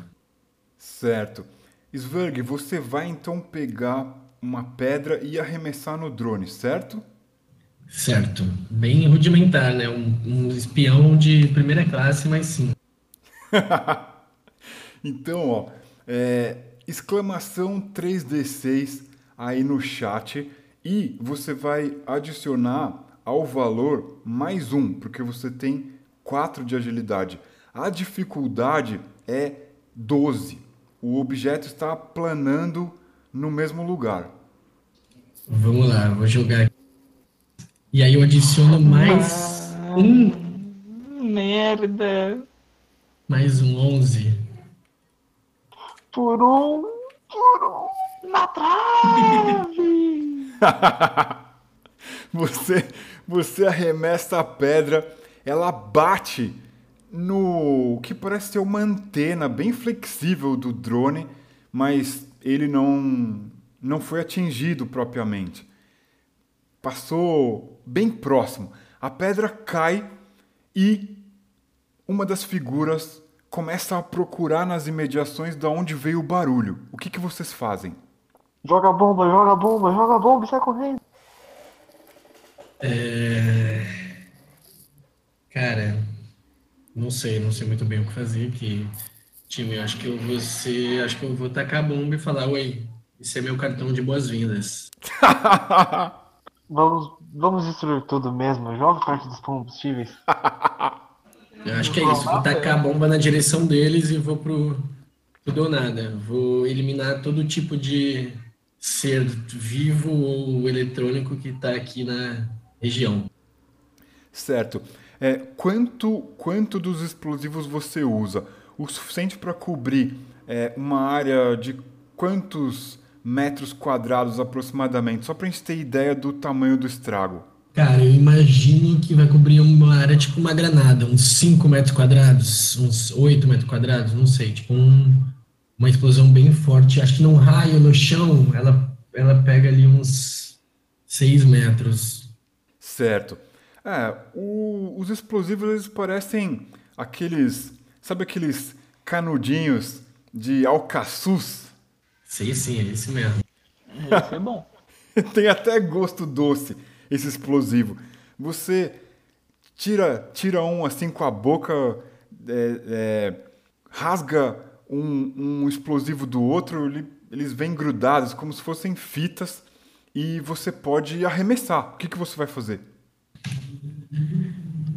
Certo. Sverg, você vai então pegar uma pedra e arremessar no drone, certo? Certo. Bem rudimentar, né? Um, um espião de primeira classe, mas sim. então, ó, é, exclamação 3D6 aí no chat e você vai adicionar ao valor mais um, porque você tem 4 de agilidade. A dificuldade é 12. O objeto está planando no mesmo lugar. Vamos lá, vou jogar. E aí eu adiciono mais Ah, um, Merda. mais um 11. Por um. Por um. Na trave! Você, você arremessa a pedra, ela bate no que parece ser uma antena bem flexível do drone, mas ele não, não foi atingido propriamente. Passou bem próximo. A pedra cai e uma das figuras começa a procurar nas imediações de onde veio o barulho. O que, que vocês fazem? Joga bomba, joga bomba, joga bomba e sai correndo. É... Cara, não sei, não sei muito bem o que fazer aqui. Time, eu acho que eu vou ser, acho que eu vou tacar a bomba e falar, oi, esse é meu cartão de boas-vindas. Vamos, vamos destruir tudo mesmo. Joga perto dos combustíveis. Eu acho que é isso, vou tacar a bomba na direção deles e vou pro tudo ou nada. Vou eliminar todo tipo de ser vivo ou eletrônico que tá aqui na região. Certo. É, quanto, quanto dos explosivos você usa? O suficiente para cobrir é, uma área de quantos metros quadrados aproximadamente? Só para a gente ter ideia do tamanho do estrago. Cara, eu imagino que vai cobrir uma área tipo uma granada, uns 5 metros quadrados, uns 8 metros quadrados, não sei, tipo um, uma explosão bem forte. Acho que num raio no chão, ela, ela pega ali uns 6 metros. Certo. É, o- os explosivos eles parecem aqueles, sabe aqueles canudinhos de alcaçuz? Sei sim, é esse mesmo. Esse é bom. Tem até gosto doce esse explosivo. Você tira, tira um assim com a boca, é, é, rasga um, um explosivo do outro, ele- eles vêm grudados como se fossem fitas e você pode arremessar. O que, que você vai fazer?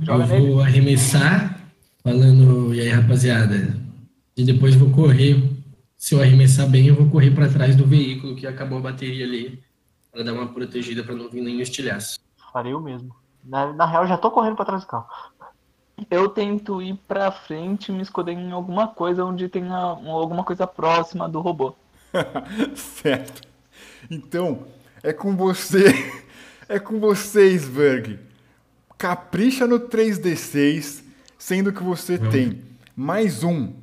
Eu vou arremessar, falando, e aí rapaziada, e depois vou correr. Se eu arremessar bem, eu vou correr para trás do veículo que acabou a bateria ali, para dar uma protegida para não vir nenhum estilhaço. Farei o mesmo. Na, na real, já tô correndo pra trás do carro. Eu tento ir pra frente e me esconder em alguma coisa onde tenha alguma coisa próxima do robô. certo. Então, é com você. É com você, Sverg. Capricha no 3D6, sendo que você tem mais um.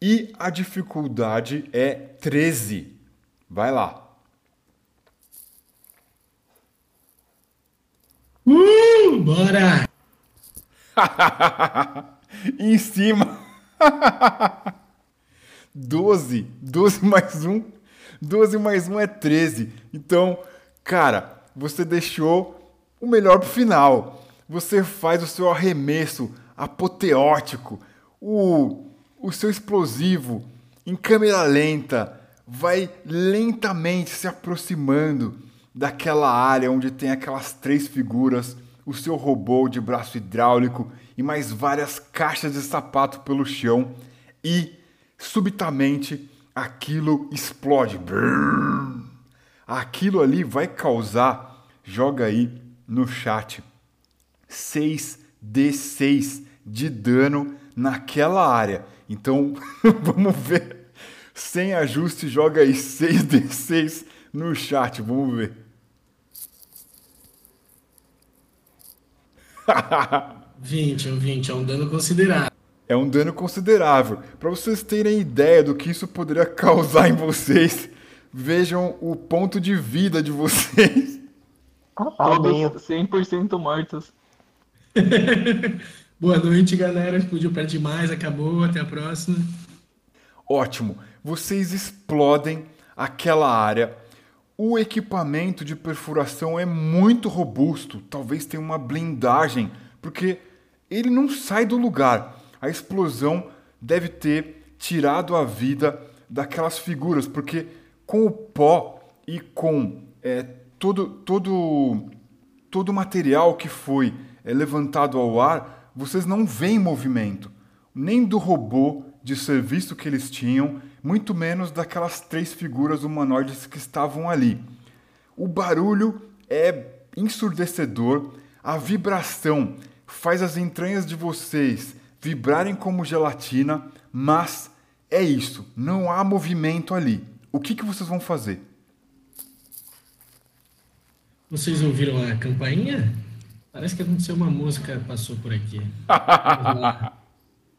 E a dificuldade é 13. Vai lá. Uh, bora! em cima. 12. 12 mais 1. 12 mais 1 é 13. Então, cara, você deixou o melhor pro final. Você faz o seu arremesso apoteótico. O, o seu explosivo em câmera lenta vai lentamente se aproximando daquela área onde tem aquelas três figuras, o seu robô de braço hidráulico e mais várias caixas de sapato pelo chão e subitamente aquilo explode. Aquilo ali vai causar, joga aí no chat, 6d6 de dano naquela área. Então, vamos ver. Sem ajuste, joga aí 6d6 no chat. Vamos ver. 20, um 20, é um dano considerável. É um dano considerável. Para vocês terem ideia do que isso poderia causar em vocês, vejam o ponto de vida de vocês. Amém. Todos 100% mortos. Boa noite, galera. Explodiu perto demais, acabou. Até a próxima. Ótimo. Vocês explodem aquela área. O equipamento de perfuração é muito robusto, talvez tenha uma blindagem, porque ele não sai do lugar. A explosão deve ter tirado a vida daquelas figuras, porque com o pó e com é, todo, todo, todo o material que foi é, levantado ao ar, vocês não veem movimento, nem do robô de serviço que eles tinham, muito menos daquelas três figuras humanoides que estavam ali. O barulho é ensurdecedor, a vibração faz as entranhas de vocês vibrarem como gelatina, mas é isso, não há movimento ali. O que, que vocês vão fazer? Vocês ouviram a campainha? Parece que aconteceu uma música, passou por aqui. Vamos lá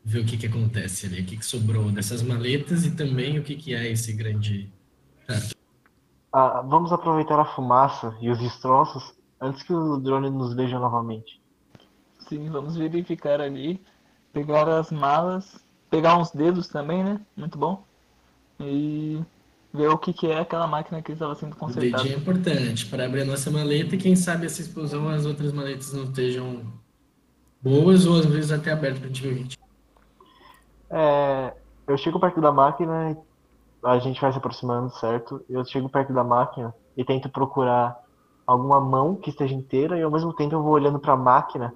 ver o que, que acontece ali, o que, que sobrou dessas maletas e também o que, que é esse grande. Ah, vamos aproveitar a fumaça e os destroços antes que o drone nos veja novamente. Sim, vamos verificar ali, pegar as malas, pegar uns dedos também, né? Muito bom. E ver o que, que é aquela máquina que estava sendo O consertada. dedinho é importante para abrir a nossa maleta e quem sabe essa explosão as outras maletas não estejam boas ou às vezes até abertas para a gente ver o gente É, eu chego perto da máquina a gente vai se aproximando, certo? Eu chego perto da máquina e tento procurar alguma mão que esteja inteira e ao mesmo tempo eu vou olhando para a máquina,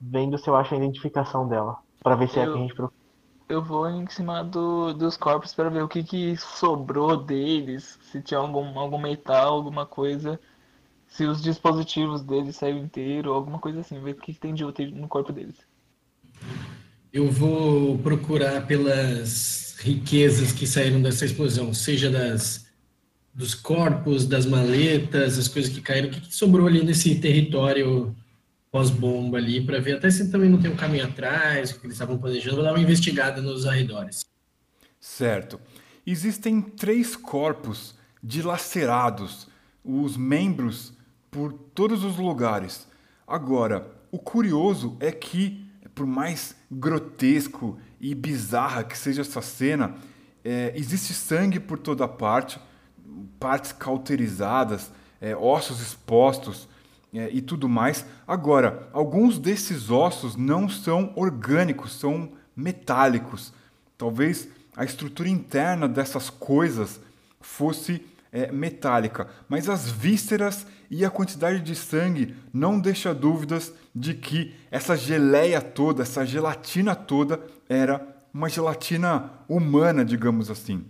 vendo se eu acho a identificação dela, para ver se é a que a Eu- gente procura. Eu vou em cima do, dos corpos para ver o que, que sobrou deles, se tinha algum, algum metal, alguma coisa, se os dispositivos deles saíram inteiro, alguma coisa assim, ver o que, que tem de útil no corpo deles. Eu vou procurar pelas riquezas que saíram dessa explosão, seja das dos corpos, das maletas, as coisas que caíram, o que, que sobrou ali nesse território pós-bomba ali, para ver até se também não tem um caminho atrás, o que eles estavam planejando, vou dar uma investigada nos arredores. Certo. Existem três corpos dilacerados, os membros por todos os lugares. Agora, o curioso é que, por mais grotesco e bizarra que seja essa cena, é, existe sangue por toda parte, partes cauterizadas, é, ossos expostos é, e tudo mais. Agora, alguns desses ossos não são orgânicos, são metálicos. Talvez a estrutura interna dessas coisas fosse é, metálica, mas as vísceras e a quantidade de sangue não deixa dúvidas de que essa geleia toda, essa gelatina toda era uma gelatina humana, digamos assim.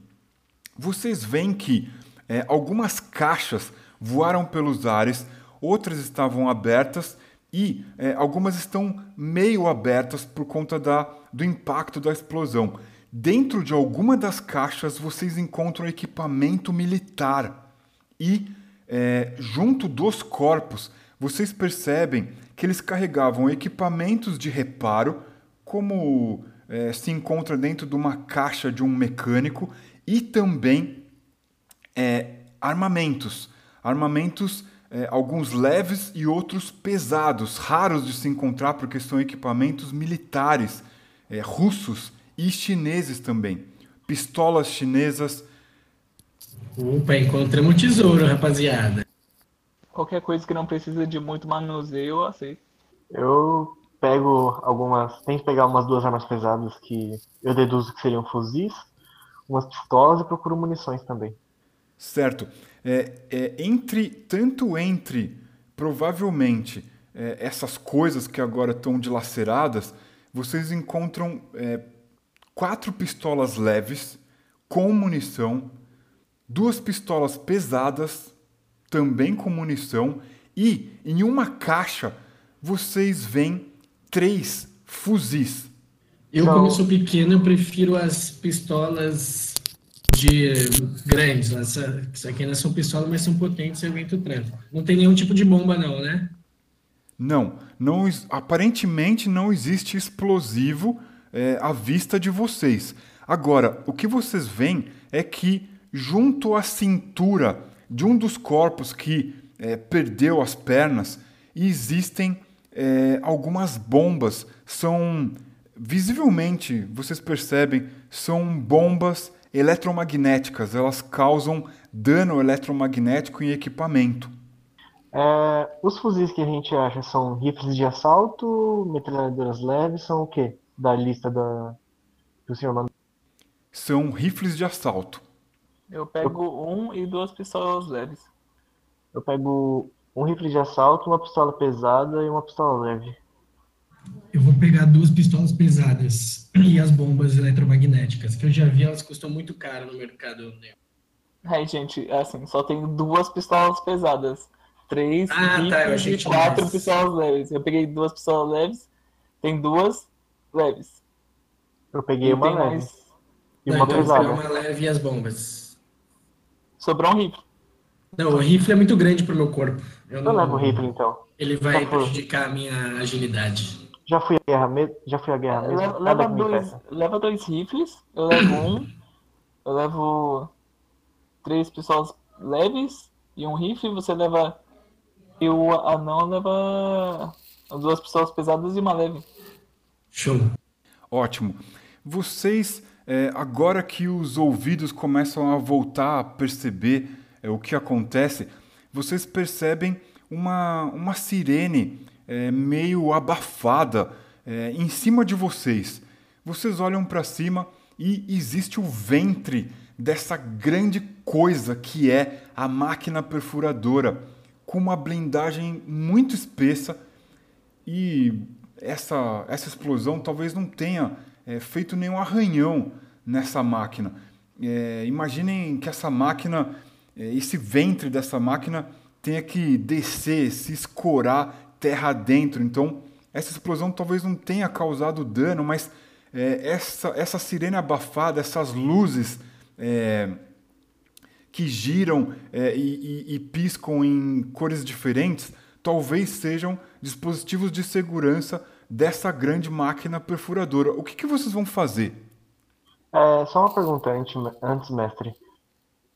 Vocês veem que é, algumas caixas voaram pelos ares, outras estavam abertas e é, algumas estão meio abertas por conta da, do impacto da explosão. Dentro de alguma das caixas vocês encontram equipamento militar e é, junto dos corpos vocês percebem que eles carregavam equipamentos de reparo, como é, se encontra dentro de uma caixa de um mecânico, e também é, armamentos. Armamentos, é, alguns leves e outros pesados, raros de se encontrar porque são equipamentos militares, é, russos e chineses também. Pistolas chinesas. Opa, encontramos tesouro, rapaziada. Qualquer coisa que não precisa de muito manuseio, eu aceito. Eu pego algumas. Tento pegar umas duas armas pesadas que eu deduzo que seriam fuzis, umas pistolas e procuro munições também. Certo. É, é, entre tanto entre provavelmente é, essas coisas que agora estão dilaceradas, vocês encontram é, quatro pistolas leves com munição, duas pistolas pesadas também com munição e em uma caixa vocês veem três fuzis. Eu, como sou pequeno, eu prefiro as pistolas de grandes. Essa, isso aqui não são pistolas, mas são potentes e aguentam o tranco. Não tem nenhum tipo de bomba, não, né? Não, não aparentemente não existe explosivo é, à vista de vocês. Agora, o que vocês veem é que junto à cintura de um dos corpos que é, perdeu as pernas existem é, algumas bombas. São visivelmente, vocês percebem, são bombas eletromagnéticas. Elas causam dano eletromagnético em equipamento. É, os fuzis que a gente acha são rifles de assalto, metralhadoras leves, são o quê? Da lista da, que o senhor mandou. São rifles de assalto. Eu pego um e duas pistolas leves. Eu pego um rifle de assalto, uma pistola pesada e uma pistola leve. Eu vou pegar duas pistolas pesadas e as bombas eletromagnéticas, que eu já vi, elas custam muito caro no mercado. Aí, gente, assim, só tenho duas pistolas pesadas. Três Ah, rifles tá, eu achei e quatro mais. pistolas leves. Eu peguei duas pistolas leves, tem duas leves. Eu peguei uma tem leve mais- e Não, uma então pesada. uma leve e as bombas. Sobrou um rifle. Não, o rifle é muito grande pro meu corpo. Eu Eu não- levo o rifle então. Ele vai Tá prejudicar a minha agilidade. Já fui à guerra, me... já fui à guerra mesmo. Leva, leva dois, leva dois rifles, eu levo um. Eu levo três pistolas leves e um rifle. Você leva. E o anão leva as duas pistolas pesadas e uma leve. Show. Ótimo. Vocês, é, agora que os ouvidos começam a voltar a perceber é, o que acontece, vocês percebem uma, uma sirene é, meio abafada é, em cima de vocês. Vocês olham para cima e existe o ventre dessa grande coisa que é a máquina perfuradora, com uma blindagem muito espessa e essa, essa explosão talvez não tenha é, feito nenhum arranhão nessa máquina. É, imaginem que essa máquina, é, esse ventre dessa máquina, tenha que descer, se escorar terra dentro. Então, essa explosão talvez não tenha causado dano, mas é, essa, essa sirene abafada, essas luzes é, que giram é, e, e- e piscam em cores diferentes, talvez sejam dispositivos de segurança dessa grande máquina perfuradora. O que, que vocês vão fazer? É, só uma pergunta antes, mestre.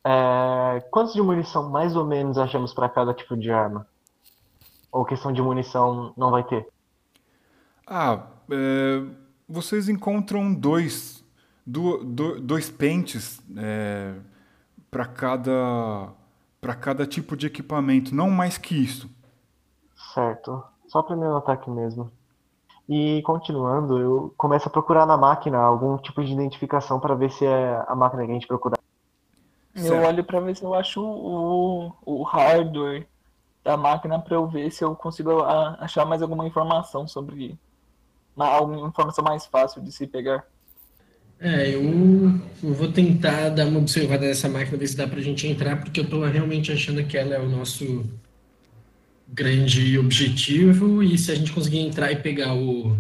É, quantos de munição mais ou menos achamos para cada tipo de arma? Ou questão de munição não vai ter? Ah, é, vocês encontram dois, do- do- dois pentes para cada, para cada tipo de equipamento, não mais que isso. Certo. Só para me anotar aqui mesmo. E continuando, eu começo a procurar na máquina algum tipo de identificação para ver se é a máquina que a gente procurar. Eu Certo. olho pra ver se eu acho o, o hardware da máquina pra eu ver se eu consigo a- achar mais alguma informação sobre. uma- alguma informação mais fácil de se pegar. É, eu, eu vou tentar dar uma observada nessa máquina, ver se dá pra gente entrar, porque eu tô realmente achando que ela é o nosso grande objetivo, e se a gente conseguir entrar e pegar o,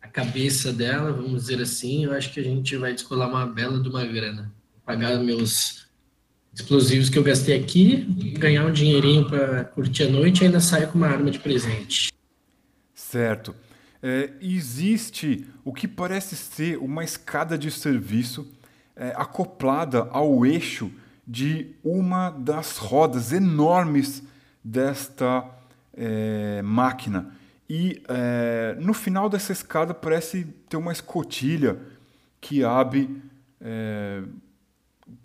a cabeça dela, vamos dizer assim, eu acho que a gente vai descolar uma bela de uma grana. Pagar meus explosivos que eu gastei aqui, ganhar um dinheirinho pra curtir a noite e ainda sair com uma arma de presente. Certo. É, existe o que parece ser uma escada de serviço é, acoplada ao eixo de uma das rodas enormes desta é, máquina. E é, no final dessa escada parece ter uma escotilha que abre, é,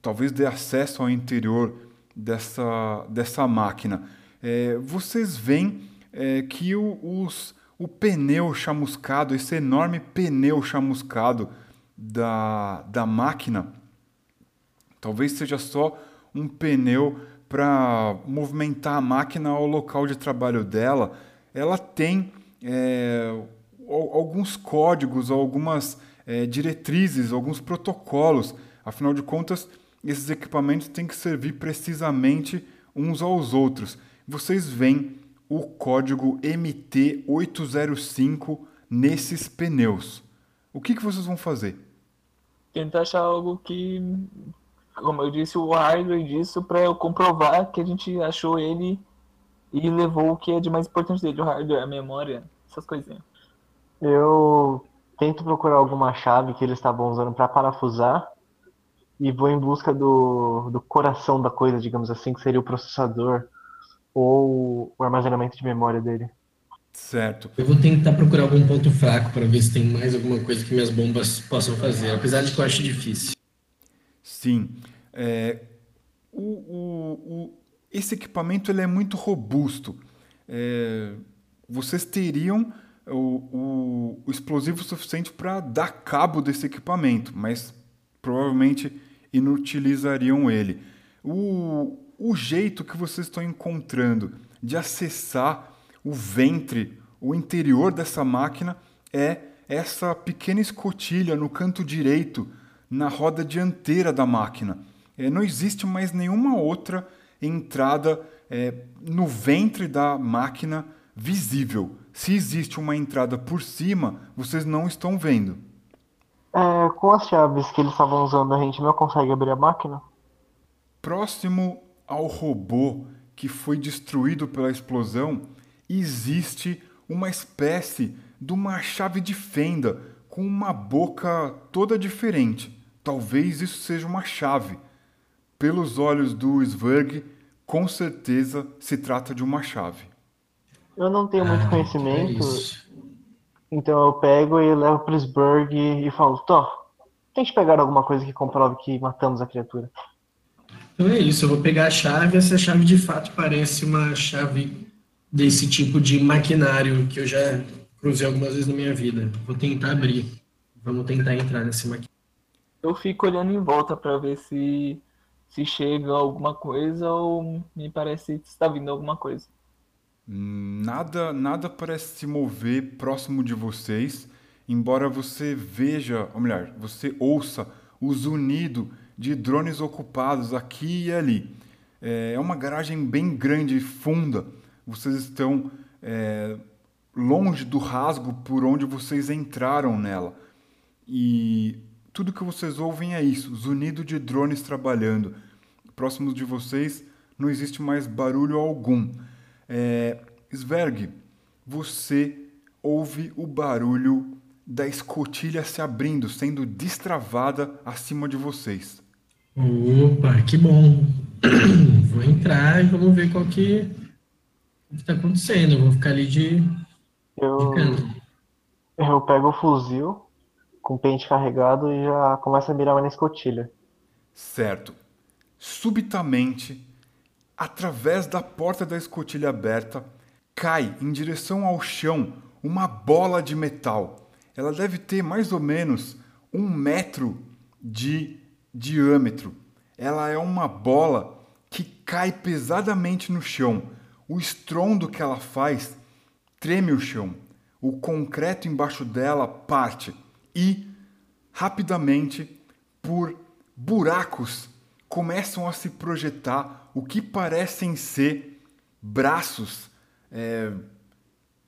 talvez dê acesso ao interior dessa, dessa máquina. É, vocês veem é, que o, os, o pneu chamuscado, esse enorme pneu chamuscado da, da máquina, talvez seja só um pneu para movimentar a máquina ao local de trabalho dela. Ela tem é, al- alguns códigos, algumas é, diretrizes, alguns protocolos. Afinal de contas, esses equipamentos têm que servir precisamente uns aos outros. Vocês veem o código MT805 nesses pneus. O que, que vocês vão fazer? Tentar achar algo que, como eu disse, o hardware disso pra eu comprovar que a gente achou ele e levou o que é de mais importante dele, o hardware, a memória, essas coisinhas. Eu tento procurar alguma chave que eles estavam usando para parafusar e vou em busca do, do coração da coisa, digamos assim, que seria o processador ou o armazenamento de memória dele. Certo. Eu vou tentar procurar algum ponto fraco para ver se tem mais alguma coisa que minhas bombas possam fazer, apesar de que eu acho difícil. Sim. É, o, o, o, esse equipamento ele é muito robusto. É, vocês teriam o, o explosivo suficiente para dar cabo desse equipamento, mas provavelmente inutilizariam ele. O, o jeito que vocês estão encontrando de acessar o ventre, o interior dessa máquina, é essa pequena escotilha no canto direito, na roda dianteira da máquina. É, não existe mais nenhuma outra entrada é, no ventre da máquina visível. Se existe uma entrada por cima, vocês não estão vendo. É, com as chaves que eles estavam usando, a gente não consegue abrir a máquina? Próximo ao robô que foi destruído pela explosão, existe uma espécie de uma chave de fenda com uma boca toda diferente. Talvez isso seja uma chave. Pelos olhos do Sverg, com certeza se trata de uma chave. Eu não tenho muito Ah, conhecimento, é. Então eu pego e levo pro Sberg e falo, Tó, tente pegar alguma coisa que comprove que matamos a criatura. Então é isso, eu vou pegar a chave. Essa chave de fato parece uma chave desse tipo de maquinário que eu já cruzei algumas vezes na minha vida. Vou tentar abrir. Vamos tentar entrar nesse maquinário. Eu fico olhando em volta pra ver se se chega alguma coisa ou me parece que está vindo alguma coisa. Nada, nada parece se mover próximo de vocês, embora você veja, ou melhor, você ouça o zunido de drones ocupados aqui e ali. É uma garagem bem grande e funda. Vocês estão é, longe do rasgo por onde vocês entraram nela. E tudo que vocês ouvem é isso: zunido de drones trabalhando. Próximo de vocês não existe mais barulho algum. É, Sverg, você ouve o barulho da escotilha se abrindo, sendo destravada acima de vocês. Opa, que bom. Vou entrar e vamos ver qual que está acontecendo. Eu vou ficar ali de, de Eu, canto. eu pego o fuzil com o pente carregado e já começo a mirar na escotilha. Certo. Subitamente, através da porta da escotilha aberta, cai em direção ao chão uma bola de metal. Ela deve ter mais ou menos um metro de diâmetro. Ela é uma bola que cai pesadamente no chão. O estrondo que ela faz treme o chão. O concreto embaixo dela parte e, rapidamente, por buracos, começam a se projetar o que parecem ser braços, é,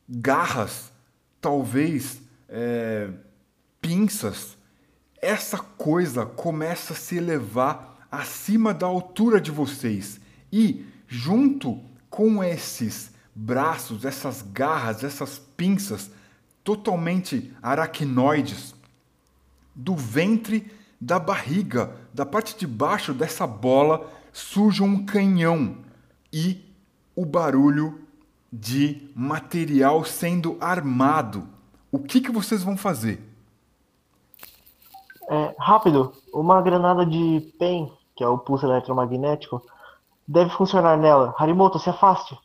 garras, talvez é, pinças. Essa coisa começa a se elevar acima da altura de vocês e, junto com esses braços, essas garras, essas pinças totalmente aracnoides, do ventre, da barriga, da parte de baixo dessa bola surge um canhão e o barulho de material sendo armado. O que, que vocês vão fazer? É, rápido, uma granada de PEN, que é o pulso eletromagnético, deve funcionar nela. Harimoto, se afaste.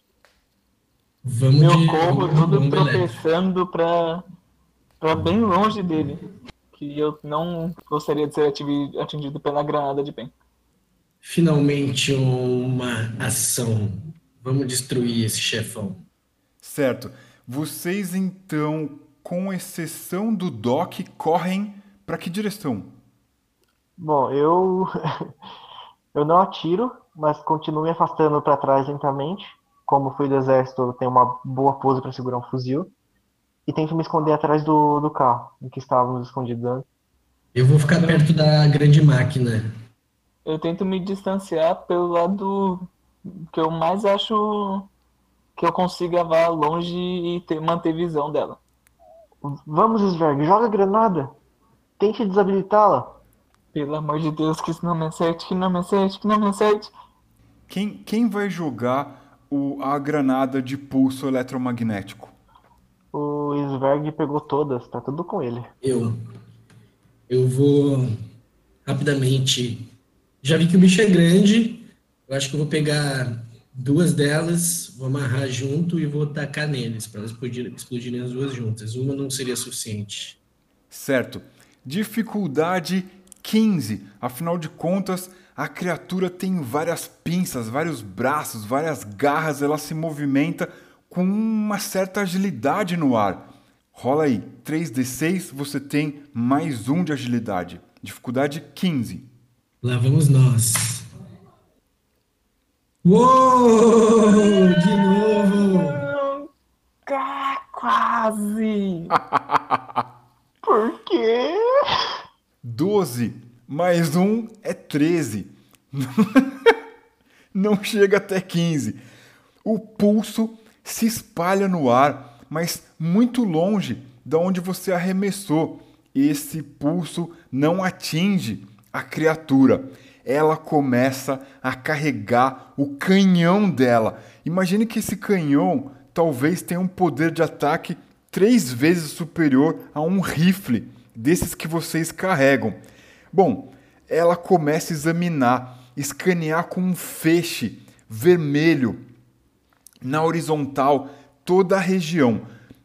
Vamos Eu de de todo tropeçando pra, pra bem longe dele. Que eu não gostaria de ser atingido pela granada de PEN. Finalmente uma ação. Vamos destruir esse chefão. Certo. Vocês então, com exceção do Doc, correm para que direção? Bom, eu eu não atiro, mas continuo me afastando para trás lentamente. Como fui do exército, eu tenho uma boa pose para segurar um fuzil. E tento me esconder atrás do, do carro, em que estávamos escondidos antes. Eu vou ficar perto da grande máquina. Eu tento me distanciar pelo lado que eu mais acho que eu consiga vá longe e ter, manter visão dela. Vamos, Sverg, joga a granada. Tente desabilitá-la. Pelo amor de Deus, que isso não me acerte, que não me acerte, que não me acerte. Quem, quem vai jogar o, a granada de pulso eletromagnético? O Sverg pegou todas, tá tudo com ele. Eu. Eu vou rapidamente. Já vi que o bicho é grande. Eu acho que eu vou pegar duas delas, vou amarrar junto e vou tacar neles para elas explodirem, explodirem as duas juntas. Uma não seria suficiente. Certo. Dificuldade 15. Afinal de contas, a criatura tem várias pinças, vários braços, várias garras, ela se movimenta com uma certa agilidade no ar. Rola aí, 3d6, você tem mais um de agilidade. Dificuldade 15. Lá vamos nós. Uou! De novo! Ah, quase! Por quê? 12 mais um é 13. Não chega até 15. O pulso se espalha no ar, mas muito longe de onde você arremessou. Esse pulso não atinge a criatura. Ela começa a carregar o canhão dela. Imagine que esse canhão talvez tenha um poder de ataque três vezes superior a um rifle desses que vocês carregam. Bom, ela começa a examinar, escanear com um feixe vermelho na horizontal toda a região.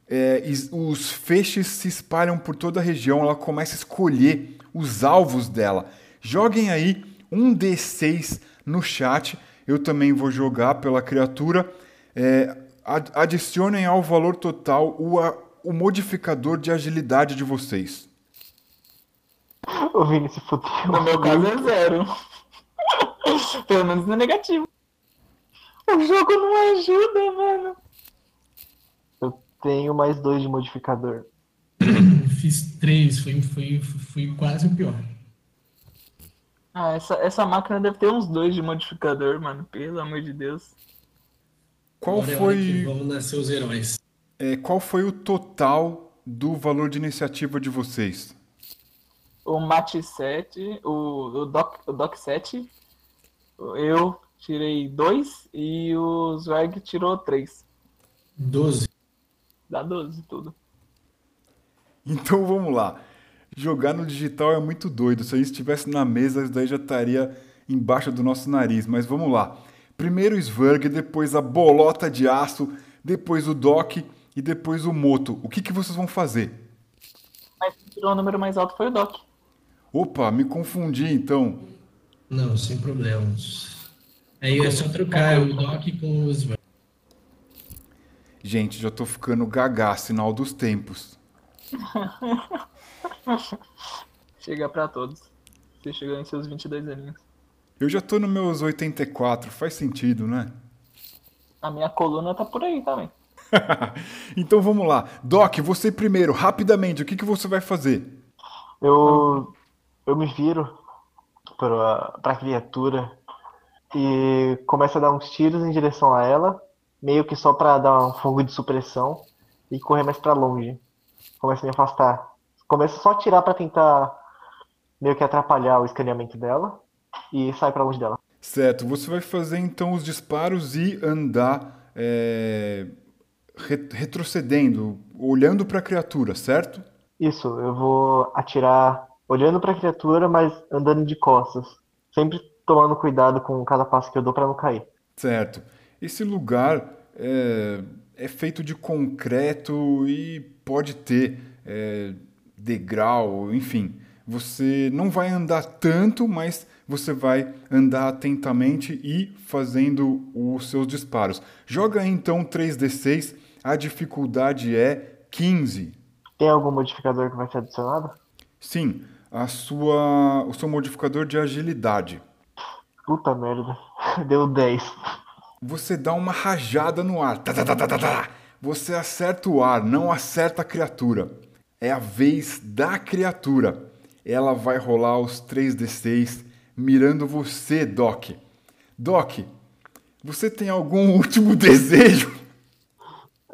É, os feixes se espalham por toda a região, ela começa a escolher os alvos dela. Joguem aí um D6 no chat, eu também vou jogar pela criatura. É, adicionem ao valor total o, o modificador de agilidade de vocês. O Vini se fudeu. No meu caso é zero. Pelo menos não é negativo. O jogo não ajuda, mano. Eu tenho mais dois de modificador. Fiz três, foi, foi, foi quase o pior. Ah, essa, essa máquina deve ter uns dois de modificador, mano. Pelo amor de Deus. Qual Agora é foi. Vamos nascer os heróis. É, qual foi o total do valor de iniciativa de vocês? O Mate 7, o, o, Doc, o Doc 7, eu tirei 2 e o Zwag tirou 3. 12. Dá 12 tudo. Então vamos lá. Jogar no digital é muito doido. Se a gente estivesse na mesa, isso daí já estaria embaixo do nosso nariz. Mas vamos lá. Primeiro o Sverg, depois a bolota de aço, depois o Doc e depois o Moto. O que, que vocês vão fazer? Mas quem tirou o número mais alto foi o Doc. Opa, me confundi então. Não, sem problemas. Aí é só trocar o Doc com os. Gente, já tô ficando gagá, sinal dos tempos. Chega para todos. Você chegou em seus 22 aninhos. Eu já tô nos meus 84, faz sentido, né? A minha coluna tá por aí também. então vamos lá. Doc, você primeiro, rapidamente, o que, que você vai fazer? Eu eu me viro para a criatura e começo a dar uns tiros em direção a ela, meio que só para dar um fogo de supressão e correr mais para longe. Começo a me afastar. Começo só a tirar para tentar meio que atrapalhar o escaneamento dela e sai para longe dela. Certo, você vai fazer então os disparos e andar é, retrocedendo, olhando para a criatura, certo? Isso, eu vou atirar olhando para a criatura, mas andando de costas, sempre tomando cuidado com cada passo que eu dou para não cair. Certo. Esse lugar é, é, feito de concreto e pode ter é, degrau, enfim. Você não vai andar tanto, mas você vai andar atentamente e fazendo os seus disparos. Joga então 3d6, a dificuldade é 15. Tem algum modificador que vai ser adicionado? Sim, a sua, o seu modificador de agilidade. Puta merda, deu 10. Você dá uma rajada no ar. Tá, tá, tá. Você acerta o ar, não acerta a criatura. É a vez da criatura. Ela vai rolar os 3d6 mirando você, Doc. Doc, você tem algum último desejo?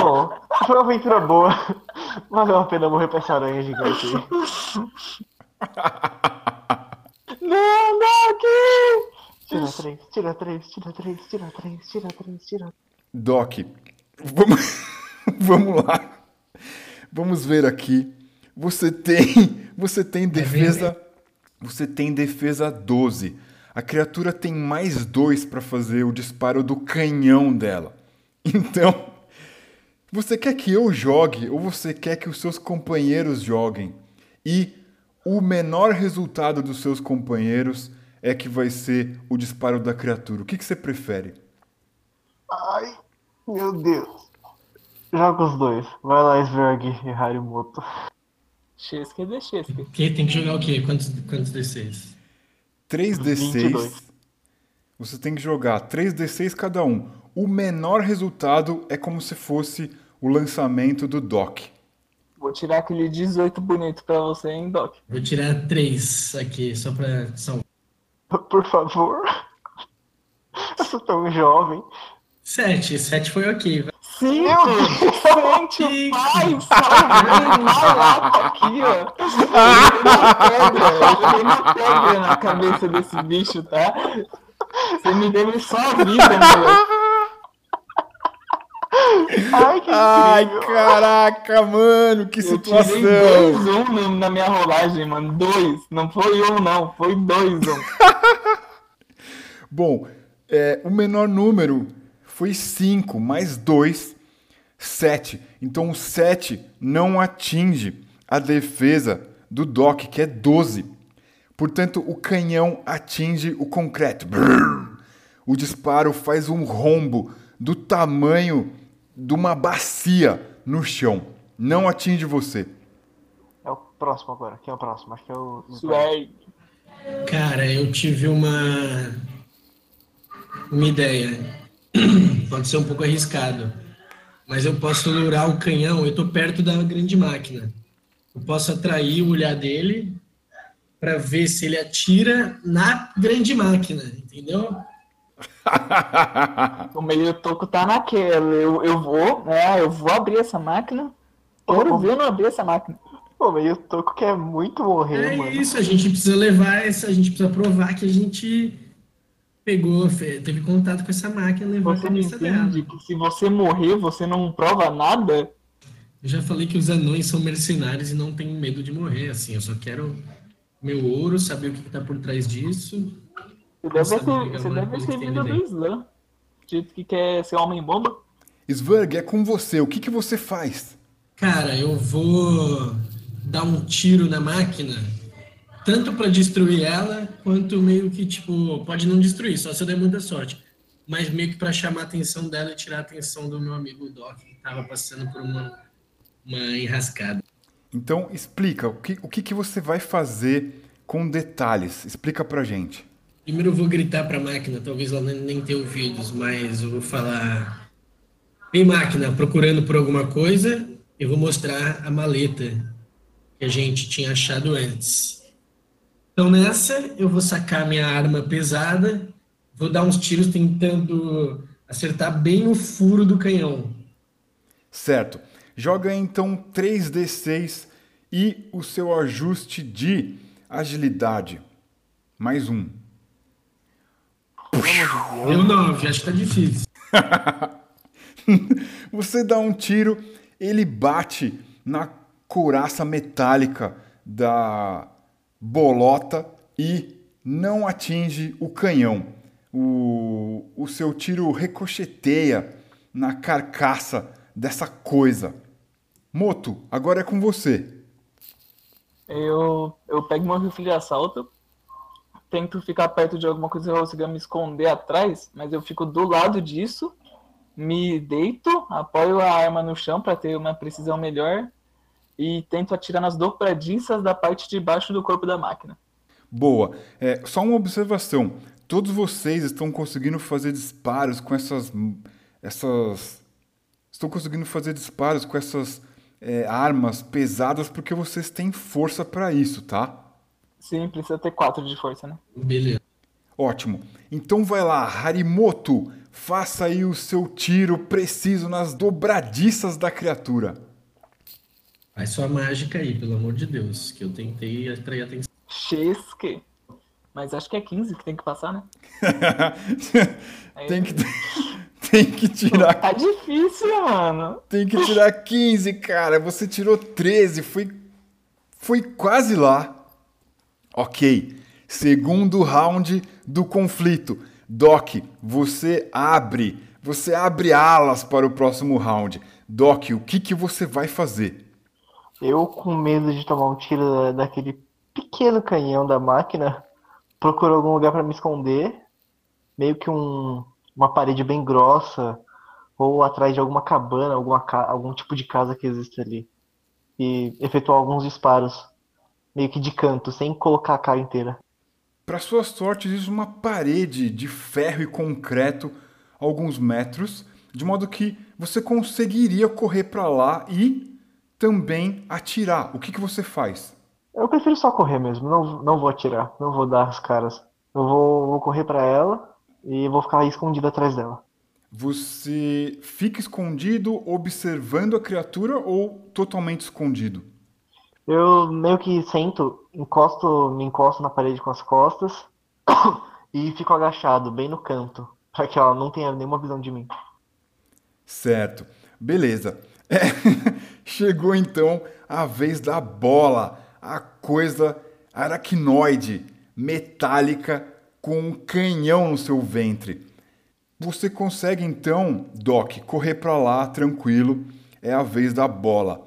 Bom, foi uma aventura boa. Valeu a pena morrer pra essa aranha gigante aí. Não, Doc! Tira três, tira três, tira três, tira três, tira três, tira. Doc, Vamos, vamos lá. Vamos ver aqui. Você tem, você tem defesa, você tem defesa 12. A criatura tem mais dois para fazer o disparo do canhão dela. Então, você quer que eu jogue ou você quer que os seus companheiros joguem? E o menor resultado dos seus companheiros é que vai ser o disparo da criatura. O que, que você prefere? Ai, meu Deus. Joga os dois. Vai lá, Sverg e Harimoto. Chesque de Chesque. Que tem que jogar o quê? Quantos, quantos D6? 3d6. 22. Você tem que jogar 3d6 cada um. O menor resultado é como se fosse o lançamento do Doc. Vou tirar aquele 18 bonito pra você, hein, Doc? Vou tirar três aqui, só pra salvar. Por favor. Eu sou tão jovem. Sete. Sete foi ok. vai. Cinco! Meu Gente, pai, salvei na lata aqui, ó. Eu joguei uma pedra, eu joguei uma pedra na cabeça desse bicho, tá? Você me deu só a vida, meu. Ai, que Ai, incrível. caraca, mano, que Eu situação! dois um na- minha rolagem, mano. Dois. Não foi um, não. Foi dois um. Bom, é, o menor número foi 5, mais 2, 7. Então o 7 não atinge a defesa do Doc, que é 12. Portanto, o canhão atinge o concreto. O disparo faz um rombo do tamanho de uma bacia no chão. Não atinge você. É o próximo agora. Quem é o próximo? Acho que é o. Swag. Cara, eu tive uma. Uma ideia. Pode ser um pouco arriscado. Mas eu posso lurar o canhão, eu tô perto da grande máquina. Eu posso atrair o olhar dele para ver se ele atira na grande máquina, entendeu? O meio toco tá naquela. Eu, eu vou, né? Eu vou abrir essa máquina. Ver eu não abrir essa máquina. Pô, meio toco quer muito morrer, É mano. isso, a gente precisa levar essa, a gente precisa provar que a gente pegou, teve contato com essa máquina, levou a Você não cabeça dela. entende que se você morrer, você não prova nada? Eu já falei que os anões são mercenários e não têm medo de morrer, assim. Eu só quero meu ouro, saber o que está por trás disso. Você deve Nossa, amiga, você tem vindo do. Islã. Dito que quer ser homem-bomba. Sverg, é com você. O que, que você faz? Cara, eu vou dar um tiro na máquina, tanto para destruir ela, quanto meio que, tipo, pode não destruir, só se eu der muita sorte. Mas meio que para chamar a atenção dela e tirar a atenção do meu amigo Doc, que estava passando por uma, uma enrascada. Então, explica. O que, o que, que você vai fazer com detalhes? Explica pra gente. Primeiro eu vou gritar para a máquina, talvez ela nem, tenha ouvidos, mas eu vou falar: Ei, máquina, procurando por alguma coisa, eu vou mostrar a maleta que a gente tinha achado antes. Então nessa, eu vou sacar minha arma pesada, vou dar uns tiros tentando acertar bem o furo do canhão. Certo. Joga então 3d6 e o seu ajuste de agilidade. Mais um. Deu nove, acho que tá difícil. Você dá um tiro, ele bate na couraça metálica da bolota e não atinge o canhão. O, o seu tiro ricocheteia na carcaça dessa coisa. Moto, agora é com você. Eu, eu pego meu rifle de assalto, tento ficar perto de alguma coisa que eu consiga me esconder atrás, mas eu fico do lado disso, me deito, apoio a arma no chão para ter uma precisão melhor e tento atirar nas dobradiças da parte de baixo do corpo da máquina. Boa. É, só uma observação. Todos vocês estão conseguindo fazer disparos com essas. essas estão conseguindo fazer disparos com essas é, armas pesadas porque vocês têm força para isso, tá? Sim, precisa ter quatro de força, né? Beleza. Ótimo. Então vai lá, Harimoto, faça aí o seu tiro preciso nas dobradiças da criatura. Faz sua mágica aí, pelo amor de Deus, que eu tentei atrair a atenção. Chesque. Mas acho que é 15 que tem que passar, né? tem, que, Tem que tirar. Tá difícil, mano. Tem que tirar 15, cara. Você tirou 13. Foi, foi quase lá. Ok. Segundo round do conflito. Doc, você abre. Você abre alas para o próximo round. Doc, o que, que você vai fazer? Eu, com medo de tomar um tiro daquele pequeno canhão da máquina, procuro algum lugar para me esconder. Meio que um, uma parede bem grossa, ou atrás de alguma cabana, alguma, algum tipo de casa que existe ali. E efetuar alguns disparos, meio que de canto, sem colocar a cara inteira. Para sua sorte, existe uma parede de ferro e concreto alguns metros, de modo que você conseguiria correr para lá e também atirar. O que, que você faz? Eu prefiro só correr mesmo, não, não vou atirar, não vou dar as caras. Eu vou, vou correr para ela e vou ficar escondido atrás dela. Você fica escondido observando a criatura ou totalmente escondido? Eu meio que sento, encosto, me encosto na parede com as costas e fico agachado bem no canto, para que ela não tenha nenhuma visão de mim. Certo. Beleza. É, chegou então a vez da bola, a coisa aracnoide, metálica, com um canhão no seu ventre. Você consegue então, Doc, correr para lá tranquilo. É a vez da bola.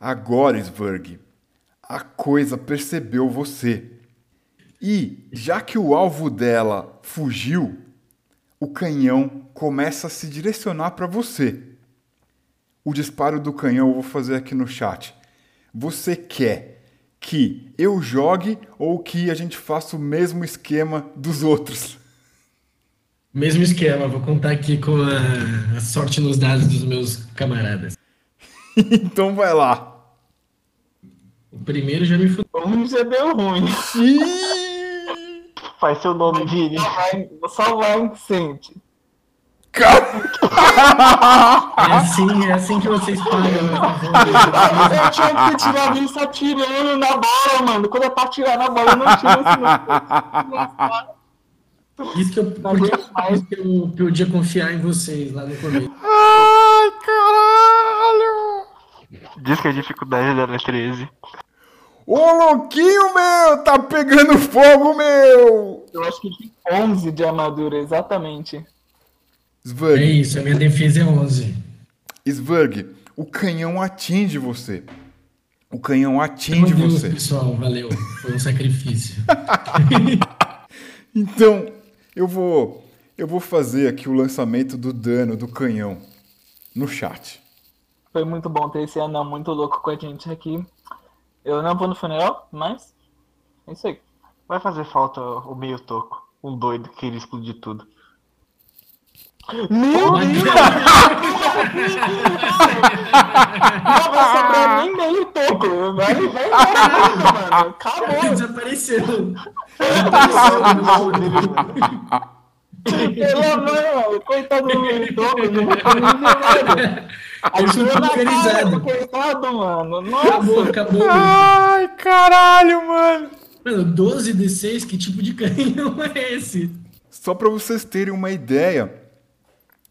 Agora, Sverg, a coisa percebeu você. E, já que o alvo dela fugiu, o canhão começa a se direcionar para você. O disparo do canhão eu vou fazer aqui no chat. Você quer que eu jogue ou que a gente faça o mesmo esquema dos outros? Mesmo esquema, vou contar aqui com a, a sorte nos dados dos meus camaradas. então vai lá. O primeiro já me fudeu. Um já deu ruim. Faz seu nome, Vini. Só vai, sente. É assim, é assim que vocês pagam. Né? Eu tinha que tirar isso atirando na bola, mano. Quando é pra atirar na bola, eu não tiro assim. Isso que eu, porque, isso que eu podia confiar em vocês lá no começo. Ai, caralho! Diz que a dificuldade dela é 13. Ô, louquinho meu! Tá pegando fogo, meu! Eu acho que tem 11 de armadura, exatamente. Svug. É isso, a minha defesa é 11. Svug, o canhão atinge você. O canhão atinge Meu Deus, você. pessoal, valeu. Foi um sacrifício. então, eu vou eu vou fazer aqui o lançamento do dano do canhão no chat. Foi muito bom ter esse anão muito louco com a gente aqui. Eu não vou no funeral, mas é isso aí. Vai fazer falta o meio toco. Um doido que queria explodir tudo. Meu Deus! Não vai sobrar nem meio toco. Vai, vai embora, mano. Acabou. Desapareceu. Pelo amor, coitado do meio toco. Atirou na cara, coitado, mano. Nossa. Acabou, acabou. Ai, caralho, mano. Mano, 12 D6, que tipo de canhão é esse? Só para vocês terem uma ideia,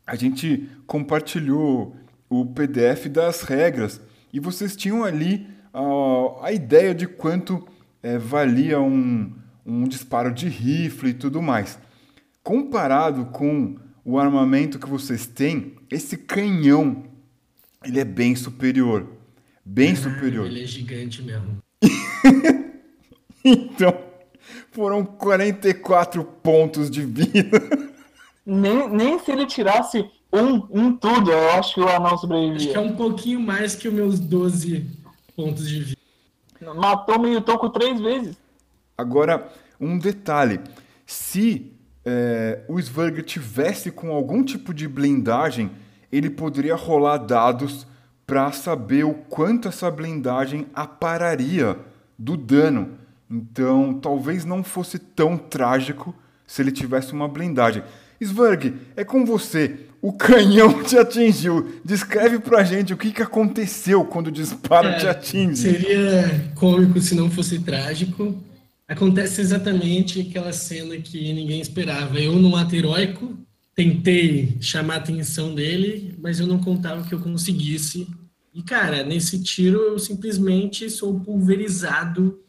a gente compartilhou o PDF das regras e vocês tinham ali uh, a ideia de quanto é, valia um, um disparo de rifle e tudo mais. Comparado com o armamento que vocês têm, esse canhão ele é bem superior. Bem Ah, superior. Ele é gigante mesmo. Então, foram 44 pontos de vida. Nem, nem se ele tirasse um em tudo, eu acho que o anão Acho que é um pouquinho mais que os meus 12 pontos de vida. Matou meio toco três vezes. Agora, um detalhe: se é, o Sverg tivesse com algum tipo de blindagem, ele poderia rolar dados para saber o quanto essa blindagem apararia do dano. Então, talvez não fosse tão trágico se ele tivesse uma blindagem. Sverg, é com você. O canhão te atingiu. Descreve pra gente o que, que aconteceu quando o disparo te É, atinge. Seria cômico se não fosse trágico. Acontece exatamente aquela cena que ninguém esperava. Eu num ato heróico, tentei chamar a atenção dele, mas eu não contava que eu conseguisse. E, cara, nesse tiro eu simplesmente sou pulverizado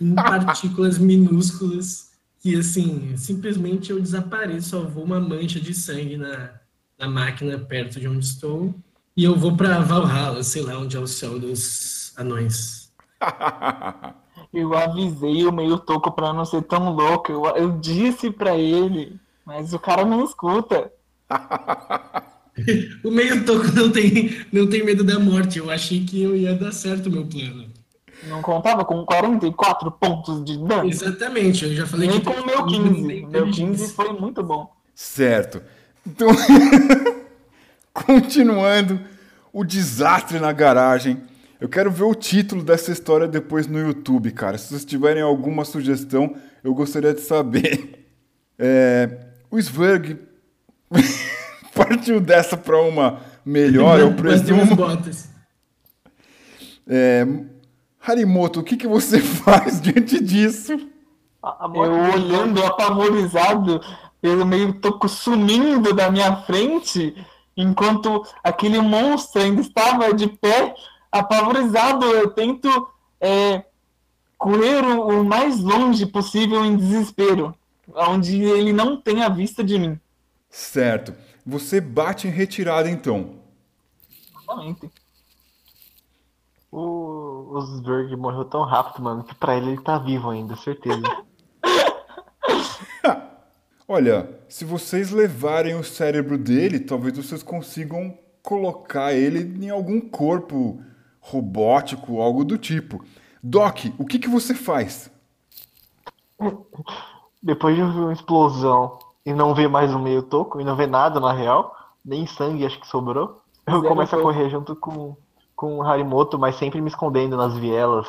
em partículas minúsculas que, assim, simplesmente eu desapareço, só vou uma mancha de sangue na, na máquina perto de onde estou e eu vou para Valhalla, sei lá onde é o céu dos anões. eu avisei o meio toco para não ser tão louco, eu, eu disse para ele, mas o cara não escuta. o meio toco não tem, não tem medo da morte, eu achei que eu ia dar certo o meu plano. Não contava com 44 pontos de dano? Exatamente, eu já falei Nem que. com o meu 15. O meu 15 foi muito bom. Certo. Então, continuando o desastre na garagem. Eu quero ver o título dessa história depois no YouTube, cara. Se vocês tiverem alguma sugestão, eu gostaria de saber. É, o Sverg partiu dessa para uma melhor, eu presumo. Botas. É, Harimoto, o que, que você faz diante disso? Eu olhando apavorizado pelo meio toco sumindo da minha frente, enquanto aquele monstro ainda estava de pé, apavorizado, eu tento é, correr o, o, mais longe possível em desespero, onde ele não tenha vista de mim. Certo. Você bate em retirada então. Exatamente. O, o Zberg morreu tão rápido, mano, que pra ele ele tá vivo ainda, certeza. Olha, se vocês levarem o cérebro dele, talvez vocês consigam colocar ele em algum corpo robótico, algo do tipo. Doc, o que, que você faz? Depois de ouvir uma explosão e não ver mais um meio toco, e não ver nada na real, nem sangue acho que sobrou, eu Zero começo a correr junto com, com o Harimoto, mas sempre me escondendo nas vielas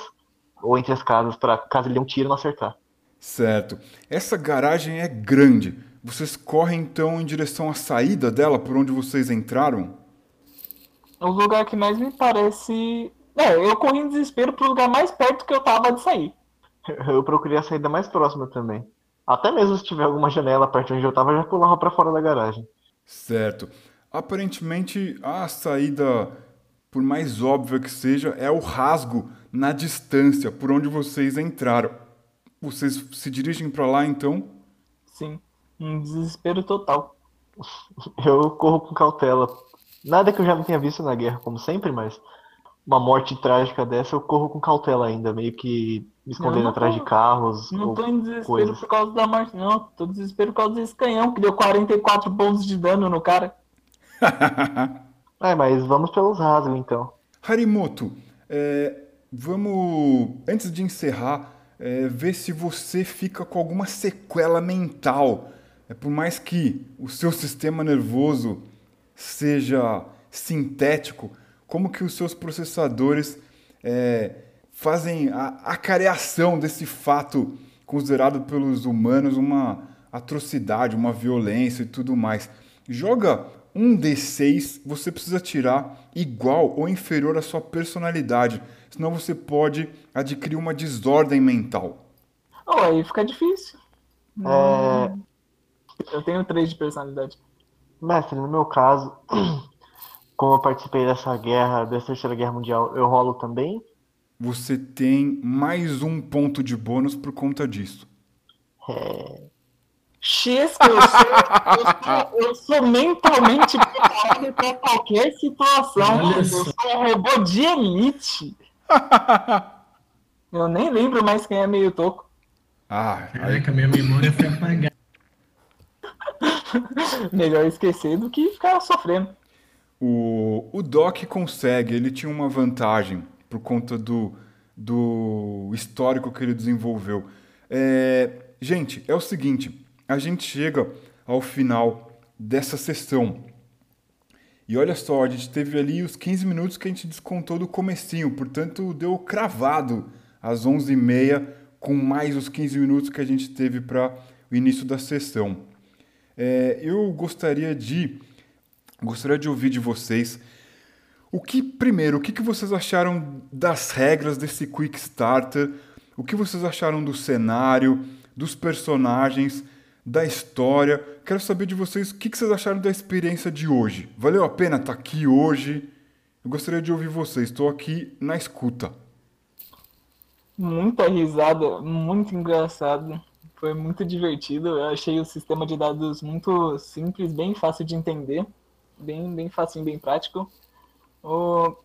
ou entre as casas, para caso ele dê um tiro não acertar. Certo. Essa garagem é grande. Vocês correm então em direção à saída dela, por onde vocês entraram? O lugar que mais me parece. É, eu corri em desespero pro lugar mais perto que eu tava de sair. Eu procurei a saída mais próxima também. Até mesmo se tiver alguma janela perto onde eu tava, eu já pulava para fora da garagem. Certo. Aparentemente, a saída, por mais óbvia que seja, é o rasgo na distância por onde vocês entraram. Vocês se dirigem para lá então? Sim, um desespero total. Eu corro com cautela. Nada que eu já não tenha visto na guerra, como sempre, mas uma morte trágica dessa eu corro com cautela ainda, meio que me escondendo atrás de carros. Não tô em desespero coisas. por causa da morte, não. Tô em desespero por causa desse canhão que deu 44 pontos de dano no cara. é, mas vamos pelos rasgos então. Harimoto, é, vamos. Antes de encerrar, é, ver se você fica com alguma sequela mental. É, por mais que o seu sistema nervoso seja sintético, como que os seus processadores é, fazem a acareação desse fato considerado pelos humanos uma atrocidade, uma violência e tudo mais. Joga um D6, você precisa tirar igual ou inferior à sua personalidade senão você pode adquirir uma desordem mental. Oh, aí fica difícil. É... Eu tenho três de personalidade. Mestre, no meu caso, como eu participei dessa guerra, dessa terceira guerra mundial, eu rolo também? Você tem mais um ponto de bônus por conta disso. É... X, eu sou, eu sou, eu sou mentalmente preparado para qualquer situação. Eu sou um robô de elite. Eu nem lembro mais quem é meio toco. Ah, aí... minha memória foi apagada. Melhor esquecer do que ficar sofrendo. O, o Doc consegue, ele tinha uma vantagem por conta do, do histórico que ele desenvolveu. É, gente, é o seguinte: a gente chega ao final dessa sessão. E olha só, a gente teve ali os 15 minutos que a gente descontou do comecinho, portanto deu cravado às 11h30 com mais os 15 minutos que a gente teve para o início da sessão. É, eu gostaria de gostaria de ouvir de vocês o que primeiro, o que, que vocês acharam das regras desse Quick Starter? O que vocês acharam do cenário, dos personagens, da história? quero saber de vocês o que, que vocês acharam da experiência de hoje. Valeu a pena estar aqui hoje? Eu gostaria de ouvir vocês. Estou aqui na escuta. Muita risada, muito engraçado. Foi muito divertido. Eu achei o sistema de dados muito simples, bem fácil de entender, bem, bem e bem prático. O,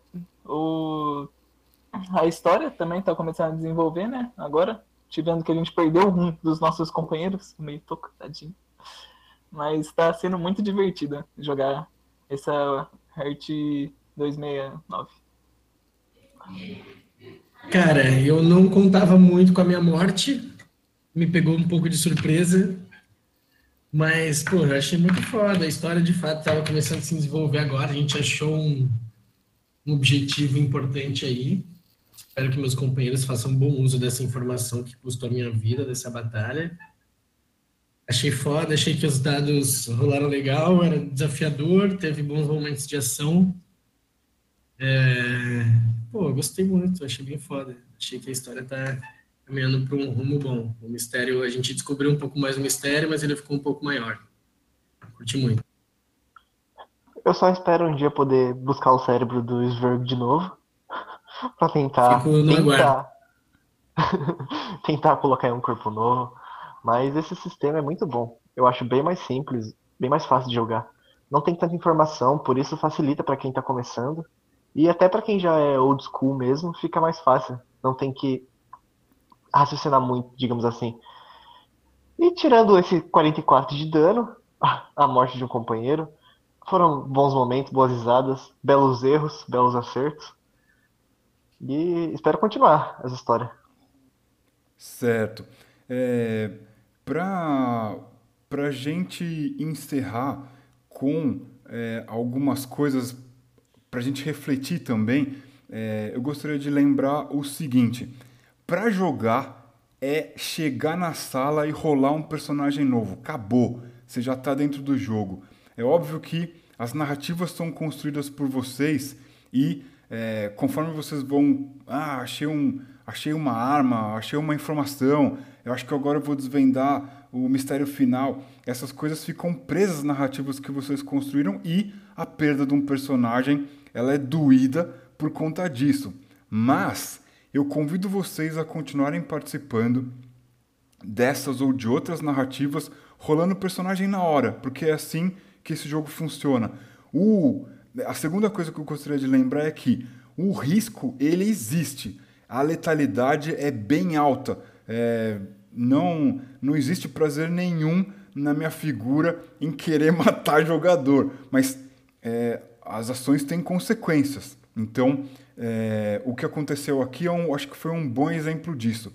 o, a história também está começando a desenvolver, né? Agora, tivendo que a gente perdeu um dos nossos companheiros, meio tocadinho. Mas está sendo muito divertido jogar essa Heart 269. Cara, eu não contava muito com a minha morte. Me pegou um pouco de surpresa. Mas, pô, eu achei muito foda. A história, de fato, estava começando a se desenvolver agora. A gente achou um, um objetivo importante aí. Espero que meus companheiros façam bom uso dessa informação que custou a minha vida, dessa batalha. Achei foda, achei que os dados rolaram legal, era desafiador, teve bons momentos de ação. É... Pô, gostei muito, achei bem foda. Achei que a história tá caminhando para um rumo bom. O mistério, a gente descobriu um pouco mais o mistério, mas ele ficou um pouco maior. Curti muito. Eu só espero um dia poder buscar o cérebro do Sverg de novo. pra tentar. Fico no tentar, tentar colocar em um corpo novo. Mas esse sistema é muito bom. Eu acho bem mais simples, bem mais fácil de jogar. Não tem tanta informação, por isso facilita para quem está começando. E até para quem já é old school mesmo, fica mais fácil. Não tem que raciocinar muito, digamos assim. E tirando esse 44 de dano, a morte de um companheiro, foram bons momentos, boas risadas, belos erros, belos acertos. E espero continuar essa história. Certo. É, Para a gente encerrar com é, algumas coisas, para a gente refletir também, é, eu gostaria de lembrar o seguinte: para jogar é chegar na sala e rolar um personagem novo. Acabou. Você já está dentro do jogo. É óbvio que as narrativas são construídas por vocês e é, conforme vocês vão, ah, achei, um, achei uma arma, achei uma informação, eu acho que agora eu vou desvendar o mistério final. Essas coisas ficam presas nas narrativas que vocês construíram e a perda de um personagem, ela é doída por conta disso. Mas eu convido vocês a continuarem participando dessas ou de outras narrativas, rolando o personagem na hora, porque é assim que esse jogo funciona. O a segunda coisa que eu gostaria de lembrar é que o risco ele existe, a letalidade é bem alta. É, não, não existe prazer nenhum na minha figura em querer matar jogador, mas é, as ações têm consequências. Então, é, o que aconteceu aqui, é um, acho que foi um bom exemplo disso.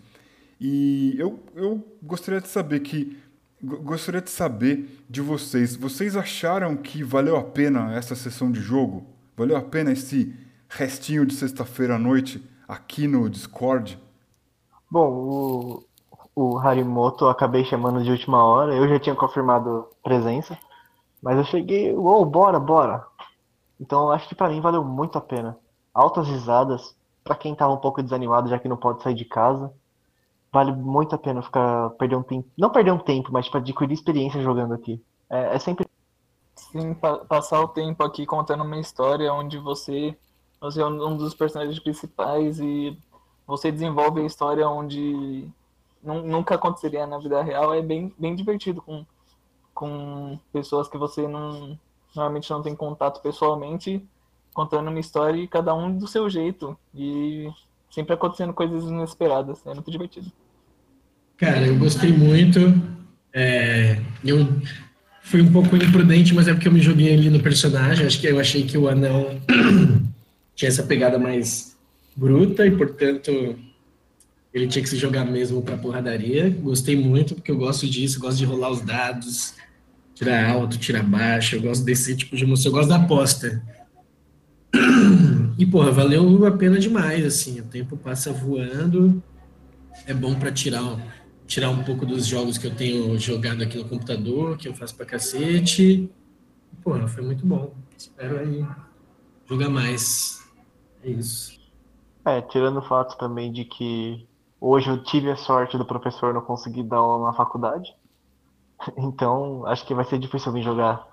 E eu, eu gostaria de saber que Gostaria de saber de vocês. Vocês acharam que valeu a pena essa sessão de jogo? Valeu a pena esse restinho de sexta-feira à noite aqui no Discord? Bom, o, o Harimoto eu acabei chamando de última hora. Eu já tinha confirmado presença. Mas eu cheguei, uou, bora, bora. Então eu acho que para mim valeu muito a pena. Altas risadas. Para quem tava um pouco desanimado, já que não pode sair de casa vale muito a pena ficar perder um tempo, não perder um tempo, mas para adquirir experiência jogando aqui. É, é sempre sim pa passar o tempo aqui contando uma história onde você você é um dos personagens principais e você desenvolve a história onde nunca aconteceria na vida real é bem bem divertido com com pessoas que você não normalmente não tem contato pessoalmente contando uma história e cada um do seu jeito e sempre acontecendo coisas inesperadas. É muito divertido. Cara, eu gostei muito. É, eu fui um pouco imprudente, mas é porque eu me joguei ali no personagem. Acho que eu achei que o anão tinha essa pegada mais bruta e, portanto, ele tinha que se jogar mesmo pra porradaria. Gostei muito, porque eu gosto disso, gosto de rolar os dados, tirar alto, tirar baixo. Eu gosto desse tipo de emoção, eu gosto da aposta. E, porra, valeu a pena demais, assim. O tempo passa voando. É bom para tirar, tirar um pouco dos jogos que eu tenho jogado aqui no computador, que eu faço pra cacete. Porra, foi muito bom. Espero aí jogar mais. É isso. É, tirando o fato também de que hoje eu tive a sorte do professor não conseguir dar aula na faculdade. Então, acho que vai ser difícil vir jogar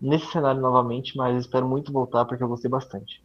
nesse cenário novamente, mas espero muito voltar porque eu gostei bastante.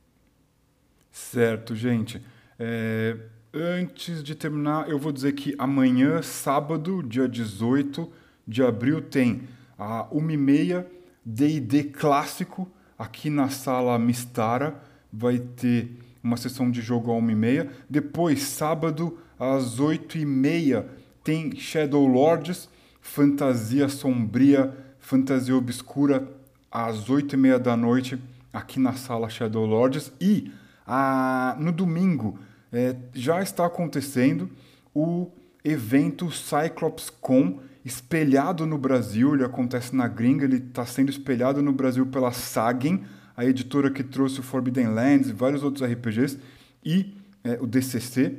Certo, gente. É, antes de terminar, eu vou dizer que amanhã, sábado, dia 18 de abril, tem a 1h30 D&D clássico aqui na sala Mistara. Vai ter uma sessão de jogo a 1h30. Depois, sábado, às 8h30, tem Shadow Lords, fantasia sombria, fantasia obscura, às 8h30 da noite, aqui na sala Shadow Lords. E a, no domingo, é, já está acontecendo o evento Cyclops Con, espelhado no Brasil, ele acontece na gringa, ele está sendo espelhado no Brasil pela Sagen, a editora que trouxe o Forbidden Lands e vários outros RPGs, e é, o DCC.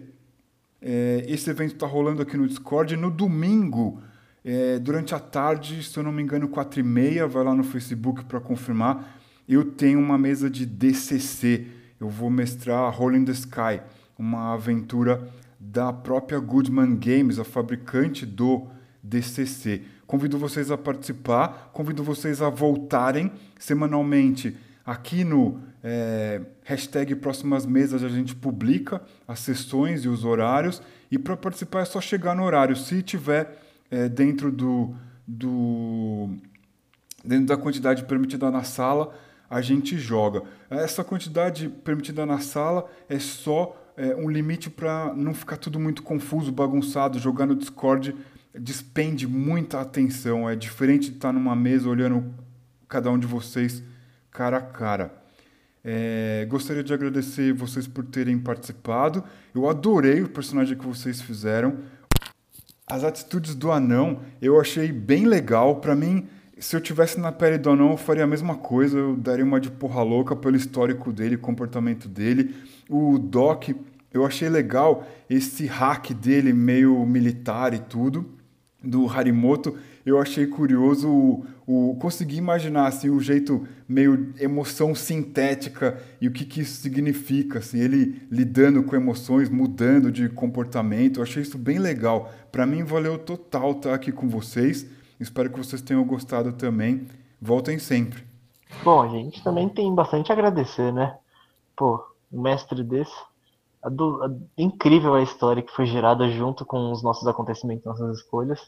É, esse evento está rolando aqui no Discord. No domingo, é, durante a tarde, se eu não me engano, 4 e meia, vai lá no Facebook para confirmar, eu tenho uma mesa de DCC. Eu vou mestrar Rolling the Sky, uma aventura da própria Goodman Games, a fabricante do DCC. Convido vocês a participar, convido vocês a voltarem semanalmente aqui no é, hashtag Próximas Mesas a gente publica as sessões e os horários. E para participar é só chegar no horário. Se tiver é, dentro do, do dentro da quantidade permitida na sala, a gente joga. Essa quantidade permitida na sala é só é, um limite para não ficar tudo muito confuso, bagunçado. Jogar no Discord despende muita atenção. É diferente de estar numa mesa olhando cada um de vocês cara a cara. É, gostaria de agradecer vocês por terem participado. Eu adorei o personagem que vocês fizeram. As atitudes do anão eu achei bem legal. Para mim, se eu tivesse na pele do anão, eu faria a mesma coisa. Eu daria uma de porra louca pelo histórico dele, comportamento dele. O Doc, eu achei legal esse hack dele, meio militar e tudo, do Harimoto eu achei curioso o, o conseguir imaginar assim o jeito meio emoção sintética e o que, que isso significa, assim, ele lidando com emoções, mudando de comportamento. Eu achei isso bem legal. Para mim valeu total estar aqui com vocês. Espero que vocês tenham gostado também. Voltem sempre. Bom, a gente também tem bastante a agradecer, né? Pô, um mestre desse. A do, a, incrível a história que foi gerada junto com os nossos acontecimentos, nossas escolhas.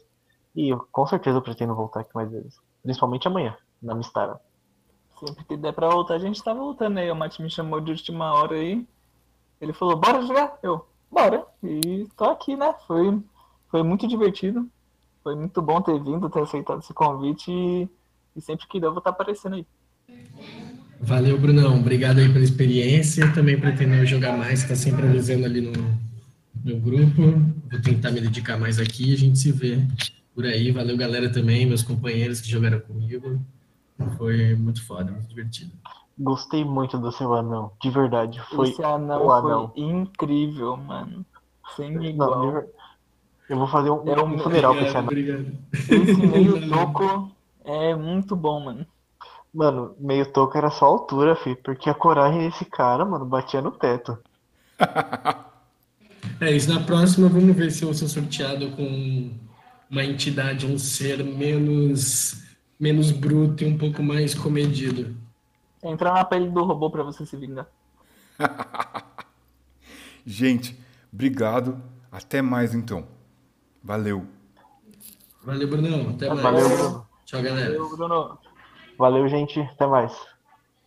E eu, com certeza eu pretendo voltar aqui mais vezes. Principalmente amanhã, na Mistara. Sempre que der pra voltar, a gente tá voltando aí. O Mate me chamou de última hora aí. Ele falou, bora jogar? Eu, bora. E tô aqui, né? Foi, foi muito divertido. Foi muito bom ter vindo, ter aceitado esse convite. E, e sempre que der, eu vou estar tá aparecendo aí. Valeu, Brunão. Obrigado aí pela experiência. Também pretendo jogar mais, tá sempre avisando ali no, no grupo. Vou tentar me dedicar mais aqui e a gente se vê por aí. Valeu, galera, também, meus companheiros que jogaram comigo. Foi muito foda, muito divertido. Gostei muito do seu anão, de verdade. Foi Esse anão o anão. foi incrível, mano. Sem igual. Não, eu vou fazer um, é um funeral pra esse anão. Obrigado. Esse meio toco é muito bom, mano. Mano, meio toco era só altura, fi, porque a coragem desse cara, mano, batia no teto. é isso, na próxima vamos ver se eu sou sorteado com uma entidade, um ser menos menos bruto e um pouco mais comedido. Entrar na pele do robô para você se vingar. Gente, obrigado. Até mais então. Valeu. Valeu, Brunão. Até mais. Valeu, Bruno. Tchau, galera. Valeu, Bruno. Valeu, gente. Até mais.